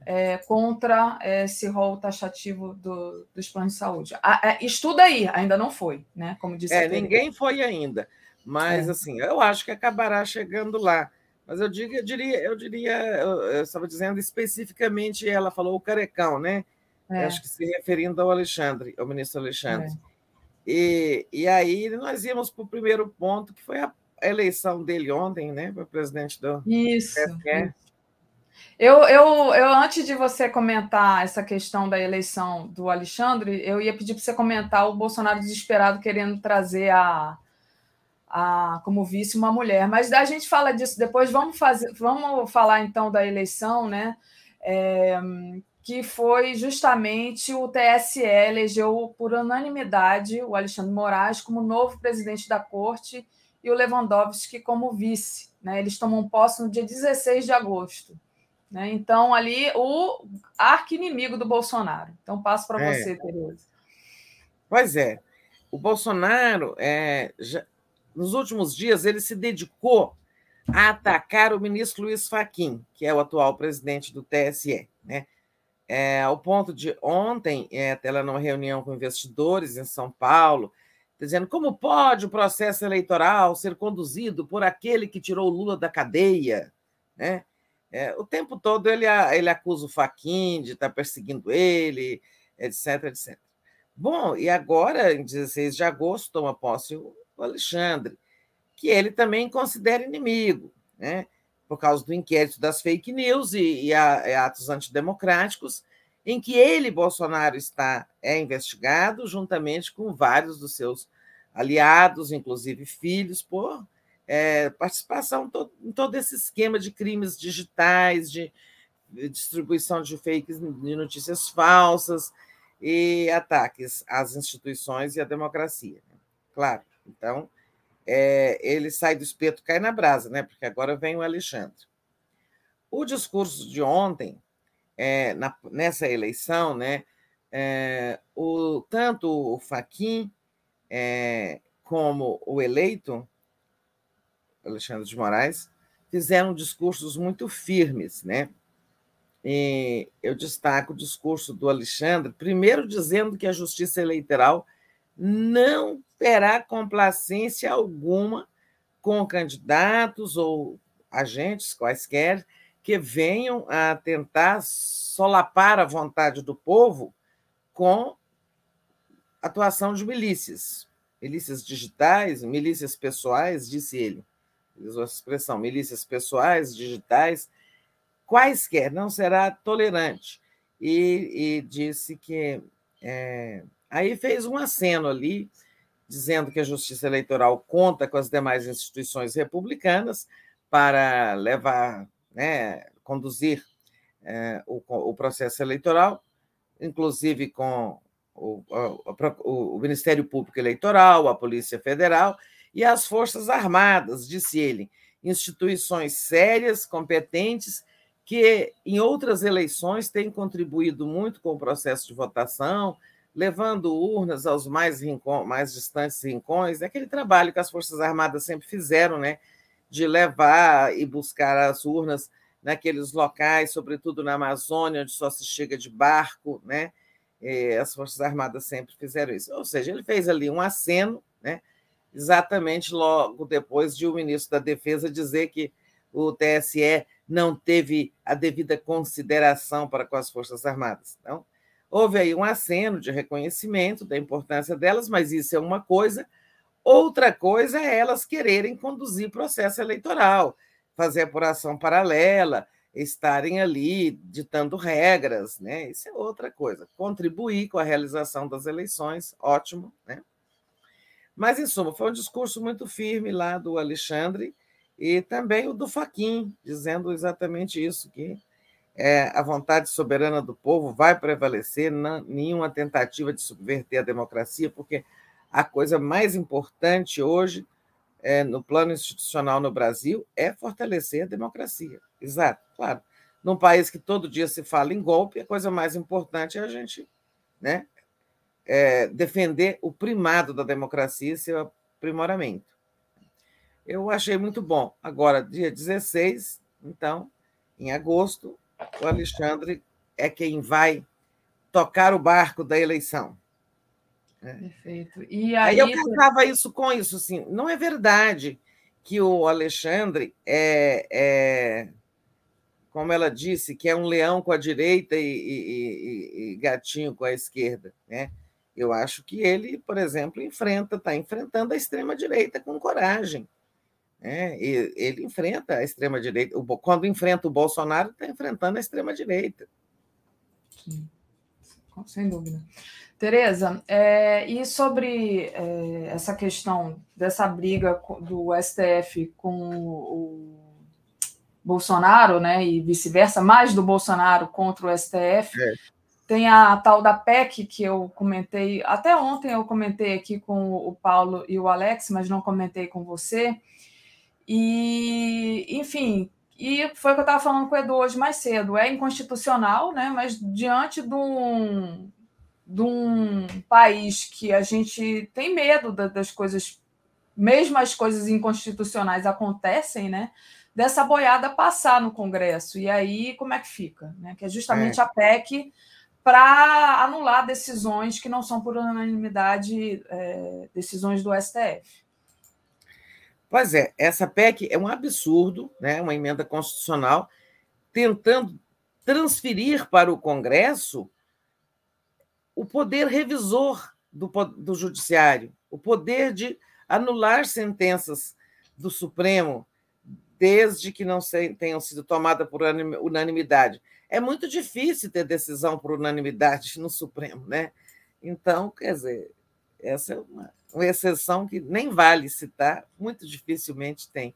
é, contra esse rol taxativo do, dos planos de saúde. A, é, estuda aí, ainda não foi, né? Como disse é, ninguém foi ainda, mas é. assim, eu acho que acabará chegando lá. Mas eu, digo, eu diria, eu diria, eu, estava dizendo especificamente, ela falou o carecão, né? É. Acho que se referindo ao Alexandre, ao ministro Alexandre. É. E, e aí nós íamos para o primeiro ponto, que foi a eleição dele ontem, né? Para presidente do Isso. Eu, eu, eu, antes de você comentar essa questão da eleição do Alexandre, eu ia pedir para você comentar o Bolsonaro desesperado querendo trazer a, a como vice uma mulher. Mas a gente fala disso depois. Vamos fazer, vamos falar então da eleição, né? É, que foi justamente o TSE elegeu por unanimidade o Alexandre Moraes como novo presidente da corte e o Lewandowski como vice. Né? Eles tomam posse no dia 16 de agosto. Né? Então, ali, o arqui-inimigo do Bolsonaro. Então, passo para é. você, Tereza. Pois é. O Bolsonaro, é, já, nos últimos dias, ele se dedicou a atacar o ministro Luiz Faquim, que é o atual presidente do TSE. Né? É, ao ponto de ontem, é, ela numa reunião com investidores em São Paulo, dizendo como pode o processo eleitoral ser conduzido por aquele que tirou Lula da cadeia, né? É, o tempo todo ele, ele acusa o Faquin de estar perseguindo ele, etc, etc. Bom, e agora, em 16 de agosto, toma posse o Alexandre, que ele também considera inimigo, né? por causa do inquérito das fake news e, e, a, e atos antidemocráticos, em que ele, Bolsonaro, está é investigado juntamente com vários dos seus aliados, inclusive filhos, por é, participação em todo esse esquema de crimes digitais, de distribuição de fakes, de notícias falsas e ataques às instituições e à democracia. Né? Claro, então é, ele sai do espeto, cai na brasa, né? Porque agora vem o Alexandre. O discurso de ontem, é, na, nessa eleição, né? É, o, tanto o Faquin é, como o eleito, Alexandre de Moraes, fizeram discursos muito firmes, né? E eu destaco o discurso do Alexandre, primeiro dizendo que a justiça eleitoral não terá complacência alguma com candidatos ou agentes quaisquer que venham a tentar solapar a vontade do povo com atuação de milícias, milícias digitais, milícias pessoais, disse ele. Usou essa expressão, milícias pessoais, digitais, quaisquer, não será tolerante. E, e disse que. É, aí fez um aceno ali, dizendo que a Justiça Eleitoral conta com as demais instituições republicanas para levar, né, conduzir é, o, o, processo eleitoral, inclusive com o, o, o Ministério Público Eleitoral, a Polícia Federal e as Forças Armadas, disse ele, instituições sérias, competentes que em outras eleições tem contribuído muito com o processo de votação, levando urnas aos mais, rincon, mais distantes rincões, é aquele trabalho que as Forças Armadas sempre fizeram, né, de levar e buscar as urnas naqueles locais, sobretudo na Amazônia, onde só se chega de barco, né? As Forças Armadas sempre fizeram isso. Ou seja, ele fez ali um aceno, né? Exatamente logo depois de o ministro da Defesa dizer que o TSE não teve a devida consideração para com as Forças Armadas. Então, houve aí um aceno de reconhecimento da importância delas, mas isso é uma coisa. Outra coisa é elas quererem conduzir processo eleitoral, fazer apuração paralela, estarem ali ditando regras, né? Isso é outra coisa. Contribuir com a realização das eleições, ótimo, né? Mas, em suma, foi um discurso muito firme lá do Alexandre, e também o do Faquin, dizendo exatamente isso, que é, a vontade soberana do povo vai prevalecer, não, nenhuma tentativa de subverter a democracia, porque a coisa mais importante hoje, é, no plano institucional no Brasil, é fortalecer a democracia. Exato, claro. Num país que todo dia se fala em golpe, a coisa mais importante é a gente né, é, defender o primado da democracia e seu aprimoramento eu achei muito bom. Agora, dia 16, então, em agosto, o Alexandre é quem vai tocar o barco da eleição. É. Perfeito. E aí, aí eu casava isso com isso, assim, não é verdade que o Alexandre é, é, como ela disse, que é um leão com a direita e, e, e, e gatinho com a esquerda, né? Eu acho que ele, por exemplo, enfrenta, está enfrentando a extrema direita com coragem. É, ele enfrenta a extrema-direita. Quando enfrenta o Bolsonaro, está enfrentando a extrema-direita. Sem dúvida. Tereza, é, e sobre é, essa questão dessa briga do STF com o Bolsonaro, né, e vice-versa, mais do Bolsonaro contra o STF, é. Tem a tal da PEC que eu comentei, até ontem eu comentei aqui com o Paulo e o Alex, mas não comentei com você, e, enfim, e foi o que eu estava falando com o Edu hoje mais cedo. É inconstitucional, né? mas diante de um, de um país que a gente tem medo das coisas, mesmo as coisas inconstitucionais acontecem, né? dessa boiada passar no Congresso. E aí, como é que fica? Né? Que é justamente é. a PEC para anular decisões que não são por unanimidade, é, decisões do STF. Pois é, essa PEC é um absurdo, né? uma emenda constitucional, tentando transferir para o Congresso o poder revisor do, do Judiciário, o poder de anular sentenças do Supremo, desde que não tenham sido tomadas por unanimidade. É muito difícil ter decisão por unanimidade no Supremo, né? Então, quer dizer, essa é uma, uma exceção que nem vale citar, muito dificilmente tem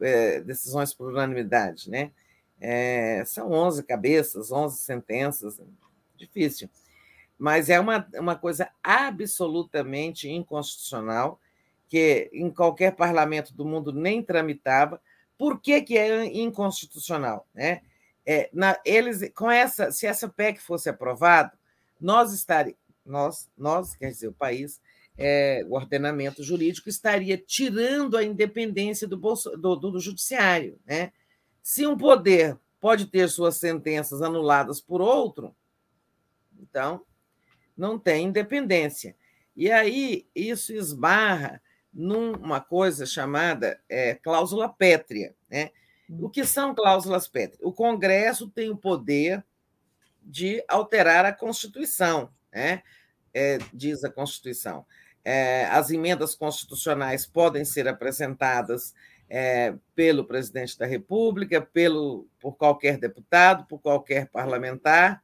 é, decisões por unanimidade. Né? É, são 11 cabeças, 11 sentenças, difícil. Mas é uma, uma coisa absolutamente inconstitucional, que em qualquer parlamento do mundo nem tramitava. Por que, que é inconstitucional? Né? É, na, eles, com essa, se essa PEC fosse aprovada, nós estaríamos nós, nós, quer dizer, o país, é, o ordenamento jurídico estaria tirando a independência do, bolso, do, do, do judiciário. Né? Se um poder pode ter suas sentenças anuladas por outro, então não tem independência. E aí isso esbarra numa coisa chamada é, cláusula pétrea. Né? O que são cláusulas pétreas? O Congresso tem o poder de alterar a Constituição, né? É, diz a Constituição. É, as emendas constitucionais podem ser apresentadas é, pelo presidente da República, pelo, por qualquer deputado, por qualquer parlamentar,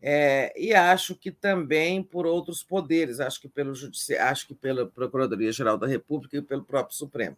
é, e acho que também por outros poderes, acho que pelo Judiciário, acho que pela Procuradoria-Geral da República e pelo próprio Supremo.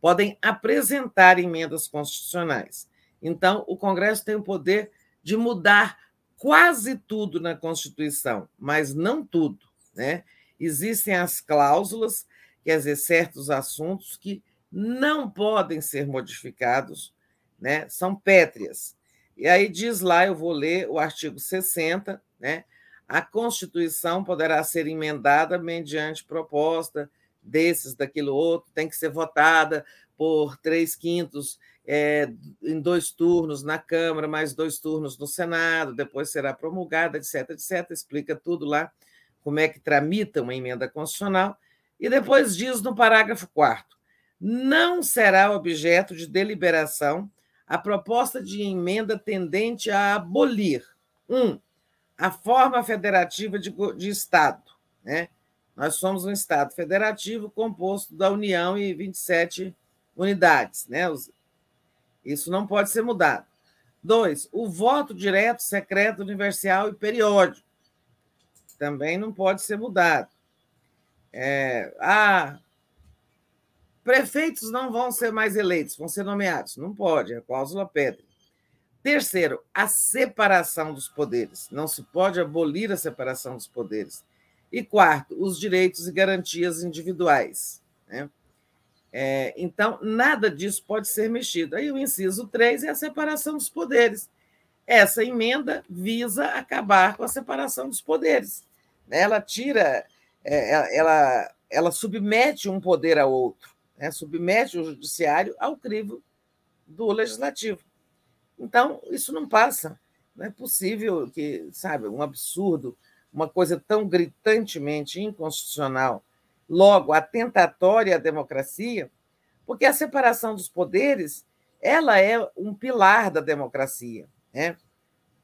Podem apresentar emendas constitucionais. Então, o Congresso tem o poder de mudar quase tudo na Constituição, mas não tudo. Né? Existem as cláusulas, quer dizer, certos assuntos que não podem ser modificados, né? são pétreas. E aí diz lá, eu vou ler o artigo 60, né? A Constituição poderá ser emendada mediante proposta desses, daquilo outro, tem que ser votada por três quintos é, em dois turnos na Câmara, mais dois turnos no Senado, depois será promulgada, etc, etc. Explica tudo lá, como é que tramita uma emenda constitucional. E depois diz no parágrafo 4 não será objeto de deliberação a proposta de emenda tendente a abolir, um, a forma federativa de, de Estado. Né? Nós somos um Estado federativo composto da União e 27 unidades. Né? Isso não pode ser mudado. Dois, o voto direto, secreto, universal e periódico. Também não pode ser mudado. É, ah, Prefeitos não vão ser mais eleitos, vão ser nomeados. Não pode, é a cláusula pedra. Terceiro, a separação dos poderes. Não se pode abolir a separação dos poderes. E quarto, os direitos e garantias individuais. Né? É, então, nada disso pode ser mexido. Aí o inciso 3 é a separação dos poderes. Essa emenda visa acabar com a separação dos poderes. Ela tira, é, ela, ela submete um poder ao outro né, submete o judiciário ao crivo do legislativo. Então, isso não passa. Não é possível que, sabe, um absurdo, uma coisa tão gritantemente inconstitucional, logo atentatória à democracia, porque a separação dos poderes ela é um pilar da democracia, né?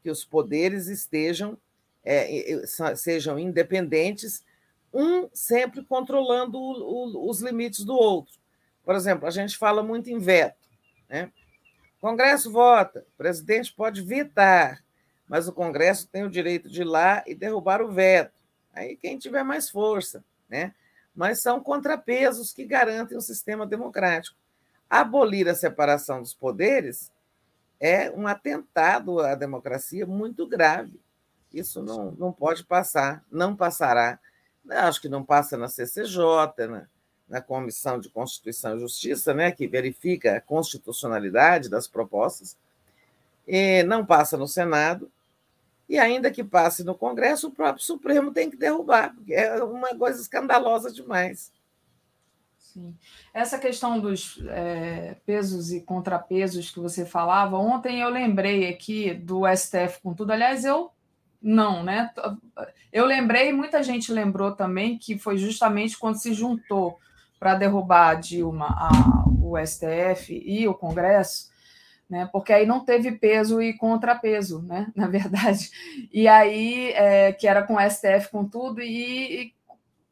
que os poderes estejam é, sejam independentes, um sempre controlando o, o, os limites do outro. Por exemplo, a gente fala muito em veto. Né? Congresso vota, presidente pode vetar, mas o Congresso tem o direito de ir lá e derrubar o veto. Aí quem tiver mais força. Né? Mas são contrapesos que garantem o sistema democrático. Abolir a separação dos poderes é um atentado à democracia muito grave. Isso não, não pode passar, não passará. Acho que não passa na CCJ, né? na Comissão de Constituição e Justiça, né, que verifica a constitucionalidade das propostas, e não passa no Senado, e ainda que passe no Congresso, o próprio Supremo tem que derrubar, porque é uma coisa escandalosa demais. Sim. Essa questão dos é, pesos e contrapesos que você falava, ontem eu lembrei aqui do STF com tudo. Aliás, eu não, né? Eu lembrei, muita gente lembrou também que foi justamente quando se juntou para derrubar a Dilma, a, o STF e o Congresso, né? Porque aí não teve peso e contrapeso, né? <laughs> Na verdade. E aí, é, que era com o STF com tudo, e, e,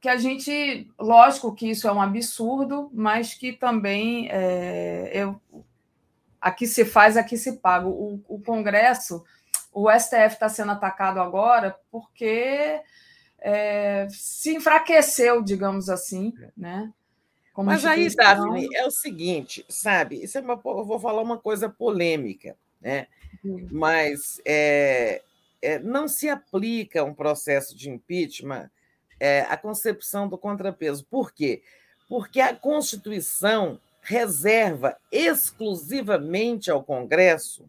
que a gente, lógico que isso é um absurdo, mas que também é, eu, aqui se faz, aqui se paga. O, o Congresso, o STF está sendo atacado agora porque é, se enfraqueceu, digamos assim, né? Como Mas aí, Daphne, é o seguinte, sabe? Isso é uma, eu vou falar uma coisa polêmica, né? Uhum. Mas é, é, não se aplica um processo de impeachment é, a concepção do contrapeso. Por quê? Porque a Constituição reserva exclusivamente ao Congresso o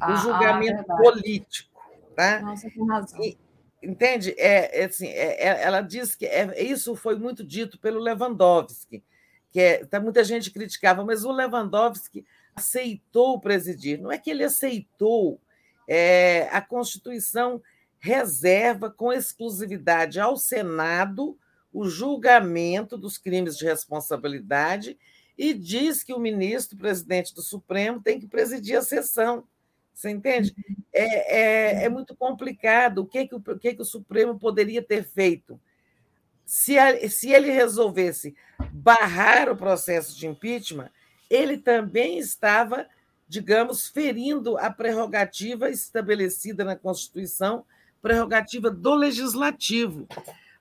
ah, julgamento ah, político. Tá? Nossa, tem razão. E, entende? É, é assim, é, é ela diz que é, isso foi muito dito pelo Lewandowski, que é, tá, muita gente criticava, mas o Lewandowski aceitou presidir. Não é que ele aceitou, é, a Constituição reserva com exclusividade ao Senado o julgamento dos crimes de responsabilidade e diz que o ministro presidente do Supremo tem que presidir a sessão. Você entende? É, é, é muito complicado. O que, que, o, o que, que o Supremo poderia ter feito? Se, a, se ele resolvesse barrar o processo de impeachment, ele também estava, digamos, ferindo a prerrogativa estabelecida na Constituição, prerrogativa do legislativo.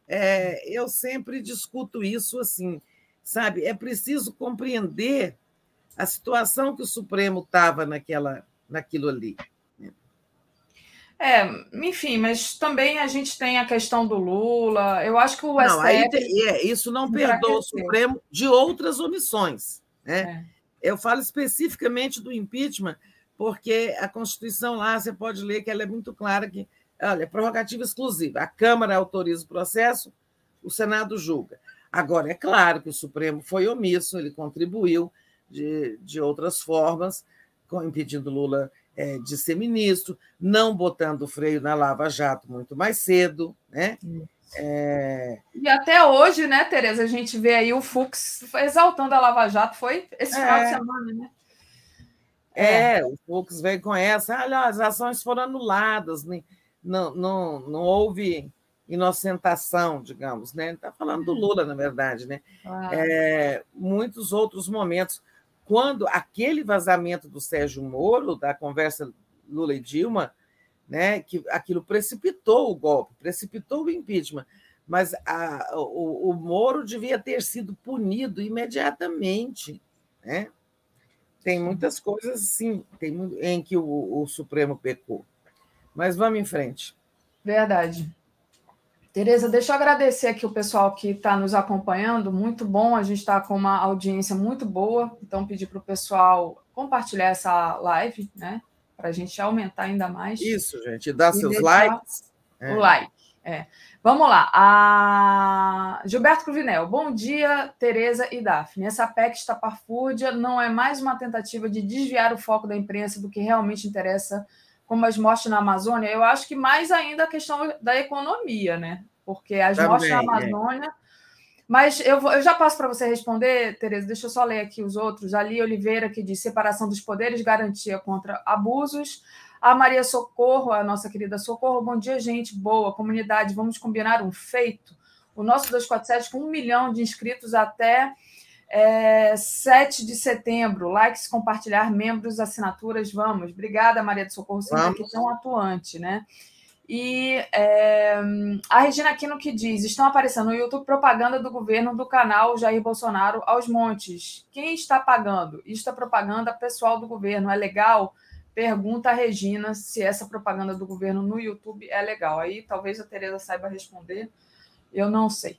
É, eu sempre discuto isso assim, sabe? É preciso compreender a situação que o Supremo estava naquela, naquilo ali. É, enfim, mas também a gente tem a questão do Lula. Eu acho que o STF. Não, aí tem, é, isso não perdoa o Supremo de outras omissões. Né? É. Eu falo especificamente do impeachment, porque a Constituição lá, você pode ler que ela é muito clara que, olha, é prerrogativa exclusiva. A Câmara autoriza o processo, o Senado julga. Agora, é claro que o Supremo foi omisso, ele contribuiu de, de outras formas, impedindo Lula é, de ser ministro, não botando freio na Lava Jato muito mais cedo, né? É... E até hoje, né, Tereza, a gente vê aí o Fux exaltando a Lava Jato, foi esse final de é. semana, né? É, é, o Fux veio com essa, olha, as ações foram anuladas, não, não, não houve inocentação, digamos, né? Está falando do Lula, na verdade, né? Ah. É, muitos outros momentos. Quando aquele vazamento do Sérgio Moro, da conversa Lula e Dilma, né, que aquilo precipitou o golpe, precipitou o impeachment, mas a, o, o Moro devia ter sido punido imediatamente, né? Tem muitas coisas, sim, tem, em que o, o Supremo pecou. Mas vamos em frente. Verdade. Tereza, deixa eu agradecer aqui o pessoal que está nos acompanhando, muito bom, a gente está com uma audiência muito boa, então pedir para o pessoal compartilhar essa live, né, para a gente aumentar ainda mais. Isso, gente, dá seus likes. O é. like, é. Vamos lá, a Gilberto Cruvinel, bom dia, Tereza e Daphne. Essa PEC estapafúrdia não é mais uma tentativa de desviar o foco da imprensa do que realmente interessa como as mortes na Amazônia, eu acho que mais ainda a questão da economia, né? Porque as Também, mortes na é. Amazônia. É. Mas eu, vou, eu já passo para você responder, Tereza, deixa eu só ler aqui os outros. Ali Oliveira, que diz separação dos poderes, garantia contra abusos. A Maria Socorro, a nossa querida Socorro, bom dia, gente. Boa, comunidade, vamos combinar um feito. O nosso 247 com um milhão de inscritos até é, 7 de setembro, likes, compartilhar, membros, assinaturas, vamos. Obrigada, Maria do Socorro, sempre aqui tão atuante, né? E é, a Regina Aquino que diz: estão aparecendo no YouTube propaganda do governo do canal Jair Bolsonaro aos montes. Quem está pagando? Isto é propaganda pessoal do governo. É legal? Pergunta a Regina se essa propaganda do governo no YouTube é legal. Aí talvez a Tereza saiba responder. Eu não sei.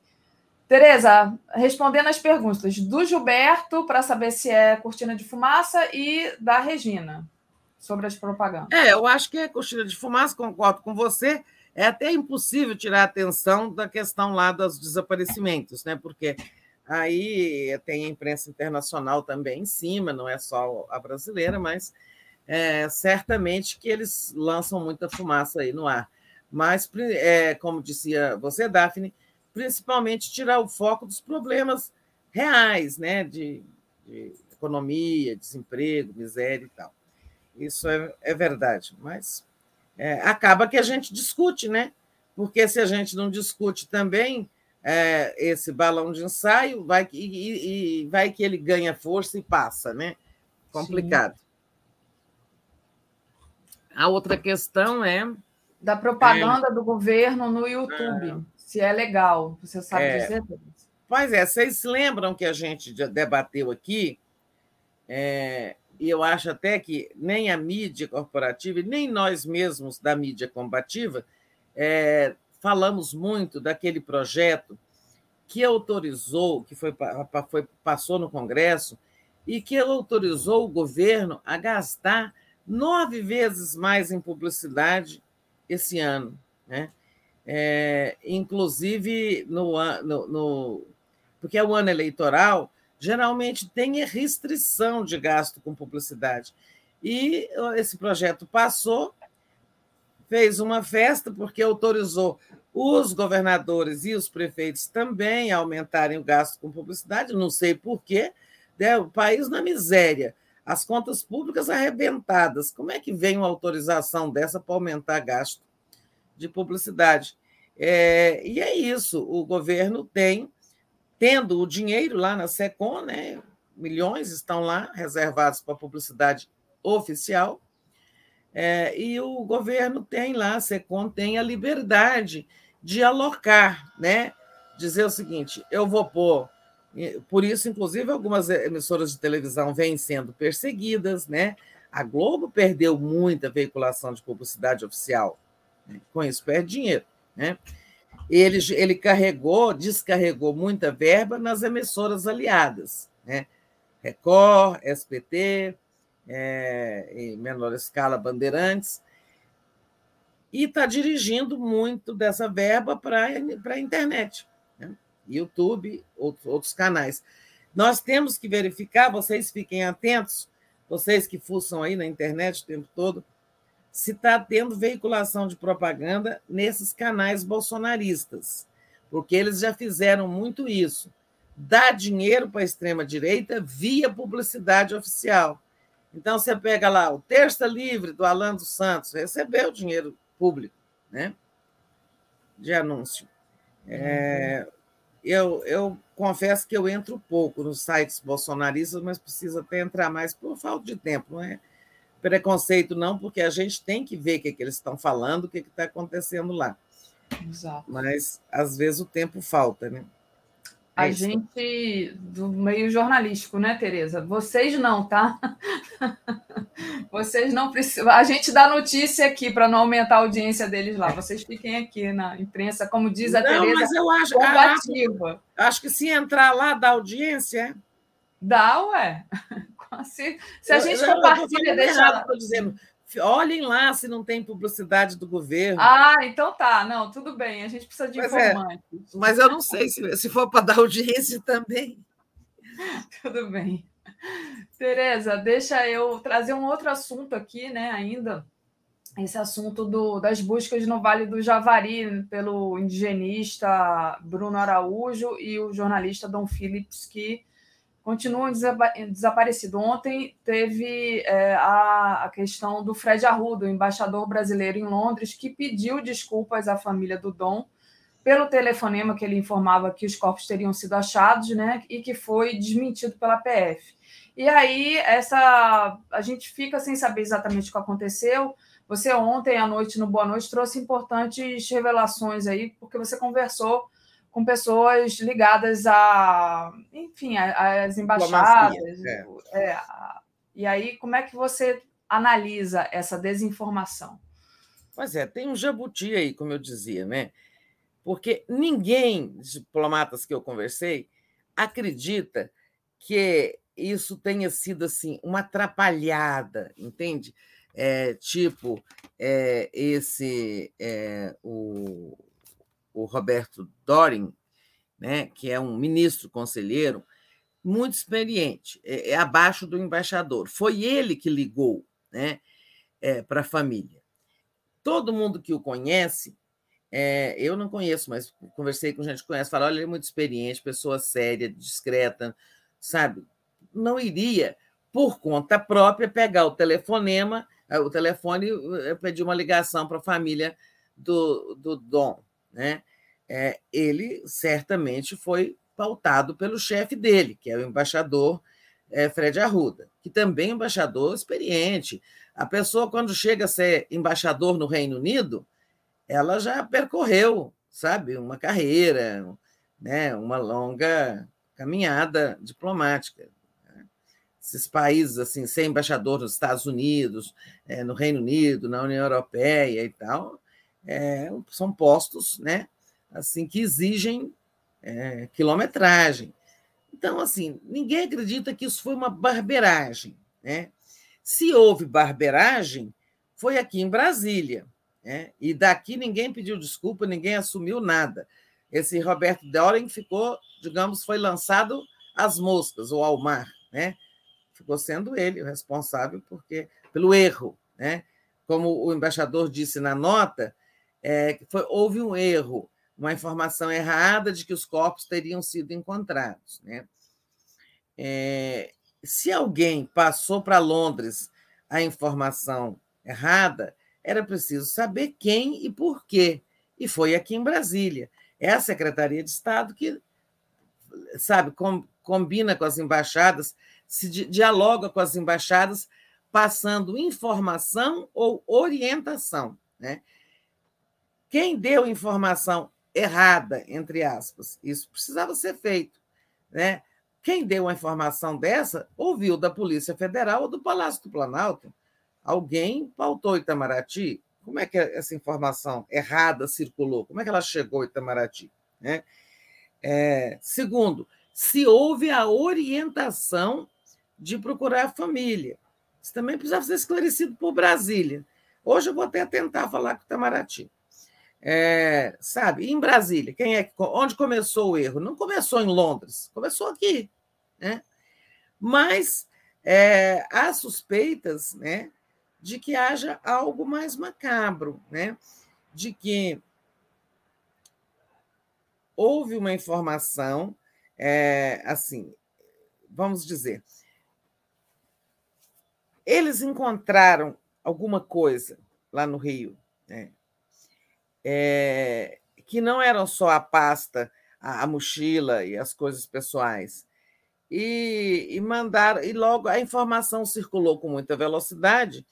Tereza, respondendo as perguntas do Gilberto, para saber se é cortina de fumaça, e da Regina, sobre as propagandas. É, eu acho que é cortina de fumaça, concordo com você. É até impossível tirar a atenção da questão lá dos desaparecimentos, né? Porque aí tem a imprensa internacional também em cima, não é só a brasileira, mas é, certamente que eles lançam muita fumaça aí no ar. Mas, é, como dizia você, Daphne, principalmente tirar o foco dos problemas reais, né, de, de economia, desemprego, miséria e tal. Isso é, é verdade, mas é, acaba que a gente discute, né? Porque se a gente não discute também é, esse balão de ensaio, vai que, e, e, vai que ele ganha força e passa, né? Complicado. Sim. A outra questão é. Da propaganda é, do governo no YouTube. É se é legal. Você sabe é, dizer? Pois é, vocês lembram que a gente debateu aqui, é, e eu acho até que nem a mídia corporativa, nem nós mesmos da mídia combativa, é, falamos muito daquele projeto que autorizou, que foi, foi, passou no Congresso, e que autorizou o governo a gastar nove vezes mais em publicidade esse ano. Né? É, inclusive no, no, no, porque é o ano eleitoral, geralmente tem restrição de gasto com publicidade. E esse projeto passou, fez uma festa, porque autorizou os governadores e os prefeitos também a aumentarem o gasto com publicidade, não sei porquê, né? o país na miséria, as contas públicas arrebentadas. Como é que vem uma autorização dessa para aumentar gasto de publicidade? É, e é isso, o governo tem tendo o dinheiro lá na SECOM, né? milhões estão lá reservados para publicidade oficial, é, e o governo tem lá, a SECOM tem a liberdade de alocar, né? dizer o seguinte: eu vou pôr. Por isso, inclusive, algumas emissoras de televisão vêm sendo perseguidas, né? A Globo perdeu muita veiculação de publicidade oficial? Com isso perde dinheiro, né? ele, ele carregou, descarregou muita verba nas emissoras aliadas, né? Record, SPT, é, em menor escala, Bandeirantes, e está dirigindo muito dessa verba para a internet, né? YouTube, outros, outros canais. Nós temos que verificar, vocês fiquem atentos, vocês que fuçam aí na internet o tempo todo, se está tendo veiculação de propaganda nesses canais bolsonaristas, porque eles já fizeram muito isso. Dá dinheiro para a extrema-direita via publicidade oficial. Então, você pega lá o Terça Livre do Alan dos Santos, recebeu dinheiro público né, de anúncio. É, eu, eu confesso que eu entro pouco nos sites bolsonaristas, mas preciso até entrar mais por falta de tempo, não é? Preconceito, não, porque a gente tem que ver o que, é que eles estão falando, o que está acontecendo lá. Exato. Mas, às vezes, o tempo falta, né? É a isso. gente do meio jornalístico, né, Tereza? Vocês não, tá? <laughs> Vocês não precisam. A gente dá notícia aqui para não aumentar a audiência deles lá. Vocês fiquem aqui na imprensa, como diz a não, Tereza. Mas eu acho, combativa. Acho, acho que se entrar lá dá audiência. Dá, ué. Se, se a gente eu, compartilha, eu deixa. Estou dizendo, olhem lá se não tem publicidade do governo. Ah, então tá. Não, tudo bem. A gente precisa de mas é, informantes. É, mas eu não sei se, se for para dar audiência também. <laughs> tudo bem. Tereza, deixa eu trazer um outro assunto aqui, né, ainda. Esse assunto do, das buscas no Vale do Javari pelo indigenista Bruno Araújo e o jornalista Dom Phillips, que continuam desaparecidos. Ontem teve é, a, a, questão do Fred Arruda, o embaixador brasileiro em Londres, que pediu desculpas à família do Dom pelo telefonema que ele informava que os corpos teriam sido achados, né, e que foi desmentido pela PF. E aí essa a gente fica sem saber exatamente o que aconteceu. Você ontem à noite no Boa Noite trouxe importantes revelações aí, porque você conversou com pessoas ligadas a, enfim, às embaixadas. É. É, e aí, como é que você analisa essa desinformação? Pois é, tem um jabuti aí, como eu dizia, né? Porque ninguém, diplomatas que eu conversei, acredita que isso tenha sido assim uma atrapalhada, entende? É, tipo, é, esse é, o, o Roberto Dorin, né, que é um ministro conselheiro, muito experiente, é, é abaixo do embaixador. Foi ele que ligou né, é, para a família. Todo mundo que o conhece, é, eu não conheço, mas conversei com gente que conhece, fala, olha, ele é muito experiente, pessoa séria, discreta, sabe? Não iria, por conta própria, pegar o telefonema, eh, o telefone eh, pedir uma ligação para a família do, do Dom né? É, ele certamente foi pautado pelo chefe dele, que é o embaixador é, Fred Arruda, que também é embaixador experiente. A pessoa, quando chega a ser embaixador no Reino Unido, ela já percorreu, sabe, uma carreira, né, uma longa caminhada diplomática. Né? Esses países, assim, ser embaixador nos Estados Unidos, é, no Reino Unido, na União Europeia e tal, é, são postos né, assim que exigem é, quilometragem. Então, assim, ninguém acredita que isso foi uma barberagem. Né? Se houve barberagem, foi aqui em Brasília. Né? E daqui ninguém pediu desculpa, ninguém assumiu nada. Esse Roberto Doren ficou, digamos, foi lançado às moscas ou ao mar, né? Ficou sendo ele o responsável porque pelo erro, né? Como o embaixador disse na nota, é, foi, houve um erro, uma informação errada de que os corpos teriam sido encontrados, né? É, se alguém passou para Londres a informação errada, era preciso saber quem e por quê. E foi aqui em Brasília. É a Secretaria de Estado que, sabe, com, combina com as embaixadas, se di, dialoga com as embaixadas, passando informação ou orientação. Né? Quem deu informação errada, entre aspas, isso precisava ser feito. Né? Quem deu uma informação dessa ouviu da Polícia Federal ou do Palácio do Planalto. Alguém pautou Itamaraty. Como é que essa informação errada circulou? Como é que ela chegou a Itamaraty? Né? É, segundo, se houve a orientação de procurar a família. Isso também precisava ser esclarecido por Brasília. Hoje eu vou até tentar falar com o Itamaraty. É, sabe, em Brasília, quem é onde começou o erro? Não começou em Londres, começou aqui. Né? Mas é, há suspeitas né, de que haja algo mais macabro, né? de que houve uma informação, é, assim, vamos dizer, eles encontraram alguma coisa lá no Rio, né? É, que não eram só a pasta, a, a mochila e as coisas pessoais, e, e e logo a informação circulou com muita velocidade,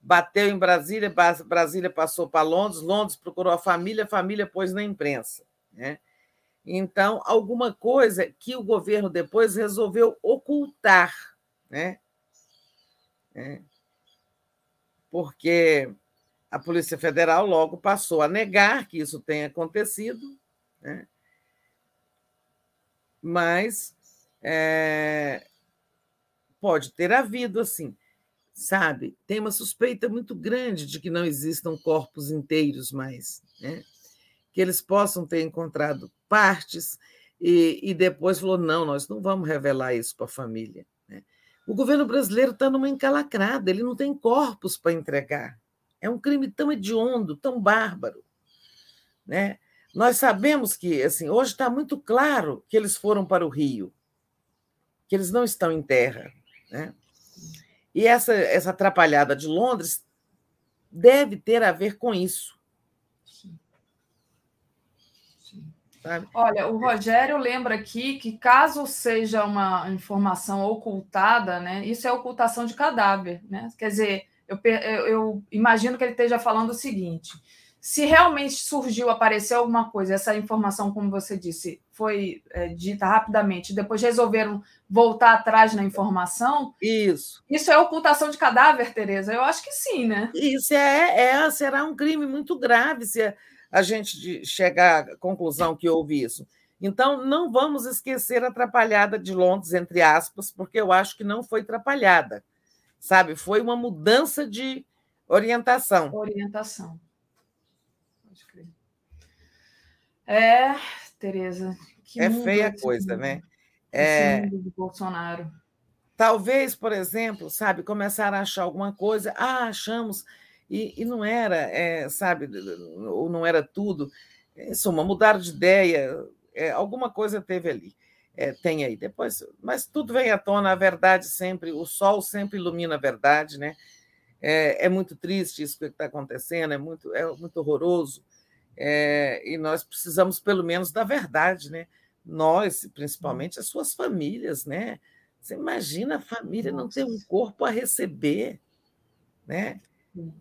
bateu em Brasília, Brasília passou para Londres, Londres procurou a família, a família pôs na imprensa. Né? Então, alguma coisa que o governo depois resolveu ocultar, né? É. Porque a Polícia Federal logo passou a negar que isso tenha acontecido, né? mas é, pode ter havido, assim, sabe? Tem uma suspeita muito grande de que não existam corpos inteiros mais, né? que eles possam ter encontrado partes e, e depois falou: não, nós não vamos revelar isso para a família. Né? O governo brasileiro está numa encalacrada, ele não tem corpos para entregar. É um crime tão hediondo, tão bárbaro. Né? Nós sabemos que, assim, hoje está muito claro que eles foram para o Rio que eles não estão em terra. Né? E essa, essa atrapalhada de Londres deve ter a ver com isso. Olha, o Rogério lembra aqui que, caso seja uma informação ocultada, né, isso é ocultação de cadáver. Né? Quer dizer, eu, eu, imagino que ele esteja falando o seguinte: se realmente surgiu, apareceu alguma coisa, essa informação, como você disse, foi é, dita rapidamente, depois resolveram voltar atrás na informação. Isso. Isso é ocultação de cadáver, Tereza? Eu acho que sim, né? Isso é, é será um crime muito grave se a gente chegar à conclusão que houve isso. Então, não vamos esquecer a atrapalhada de Londres, entre aspas, porque eu acho que não foi atrapalhada, sabe? Foi uma mudança de orientação. Orientação. É, Tereza. é feia a coisa, mundo, né? É... do Bolsonaro. Talvez, por exemplo, sabe, começar a achar alguma coisa, ah, achamos, e, e não era, é, sabe, ou não era tudo. Em suma, mudaram de ideia, é, alguma coisa teve ali. É, tem aí depois, mas tudo vem à tona, a verdade sempre, o sol sempre ilumina a verdade, né? É, é muito triste isso que está acontecendo, é muito, é muito horroroso. É, e nós precisamos, pelo menos, da verdade, né? Nós, principalmente as suas famílias, né? Você imagina a família não ter um corpo a receber, né? Uhum.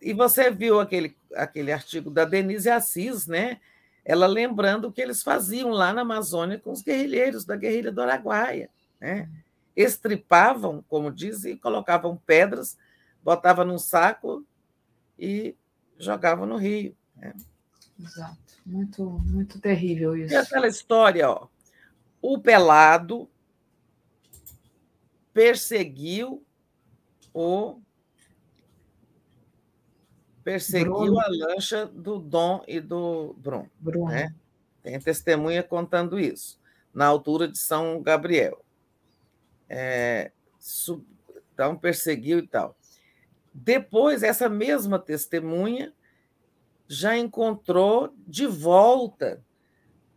E você viu aquele, aquele artigo da Denise Assis, né? Ela lembrando o que eles faziam lá na Amazônia com os guerrilheiros da guerrilha do Araguaia, né? Estripavam, como dizem, colocavam pedras, botavam num saco e jogavam no rio. Né? Exato. Muito, muito terrível isso. E aquela história, ó. O pelado perseguiu o perseguiu Bruno. a lancha do Dom e do Bruno. Bruno. Né? Tem testemunha contando isso, na altura de São Gabriel. É, su- então, perseguiu e tal. Depois, essa mesma testemunha já encontrou de volta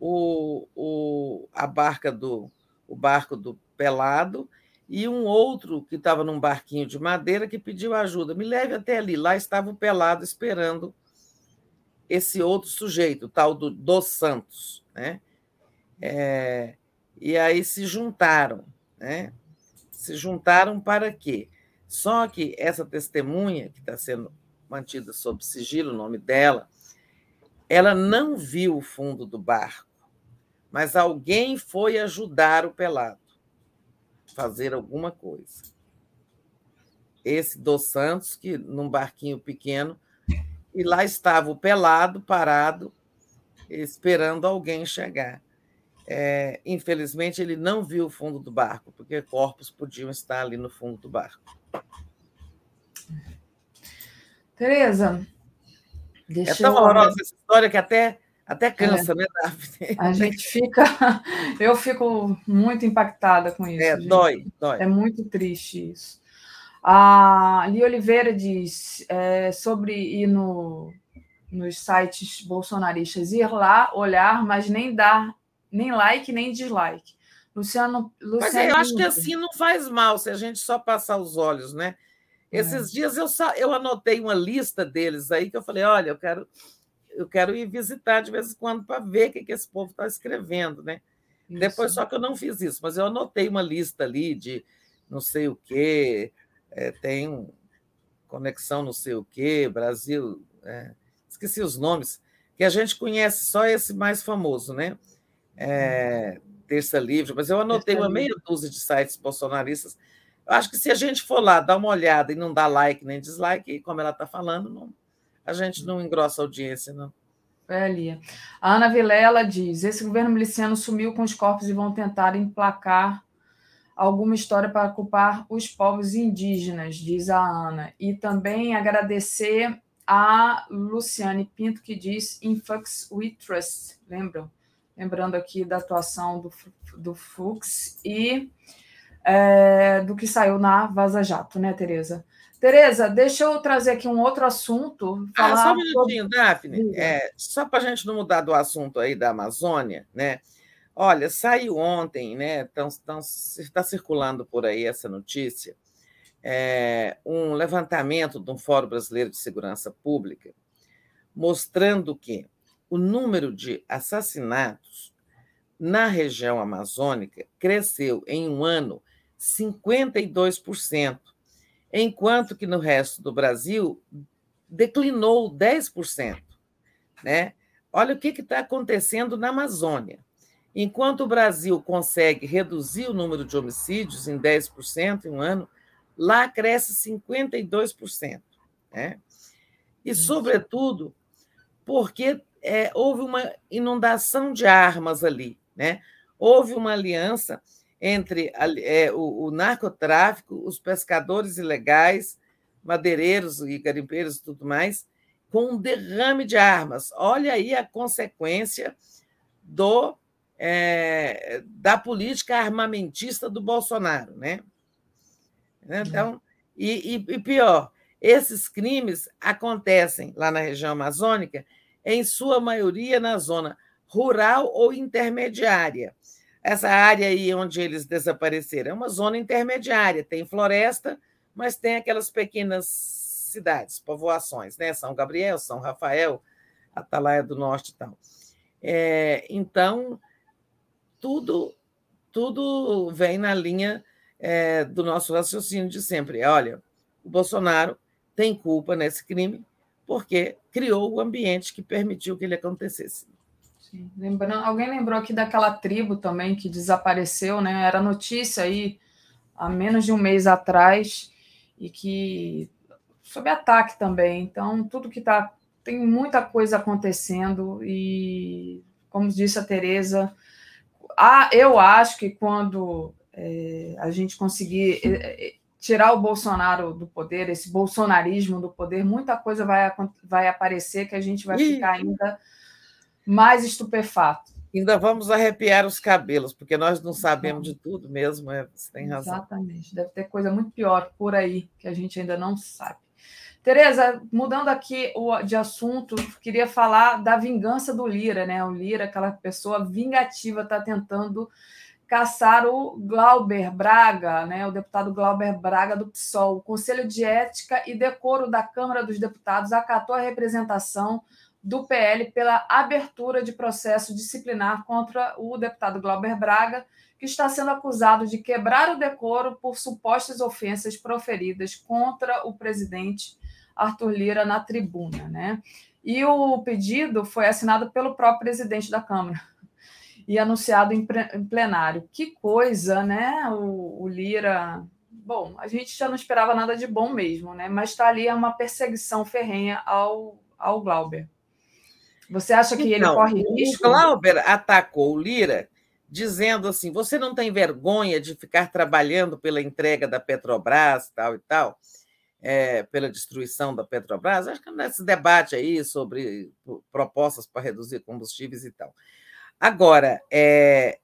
o, o, a barca do o barco do Pelado e um outro que estava num barquinho de madeira que pediu ajuda. Me leve até ali. Lá estava o Pelado esperando esse outro sujeito, o tal do Dos Santos. Né? É, e aí se juntaram. Né? Se juntaram para quê? Só que essa testemunha, que está sendo mantida sob sigilo, o nome dela, ela não viu o fundo do barco, mas alguém foi ajudar o pelado fazer alguma coisa. Esse dos Santos, que num barquinho pequeno, e lá estava o pelado parado, esperando alguém chegar. É, infelizmente, ele não viu o fundo do barco, porque corpos podiam estar ali no fundo do barco. Tereza, É tão eu... horrorosa essa história que até, até cansa, né, Daphne? A gente fica. <laughs> Eu fico muito impactada com isso. É, gente. dói, dói. É muito triste isso. A Li Oliveira diz é, sobre ir no, nos sites bolsonaristas, ir lá, olhar, mas nem dar nem like, nem dislike. Luciano, Mas Luciano eu acho que assim não faz mal se a gente só passar os olhos, né? Esses dias eu, só, eu anotei uma lista deles aí que eu falei, olha, eu quero, eu quero ir visitar de vez em quando para ver o que, que esse povo está escrevendo, né? Isso. Depois só que eu não fiz isso, mas eu anotei uma lista ali de não sei o quê, é, tem um conexão não sei o quê, Brasil, é, esqueci os nomes, que a gente conhece só esse mais famoso, né? É, Terça Livre, mas eu anotei Terça uma meia dúzia de sites bolsonaristas. Eu acho que se a gente for lá dar uma olhada e não dar like nem dislike, como ela está falando, não, a gente não engrossa a audiência, não. É ali. A Ana Vilela diz: esse governo miliciano sumiu com os corpos e vão tentar emplacar alguma história para culpar os povos indígenas, diz a Ana. E também agradecer a Luciane Pinto, que diz In Fux We Trust. Lembram? Lembrando aqui da atuação do, do Fux e é, do que saiu na Vaza Jato, né, Tereza? Tereza, deixa eu trazer aqui um outro assunto. Ah, só um sobre- minutinho, Daphne. Diga. É, só para a gente não mudar do assunto aí da Amazônia, né? Olha, saiu ontem, né? Está circulando por aí essa notícia, é, um levantamento de um Fórum Brasileiro de Segurança Pública, mostrando que o número de assassinatos na região amazônica cresceu em um ano 52%, enquanto que no resto do Brasil declinou 10%. Né? Olha o que está acontecendo na Amazônia. Enquanto o Brasil consegue reduzir o número de homicídios em 10% em um ano, lá cresce 52%. Né? E, sobretudo, porque é, houve uma inundação de armas ali. Né? Houve uma aliança entre é, o, o narcotráfico, os pescadores ilegais, madeireiros e garimpeiros e tudo mais, com um derrame de armas. Olha aí a consequência do, é, da política armamentista do Bolsonaro. Né? Então, e, e, e pior, esses crimes acontecem lá na região amazônica, em sua maioria na zona rural ou intermediária. Essa área aí onde eles desapareceram é uma zona intermediária, tem floresta, mas tem aquelas pequenas cidades, povoações, né? São Gabriel, São Rafael, Atalaia do Norte e tal. É, então, tudo, tudo vem na linha é, do nosso raciocínio de sempre. Olha, o Bolsonaro tem culpa nesse crime porque criou o ambiente que permitiu que ele acontecesse. Sim. Lembrando, alguém lembrou aqui daquela tribo também que desapareceu, né? Era notícia aí há menos de um mês atrás e que sob ataque também. Então, tudo que está. Tem muita coisa acontecendo e, como disse a Tereza, eu acho que quando é, a gente conseguir é, tirar o Bolsonaro do poder, esse bolsonarismo do poder, muita coisa vai, vai aparecer que a gente vai ficar ainda mais estupefato. Ainda vamos arrepiar os cabelos, porque nós não sabemos de tudo mesmo, é, você tem razão. Exatamente, deve ter coisa muito pior por aí que a gente ainda não sabe. Tereza, mudando aqui de assunto, queria falar da vingança do Lira, né? O Lira, aquela pessoa vingativa, está tentando caçar o Glauber Braga, né? O deputado Glauber Braga do PSOL. O Conselho de Ética e Decoro da Câmara dos Deputados acatou a representação do PL pela abertura de processo disciplinar contra o deputado Glauber Braga, que está sendo acusado de quebrar o decoro por supostas ofensas proferidas contra o presidente Arthur Lira na tribuna, né? E o pedido foi assinado pelo próprio presidente da Câmara <laughs> e anunciado em plenário. Que coisa, né? O, o Lira. Bom, a gente já não esperava nada de bom mesmo, né? Mas está ali é uma perseguição ferrenha ao, ao Glauber. Você acha que então, ele corre risco? O Glauber atacou o Lira dizendo assim: você não tem vergonha de ficar trabalhando pela entrega da Petrobras, tal e tal é, pela destruição da Petrobras, acho que nesse debate aí sobre propostas para reduzir combustíveis e tal. Agora, é,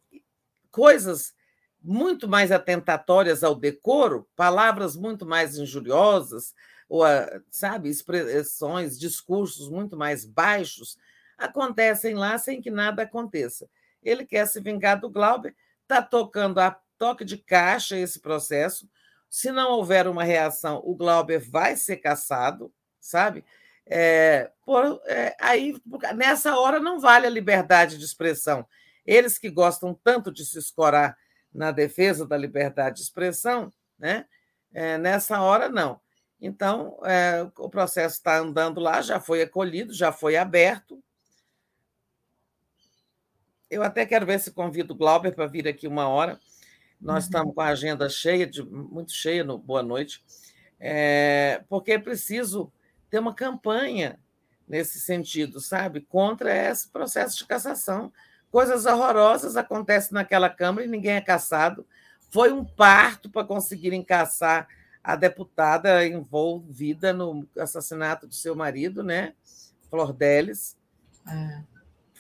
coisas muito mais atentatórias ao decoro, palavras muito mais injuriosas, ou, sabe, expressões, discursos muito mais baixos, acontecem lá sem que nada aconteça. Ele quer se vingar do Glauber, está tocando a toque de caixa esse processo, se não houver uma reação, o Glauber vai ser caçado, sabe? É, por, é, aí, nessa hora, não vale a liberdade de expressão. Eles que gostam tanto de se escorar na defesa da liberdade de expressão, né? É, nessa hora, não. Então, é, o processo está andando lá, já foi acolhido, já foi aberto. Eu até quero ver se convido o Glauber para vir aqui uma hora nós uhum. estamos com a agenda cheia, de, muito cheia no Boa Noite, é, porque é preciso ter uma campanha nesse sentido, sabe? Contra esse processo de cassação. Coisas horrorosas acontecem naquela Câmara e ninguém é caçado. Foi um parto para conseguirem caçar a deputada envolvida no assassinato do seu marido, né? Flor Delis. É.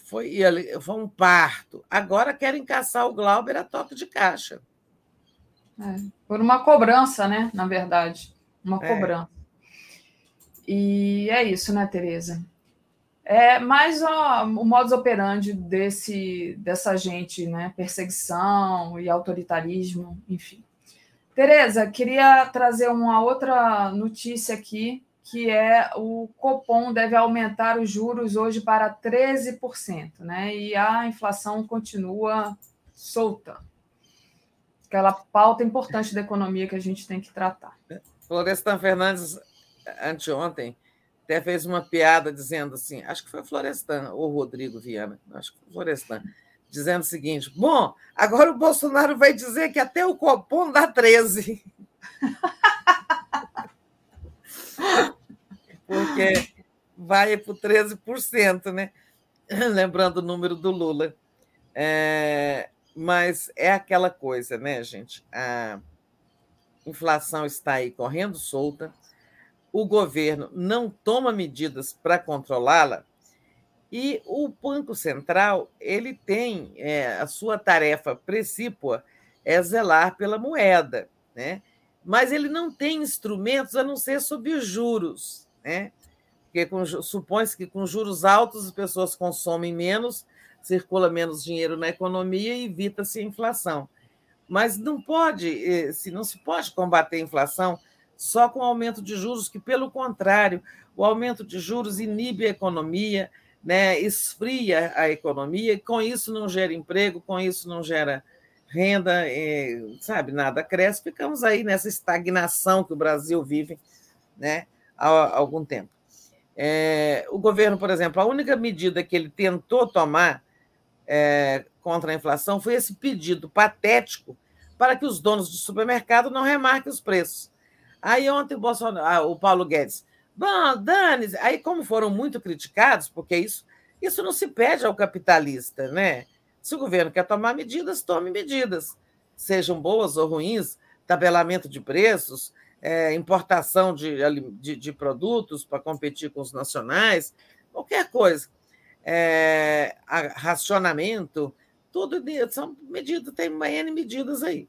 Foi, foi um parto. Agora querem caçar o Glauber a toque de caixa. É, por uma cobrança, né? Na verdade, uma é. cobrança. E é isso, né, Tereza? É mais ó, o modus operandi desse, dessa gente, né? Perseguição e autoritarismo, enfim. Tereza, queria trazer uma outra notícia aqui, que é o Copom deve aumentar os juros hoje para 13%, né? E a inflação continua solta aquela pauta importante da economia que a gente tem que tratar. Florestan Fernandes, anteontem, até fez uma piada dizendo assim, acho que foi Florestan ou Rodrigo Viana, acho que foi Florestan, dizendo o seguinte: bom, agora o Bolsonaro vai dizer que até o Copom dá 13. <laughs> Porque vai para o 13%, né? <clears throat> Lembrando o número do Lula. É, mas é aquela coisa, né, gente? A inflação está aí correndo solta, o governo não toma medidas para controlá-la e o Banco Central ele tem é, a sua tarefa precípua é zelar pela moeda, né? Mas ele não tem instrumentos a não ser sob os juros, né? Porque supõe-se que com juros altos as pessoas consomem menos circula menos dinheiro na economia e evita-se a inflação. Mas não pode, eh, se não se pode combater a inflação só com aumento de juros, que pelo contrário, o aumento de juros inibe a economia, né, esfria a economia, e com isso não gera emprego, com isso não gera renda, eh, sabe, nada cresce, ficamos aí nessa estagnação que o Brasil vive né, há algum tempo. É, o governo, por exemplo, a única medida que ele tentou tomar é, contra a inflação foi esse pedido patético para que os donos de supermercado não remarquem os preços. Aí ontem o, Bolsonaro, ah, o Paulo Guedes, bom, dane aí como foram muito criticados, porque isso, isso não se pede ao capitalista, né? Se o governo quer tomar medidas, tome medidas, sejam boas ou ruins, tabelamento de preços, é, importação de, de, de produtos para competir com os nacionais, qualquer coisa. É, racionamento, tudo são medidas, tem N medidas aí.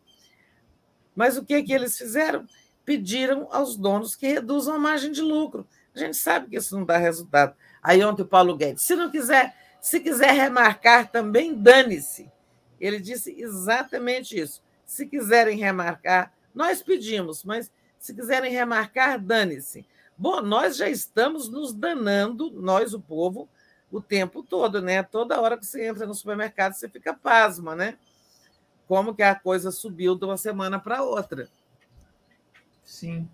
Mas o que, que eles fizeram? Pediram aos donos que reduzam a margem de lucro. A gente sabe que isso não dá resultado. Aí ontem o Paulo Guedes, se não quiser, se quiser remarcar também, dane-se. Ele disse exatamente isso. Se quiserem remarcar, nós pedimos, mas se quiserem remarcar, dane-se. Bom, nós já estamos nos danando, nós, o povo, o tempo todo, né? Toda hora que você entra no supermercado, você fica pasma, né? Como que a coisa subiu de uma semana para outra. Sim.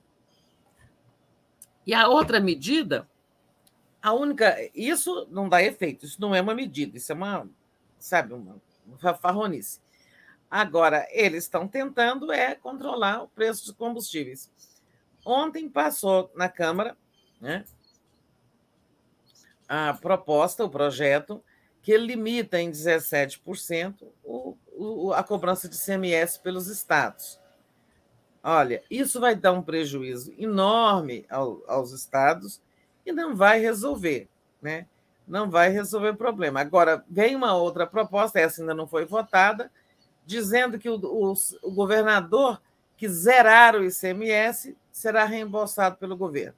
E a outra medida, a única. Isso não dá efeito, isso não é uma medida, isso é uma, sabe, uma, uma farronice. Agora, eles estão tentando é controlar o preço dos combustíveis. Ontem passou na Câmara né, a proposta, o projeto, que limita em 17% o, o, a cobrança de CMS pelos estados. Olha, isso vai dar um prejuízo enorme ao, aos estados e não vai resolver, né? Não vai resolver o problema. Agora, vem uma outra proposta, essa ainda não foi votada, dizendo que o, o, o governador que zerar o ICMS será reembolsado pelo governo.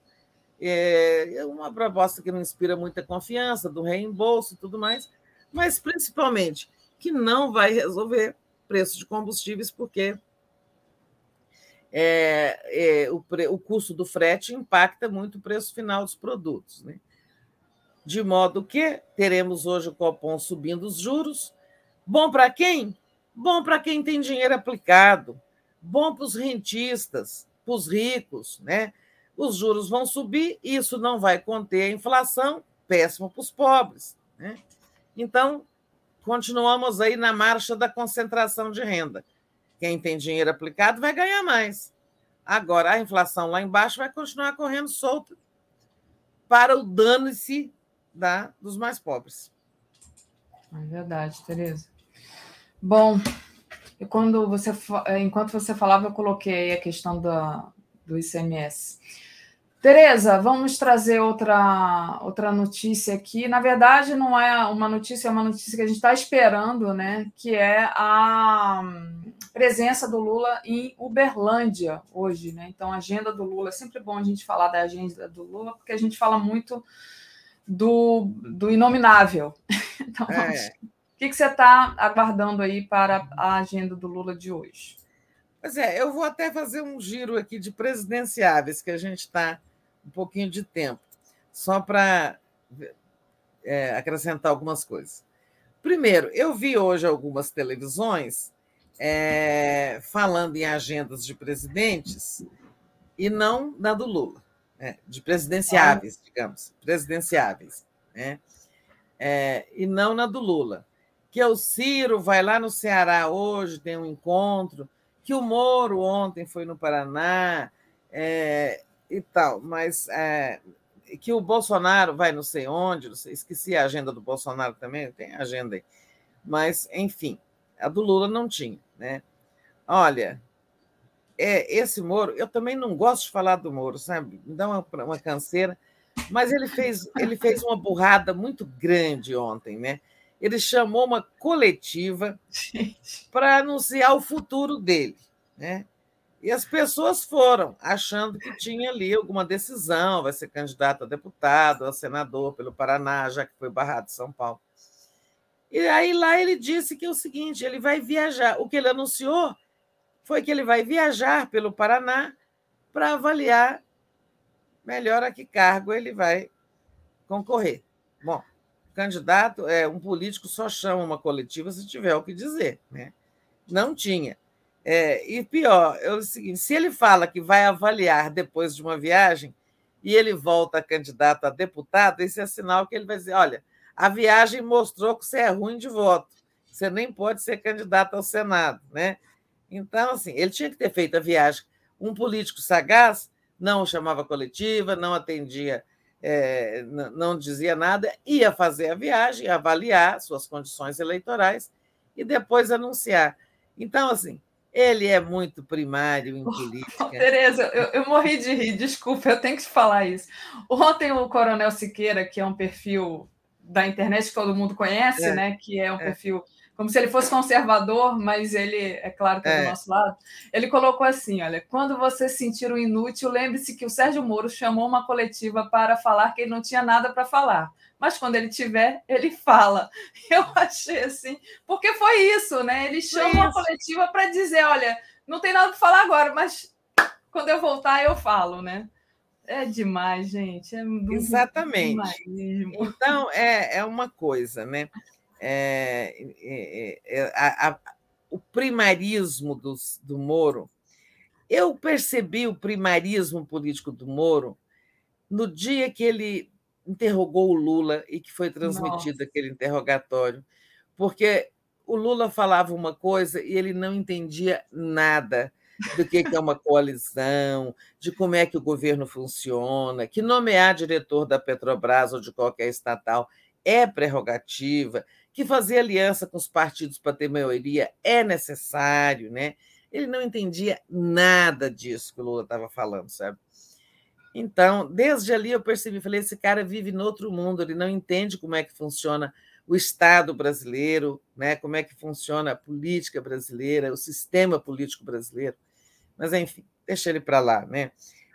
É uma proposta que não inspira muita confiança do reembolso e tudo mais, mas principalmente que não vai resolver preço de combustíveis, porque é, é, o, o custo do frete impacta muito o preço final dos produtos. Né? De modo que teremos hoje o Copom subindo os juros. Bom para quem? Bom para quem tem dinheiro aplicado, bom para os rentistas, para os ricos, né? Os juros vão subir, isso não vai conter a inflação, péssimo para os pobres. Né? Então, continuamos aí na marcha da concentração de renda. Quem tem dinheiro aplicado vai ganhar mais. Agora, a inflação lá embaixo vai continuar correndo solta para o dano-se da, dos mais pobres. É verdade, Tereza. Bom, quando você, é, enquanto você falava, eu coloquei a questão da, do ICMS. Tereza, vamos trazer outra, outra notícia aqui. Na verdade, não é uma notícia, é uma notícia que a gente está esperando, né? Que é a presença do Lula em Uberlândia hoje, né? Então, a agenda do Lula. É sempre bom a gente falar da agenda do Lula, porque a gente fala muito do, do inominável. <laughs> Então, é. O que, que você está aguardando aí para a agenda do Lula de hoje? Pois é, eu vou até fazer um giro aqui de presidenciáveis, que a gente está um pouquinho de tempo, só para é, acrescentar algumas coisas. Primeiro, eu vi hoje algumas televisões é, falando em agendas de presidentes e não na do Lula, né? de presidenciáveis, digamos, presidenciáveis, né? É, e não na do Lula que o Ciro vai lá no Ceará hoje, tem um encontro, que o Moro ontem foi no Paraná é, e tal, mas é, que o Bolsonaro vai não sei onde, não sei, esqueci a agenda do Bolsonaro também, tem agenda aí. Mas, enfim, a do Lula não tinha. Né? Olha, é, esse Moro, eu também não gosto de falar do Moro, sabe? Me dá uma, uma canseira, mas ele fez, ele fez uma burrada muito grande ontem, né? Ele chamou uma coletiva para anunciar o futuro dele. Né? E as pessoas foram, achando que tinha ali alguma decisão, vai ser candidato a deputado, a senador pelo Paraná, já que foi barrado de São Paulo. E aí lá ele disse que é o seguinte: ele vai viajar. O que ele anunciou foi que ele vai viajar pelo Paraná para avaliar melhor a que cargo ele vai concorrer. Bom, candidato, é, um político só chama uma coletiva se tiver o que dizer. Né? Não tinha. É, e pior, é o seguinte: se ele fala que vai avaliar depois de uma viagem e ele volta candidato a deputado, esse é sinal que ele vai dizer: olha, a viagem mostrou que você é ruim de voto, você nem pode ser candidato ao Senado. Né? Então, assim, ele tinha que ter feito a viagem. Um político sagaz não chamava coletiva, não atendia é, não dizia nada, ia fazer a viagem, avaliar suas condições eleitorais e depois anunciar. Então, assim, Ele é muito primário em <laughs> política. Oh, Tereza, eu, eu, morri de rir, desculpa, eu tenho que te falar isso. Ontem o Coronel Siqueira, que é um perfil da internet que todo mundo conhece, é, né? Que é um é. perfil como se ele fosse conservador, mas ele, é claro que é, é do nosso lado. Ele colocou assim: olha, quando você sentir o inútil, lembre-se que o Sérgio Moro chamou uma coletiva para falar que ele não tinha nada para falar. Mas quando ele tiver, ele fala. <laughs> Eu achei assim, porque foi isso, né? Ele chama uma coletiva para dizer: olha, não tem nada para falar agora, mas quando eu voltar, eu falo, né? É demais, gente. É Exatamente. Demais. Então, é, é uma coisa, né? É, é, a, a, o primarismo do, do Moro. Eu percebi o primarismo político do Moro no dia que ele interrogou o Lula e que foi transmitido Nossa. aquele interrogatório, porque o Lula falava uma coisa e ele não entendia nada do que é uma coalizão, de como é que o governo funciona, que nomear diretor da Petrobras ou de qualquer estatal é prerrogativa, que fazer aliança com os partidos para ter maioria é necessário, né? Ele não entendia nada disso que o Lula estava falando, sabe? Então, desde ali eu percebi, falei, esse cara vive no outro mundo, ele não entende como é que funciona o Estado brasileiro, né? Como é que funciona a política brasileira, o sistema político brasileiro. Mas enfim, deixa ele para lá, né?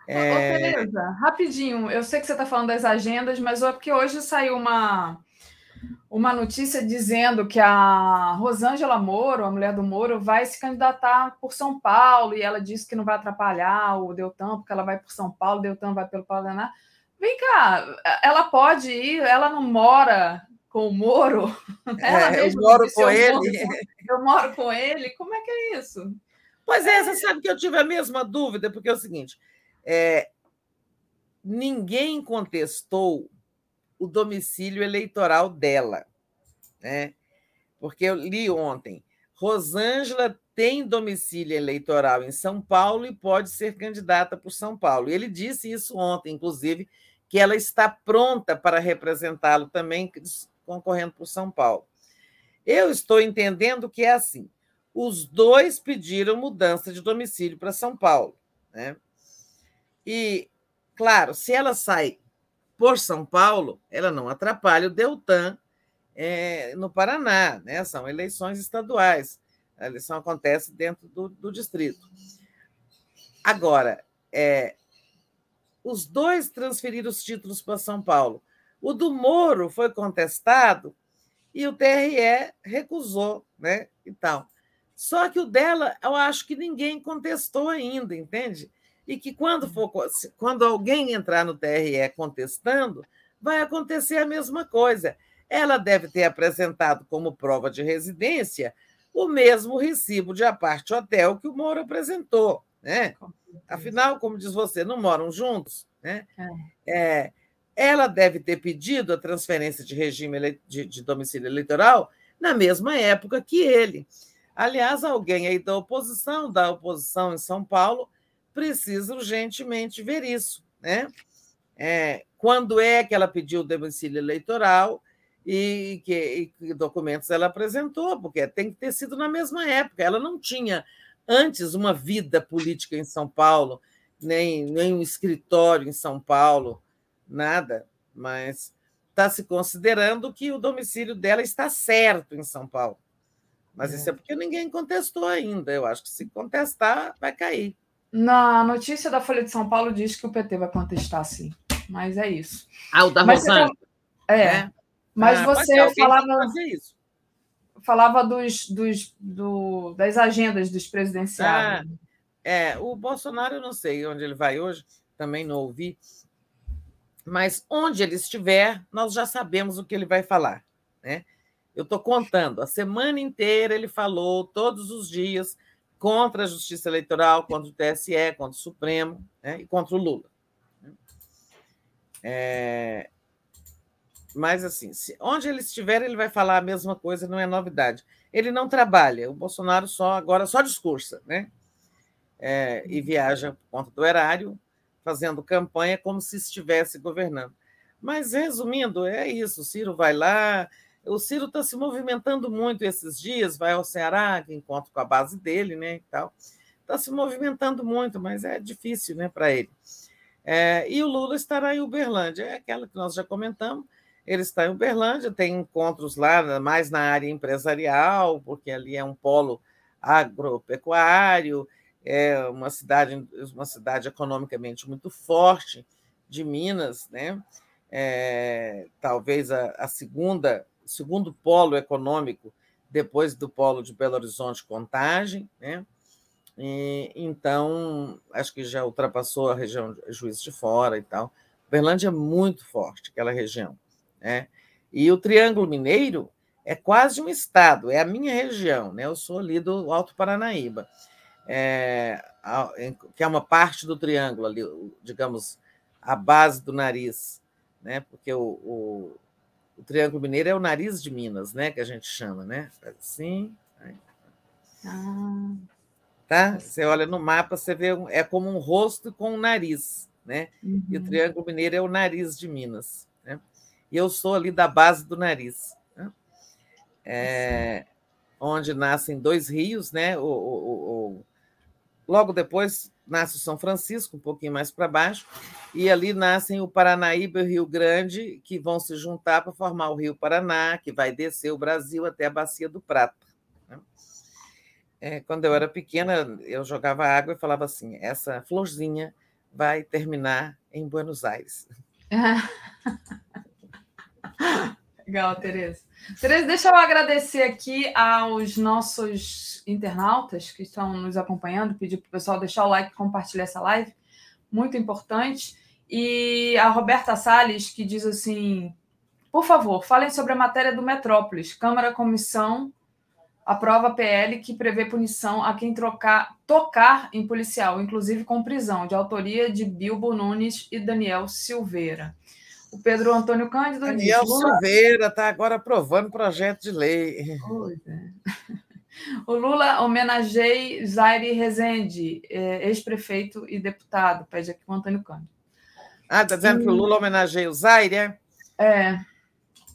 É... Ô, Tereza, rapidinho, eu sei que você está falando das agendas, mas é porque hoje saiu uma uma notícia dizendo que a Rosângela Moro, a mulher do Moro, vai se candidatar por São Paulo e ela disse que não vai atrapalhar o Deltan, porque ela vai por São Paulo, o Deltan vai pelo Paraná. Vem cá, ela pode ir, ela não mora com o Moro? <laughs> É, eu moro com ele. Moro, eu moro com ele, como é que é isso? Pois é, você sabe que eu tive a mesma dúvida, porque é o seguinte: é, ninguém contestou o domicílio eleitoral dela. Né? Porque eu li ontem, Rosângela tem domicílio eleitoral em São Paulo e pode ser candidata por São Paulo. Ele disse isso ontem, inclusive, que ela está pronta para representá-lo também, concorrendo por São Paulo. Eu estou entendendo que é assim. Os dois pediram mudança de domicílio para São Paulo. Né? E, claro, se ela sai por São Paulo, ela não atrapalha o Deltan é, no Paraná, né? são eleições estaduais. A eleição acontece dentro do, do distrito. Agora, é, os dois transferiram os títulos para São Paulo. O do Moro foi contestado e o TRE recusou, né? E tal. Só que o dela, eu acho que ninguém contestou ainda, entende? E que quando for quando alguém entrar no TRE contestando, vai acontecer a mesma coisa. Ela deve ter apresentado como prova de residência o mesmo recibo de aparte hotel que o Moro apresentou, né? Afinal, como diz você, não moram juntos, né? É. é ela deve ter pedido a transferência de regime de, de domicílio eleitoral na mesma época que ele. Aliás, alguém aí da oposição, da oposição em São Paulo, precisa urgentemente ver isso. Né? É, quando é que ela pediu o domicílio eleitoral e que, e que documentos ela apresentou, porque tem que ter sido na mesma época. Ela não tinha antes uma vida política em São Paulo, nem, nem um escritório em São Paulo, nada, mas está se considerando que o domicílio dela está certo em São Paulo. Mas é. isso é porque ninguém contestou ainda. Eu acho que se contestar, vai cair. Na notícia da Folha de São Paulo diz que o PT vai contestar, sim. Mas é isso. Ah, o da Rosana. É. é. Mas ah, você falava, falava dos, dos, do, das agendas dos presidenciais. Ah, é, o Bolsonaro, eu não sei onde ele vai hoje, também não ouvi. Mas onde ele estiver, nós já sabemos o que ele vai falar. Né? Eu estou contando, a semana inteira ele falou, todos os dias, contra a Justiça Eleitoral, contra o TSE, contra o Supremo né, e contra o Lula. É... Mas, assim, se, onde ele estiver, ele vai falar a mesma coisa, não é novidade. Ele não trabalha, o Bolsonaro só agora só discursa, né? É, e viaja por conta do erário, fazendo campanha como se estivesse governando. Mas, resumindo, é isso: o Ciro vai lá, O Ciro está se movimentando muito esses dias, vai ao Ceará, encontro com a base dele, né? E tal. Está se movimentando muito, mas é difícil, né, para ele. É, e o Lula estará em Uberlândia, é aquela que nós já comentamos. Ele está em Uberlândia, tem encontros lá, mais na área empresarial, porque ali é um polo agropecuário, é uma cidade, uma cidade economicamente muito forte de Minas, né? É, talvez a, a segunda, segundo polo econômico depois do polo de Belo Horizonte Contagem, né? E, então, acho que já ultrapassou a região de Juiz de Fora e tal. Berlândia é muito forte, aquela região. Né? E o Triângulo Mineiro é quase um estado, é a minha região, né? Eu sou ali do Alto Paranaíba, é, que é uma parte do triângulo ali, digamos, a base do nariz, né? Porque o, o, o Triângulo Mineiro é o nariz de Minas, né? Que a gente chama, né? Assim. Ah. Tá? Você olha no mapa, você vê é como um rosto com um nariz, né? Uhum. E o uhum. Triângulo Mineiro é o nariz de Minas, né? E eu sou ali da base do nariz, né? é, onde nascem dois rios, né? O, o, o, logo depois nasce São Francisco, um pouquinho mais para baixo, e ali nascem o Paranaíba e o Rio Grande, que vão se juntar para formar o Rio Paraná, que vai descer o Brasil até a Bacia do Prata. Né? É, quando eu era pequena, eu jogava água e falava assim: essa florzinha vai terminar em Buenos Aires. <laughs> Legal, Tereza. Tereza, deixa eu agradecer aqui aos nossos internautas que estão nos acompanhando, pedir para o pessoal deixar o like compartilhar essa live, muito importante. E a Roberta Salles, que diz assim: por favor, falem sobre a matéria do Metrópolis, Câmara Comissão aprova PL que prevê punição a quem trocar, tocar em policial, inclusive com prisão, de autoria de Bilbo Nunes e Daniel Silveira. O Pedro Antônio Cândido Daniel diz, Silveira está agora aprovando projeto de lei. É. O Lula homenageia Zaire Rezende, é, ex-prefeito e deputado, pede aqui o Antônio Cândido. Ah, está dizendo e... que o Lula homenageia o Zaire, é? É.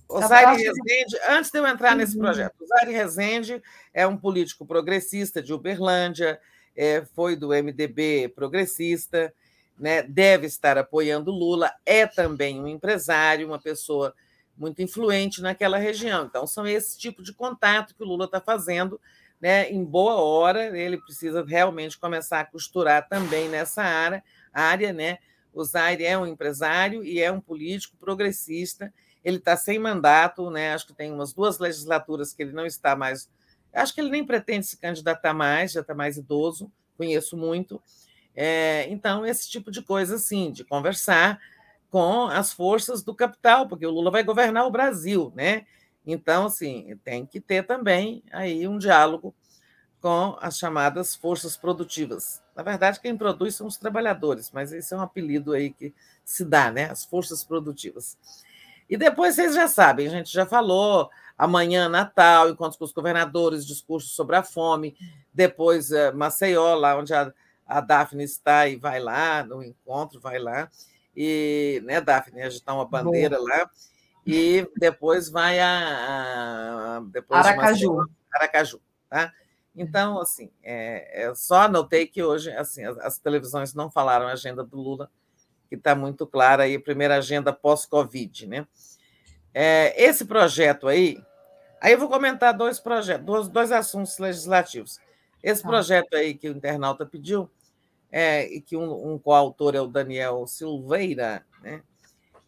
O Zaire Rezende, antes de eu entrar nesse uhum. projeto, o Zaire Rezende é um político progressista de Uberlândia, é, foi do MDB progressista, né, deve estar apoiando Lula, é também um empresário, uma pessoa muito influente naquela região. Então, são esse tipo de contato que o Lula está fazendo né, em boa hora. Ele precisa realmente começar a costurar também nessa área. área né? O Zaire é um empresário e é um político progressista. Ele está sem mandato, né? acho que tem umas duas legislaturas que ele não está mais. Acho que ele nem pretende se candidatar mais, já está mais idoso, conheço muito. É, então, esse tipo de coisa, assim, de conversar com as forças do capital, porque o Lula vai governar o Brasil, né? Então, assim, tem que ter também aí um diálogo com as chamadas forças produtivas. Na verdade, quem produz são os trabalhadores, mas esse é um apelido aí que se dá, né? As forças produtivas. E depois vocês já sabem, a gente já falou, amanhã Natal, encontros com os governadores, discurso sobre a fome, depois eh, Maceió, lá onde a a Daphne está e vai lá no encontro, vai lá, e, né, Daphne, agitar uma bandeira Boa. lá, e depois vai a. a depois Aracaju. Uma, Aracaju, tá? Então, assim, é, é, só anotei que hoje assim, as, as televisões não falaram a agenda do Lula, que está muito clara aí, primeira agenda pós-Covid, né? É, esse projeto aí, aí eu vou comentar dois projetos, dois, dois assuntos legislativos. Esse tá. projeto aí que o internauta pediu, é, e que um, um coautor é o Daniel Silveira, né?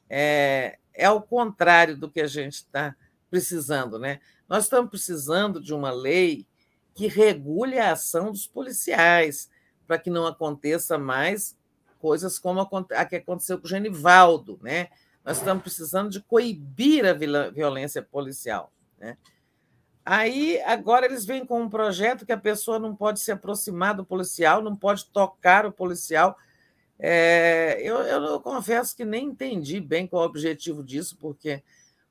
é, é ao contrário do que a gente está precisando. Né? Nós estamos precisando de uma lei que regule a ação dos policiais, para que não aconteça mais coisas como a que aconteceu com o Genivaldo. Né? Nós estamos precisando de coibir a violência policial. Né? Aí, agora eles vêm com um projeto que a pessoa não pode se aproximar do policial, não pode tocar o policial. É, eu, eu, confesso que nem entendi bem qual é o objetivo disso, porque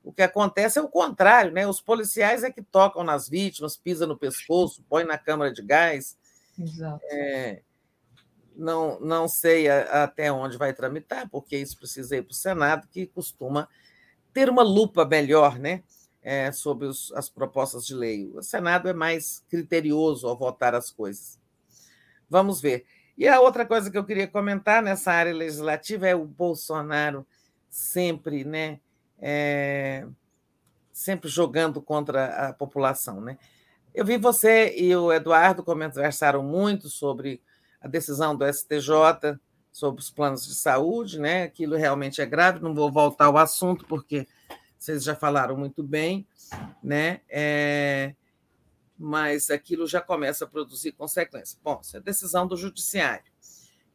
o que acontece é o contrário, né? Os policiais é que tocam nas vítimas, pisam no pescoço, põem na câmara de gás. Exato. É, não, não sei a, até onde vai tramitar, porque isso precisa ir para o Senado, que costuma ter uma lupa melhor, né? É, sobre os, as propostas de lei. O Senado é mais criterioso ao votar as coisas. Vamos ver. E a outra coisa que eu queria comentar nessa área legislativa é o Bolsonaro sempre, né, é, sempre jogando contra a população, né? Eu vi você e o Eduardo conversaram muito sobre a decisão do STJ sobre os planos de saúde, né? Aquilo realmente é grave. Não vou voltar ao assunto porque vocês já falaram muito bem, né? É, mas aquilo já começa a produzir consequências. Bom, isso é decisão do judiciário,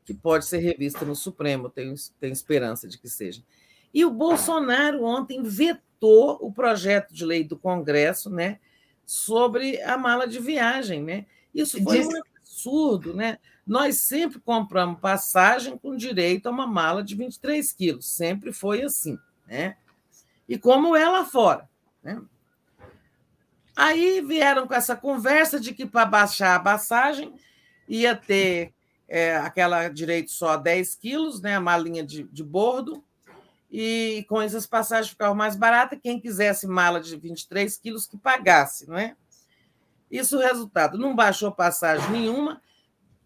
que pode ser revista no Supremo, tenho, tenho esperança de que seja. E o Bolsonaro ontem vetou o projeto de lei do Congresso, né? Sobre a mala de viagem, né? Isso foi um absurdo, né? Nós sempre compramos passagem com direito a uma mala de 23 quilos, sempre foi assim, né? E como é lá fora. Né? Aí vieram com essa conversa de que para baixar a passagem ia ter é, aquela direito só a 10 quilos, né, a malinha de, de bordo, e com essas passagens ficavam mais baratas, quem quisesse mala de 23 quilos que pagasse, não é? Isso o resultado, não baixou passagem nenhuma,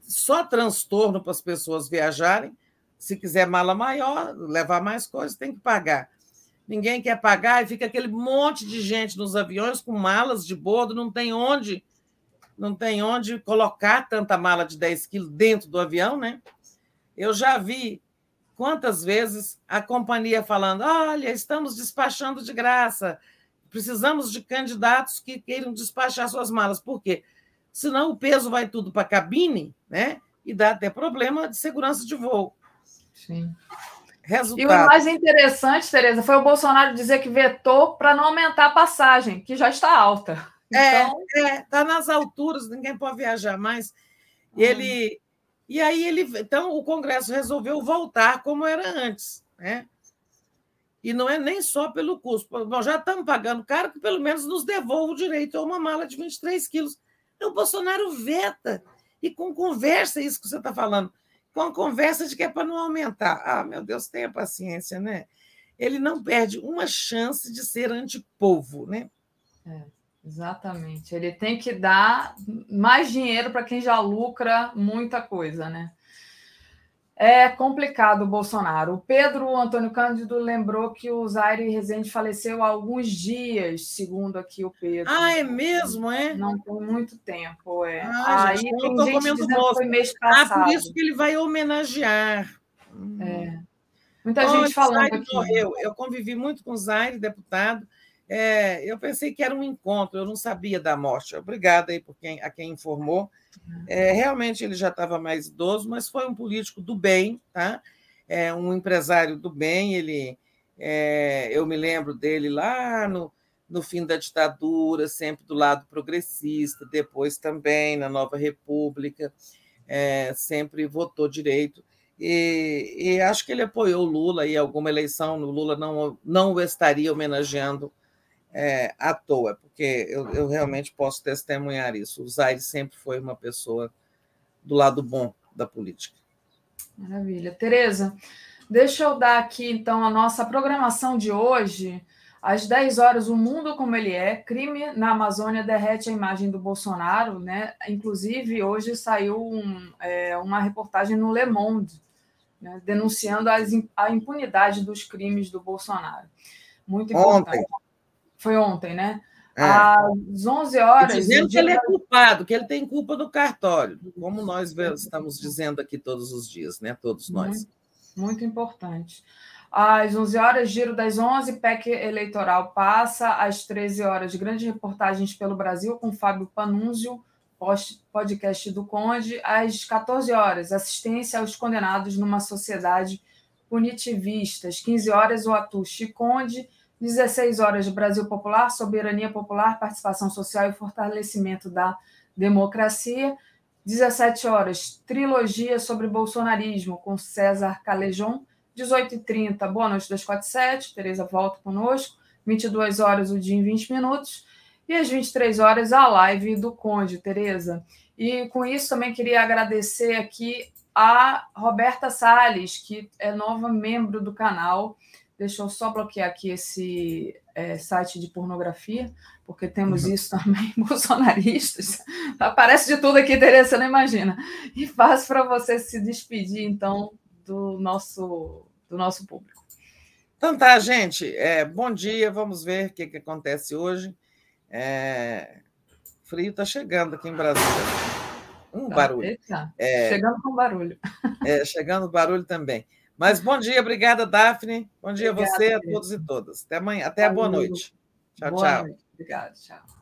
só transtorno para as pessoas viajarem, se quiser mala maior, levar mais coisas, tem que pagar ninguém quer pagar, e fica aquele monte de gente nos aviões com malas de bordo, não tem onde não tem onde colocar tanta mala de 10 quilos dentro do avião, né? Eu já vi quantas vezes a companhia falando: olha, estamos despachando de graça, precisamos de candidatos que queiram despachar suas malas. Por quê? Senão o peso vai tudo para a cabine, né? E dá até problema de segurança de voo. Sim. Resultado. E o mais interessante, Tereza, foi o Bolsonaro dizer que vetou para não aumentar a passagem, que já está alta. É, então... é, está nas alturas, ninguém pode viajar mais. Hum. Ele e aí ele, então o Congresso resolveu voltar como era antes, né? E não é nem só pelo custo. Bom, já estamos pagando caro, que pelo menos nos devolva o direito a uma mala de 23 quilos. O Bolsonaro veta. E com conversa, isso que você está falando com a conversa de que é para não aumentar. Ah, meu Deus, tenha paciência, né? Ele não perde uma chance de ser antipovo, né? É, exatamente. Ele tem que dar mais dinheiro para quem já lucra muita coisa, né? É complicado o Bolsonaro. O Pedro Antônio Cândido lembrou que o Zaire Rezende faleceu há alguns dias, segundo aqui o Pedro. Ah, é mesmo, é? Não tem muito tempo, é. Ah, Aí gente, tem gente que foi mês passado. Ah, por isso que ele vai homenagear. É. Muita Olha, gente falando Zaire aqui. Morreu. Eu convivi muito com o Zaire, deputado. É, eu pensei que era um encontro, eu não sabia da morte. Obrigada aí por quem, a quem informou. É, realmente ele já estava mais idoso, mas foi um político do bem, tá? É, um empresário do bem. Ele, é, eu me lembro dele lá no, no fim da ditadura, sempre do lado progressista, depois também na Nova República, é, sempre votou direito. E, e, acho que ele apoiou o Lula em alguma eleição, o Lula não, não o estaria homenageando é, à toa, porque eu, eu, realmente posso testemunhar isso. O Zaire sempre foi uma pessoa do lado bom da política. Maravilha. Tereza, deixa eu dar aqui, então, a nossa programação de hoje. Às 10 horas, o mundo como ele é, crime na Amazônia derrete a imagem do Bolsonaro, né? Inclusive, hoje saiu um, é, uma reportagem no Le Monde, né? denunciando as, a impunidade dos crimes do Bolsonaro. Muito importante. Ontem, foi ontem, né? É. Às 11 horas. Dizendo que ele é culpado, que ele tem culpa do cartório, como nós estamos dizendo aqui todos os dias, né? Todos nós. Muito, muito importante. Às 11 horas, giro das 11, PEC eleitoral passa. Às 13 horas, grandes reportagens pelo Brasil com Fábio Panunzio, podcast do Conde. Às 14 horas, assistência aos condenados numa sociedade punitivista. Às 15 horas, o Atushi Conde 16 horas de Brasil Popular, soberania popular, participação social e fortalecimento da democracia. 17 horas, trilogia sobre bolsonarismo com César Calejon. 18h30, Boa Noite 247, Tereza volta conosco. 22 horas, o dia em 20 minutos. E às 23 horas, a live do Conde, Tereza. E com isso também queria agradecer aqui a Roberta Sales, que é nova membro do canal Deixa eu só bloquear aqui esse é, site de pornografia, porque temos uhum. isso <laughs> também, bolsonaristas. Aparece de tudo aqui, Tereza, você não imagina. E faço para você se despedir, então, do nosso, do nosso público. Então tá, gente. É, bom dia, vamos ver o que, que acontece hoje. É, frio está chegando aqui em Brasília. Um tá, barulho. É, chegando com barulho. É, chegando barulho também. Mas bom dia, obrigada, Daphne. Bom dia obrigada, a você, a todos e todas. Até amanhã, até a boa noite. Tchau, boa tchau. Noite. Obrigada, tchau.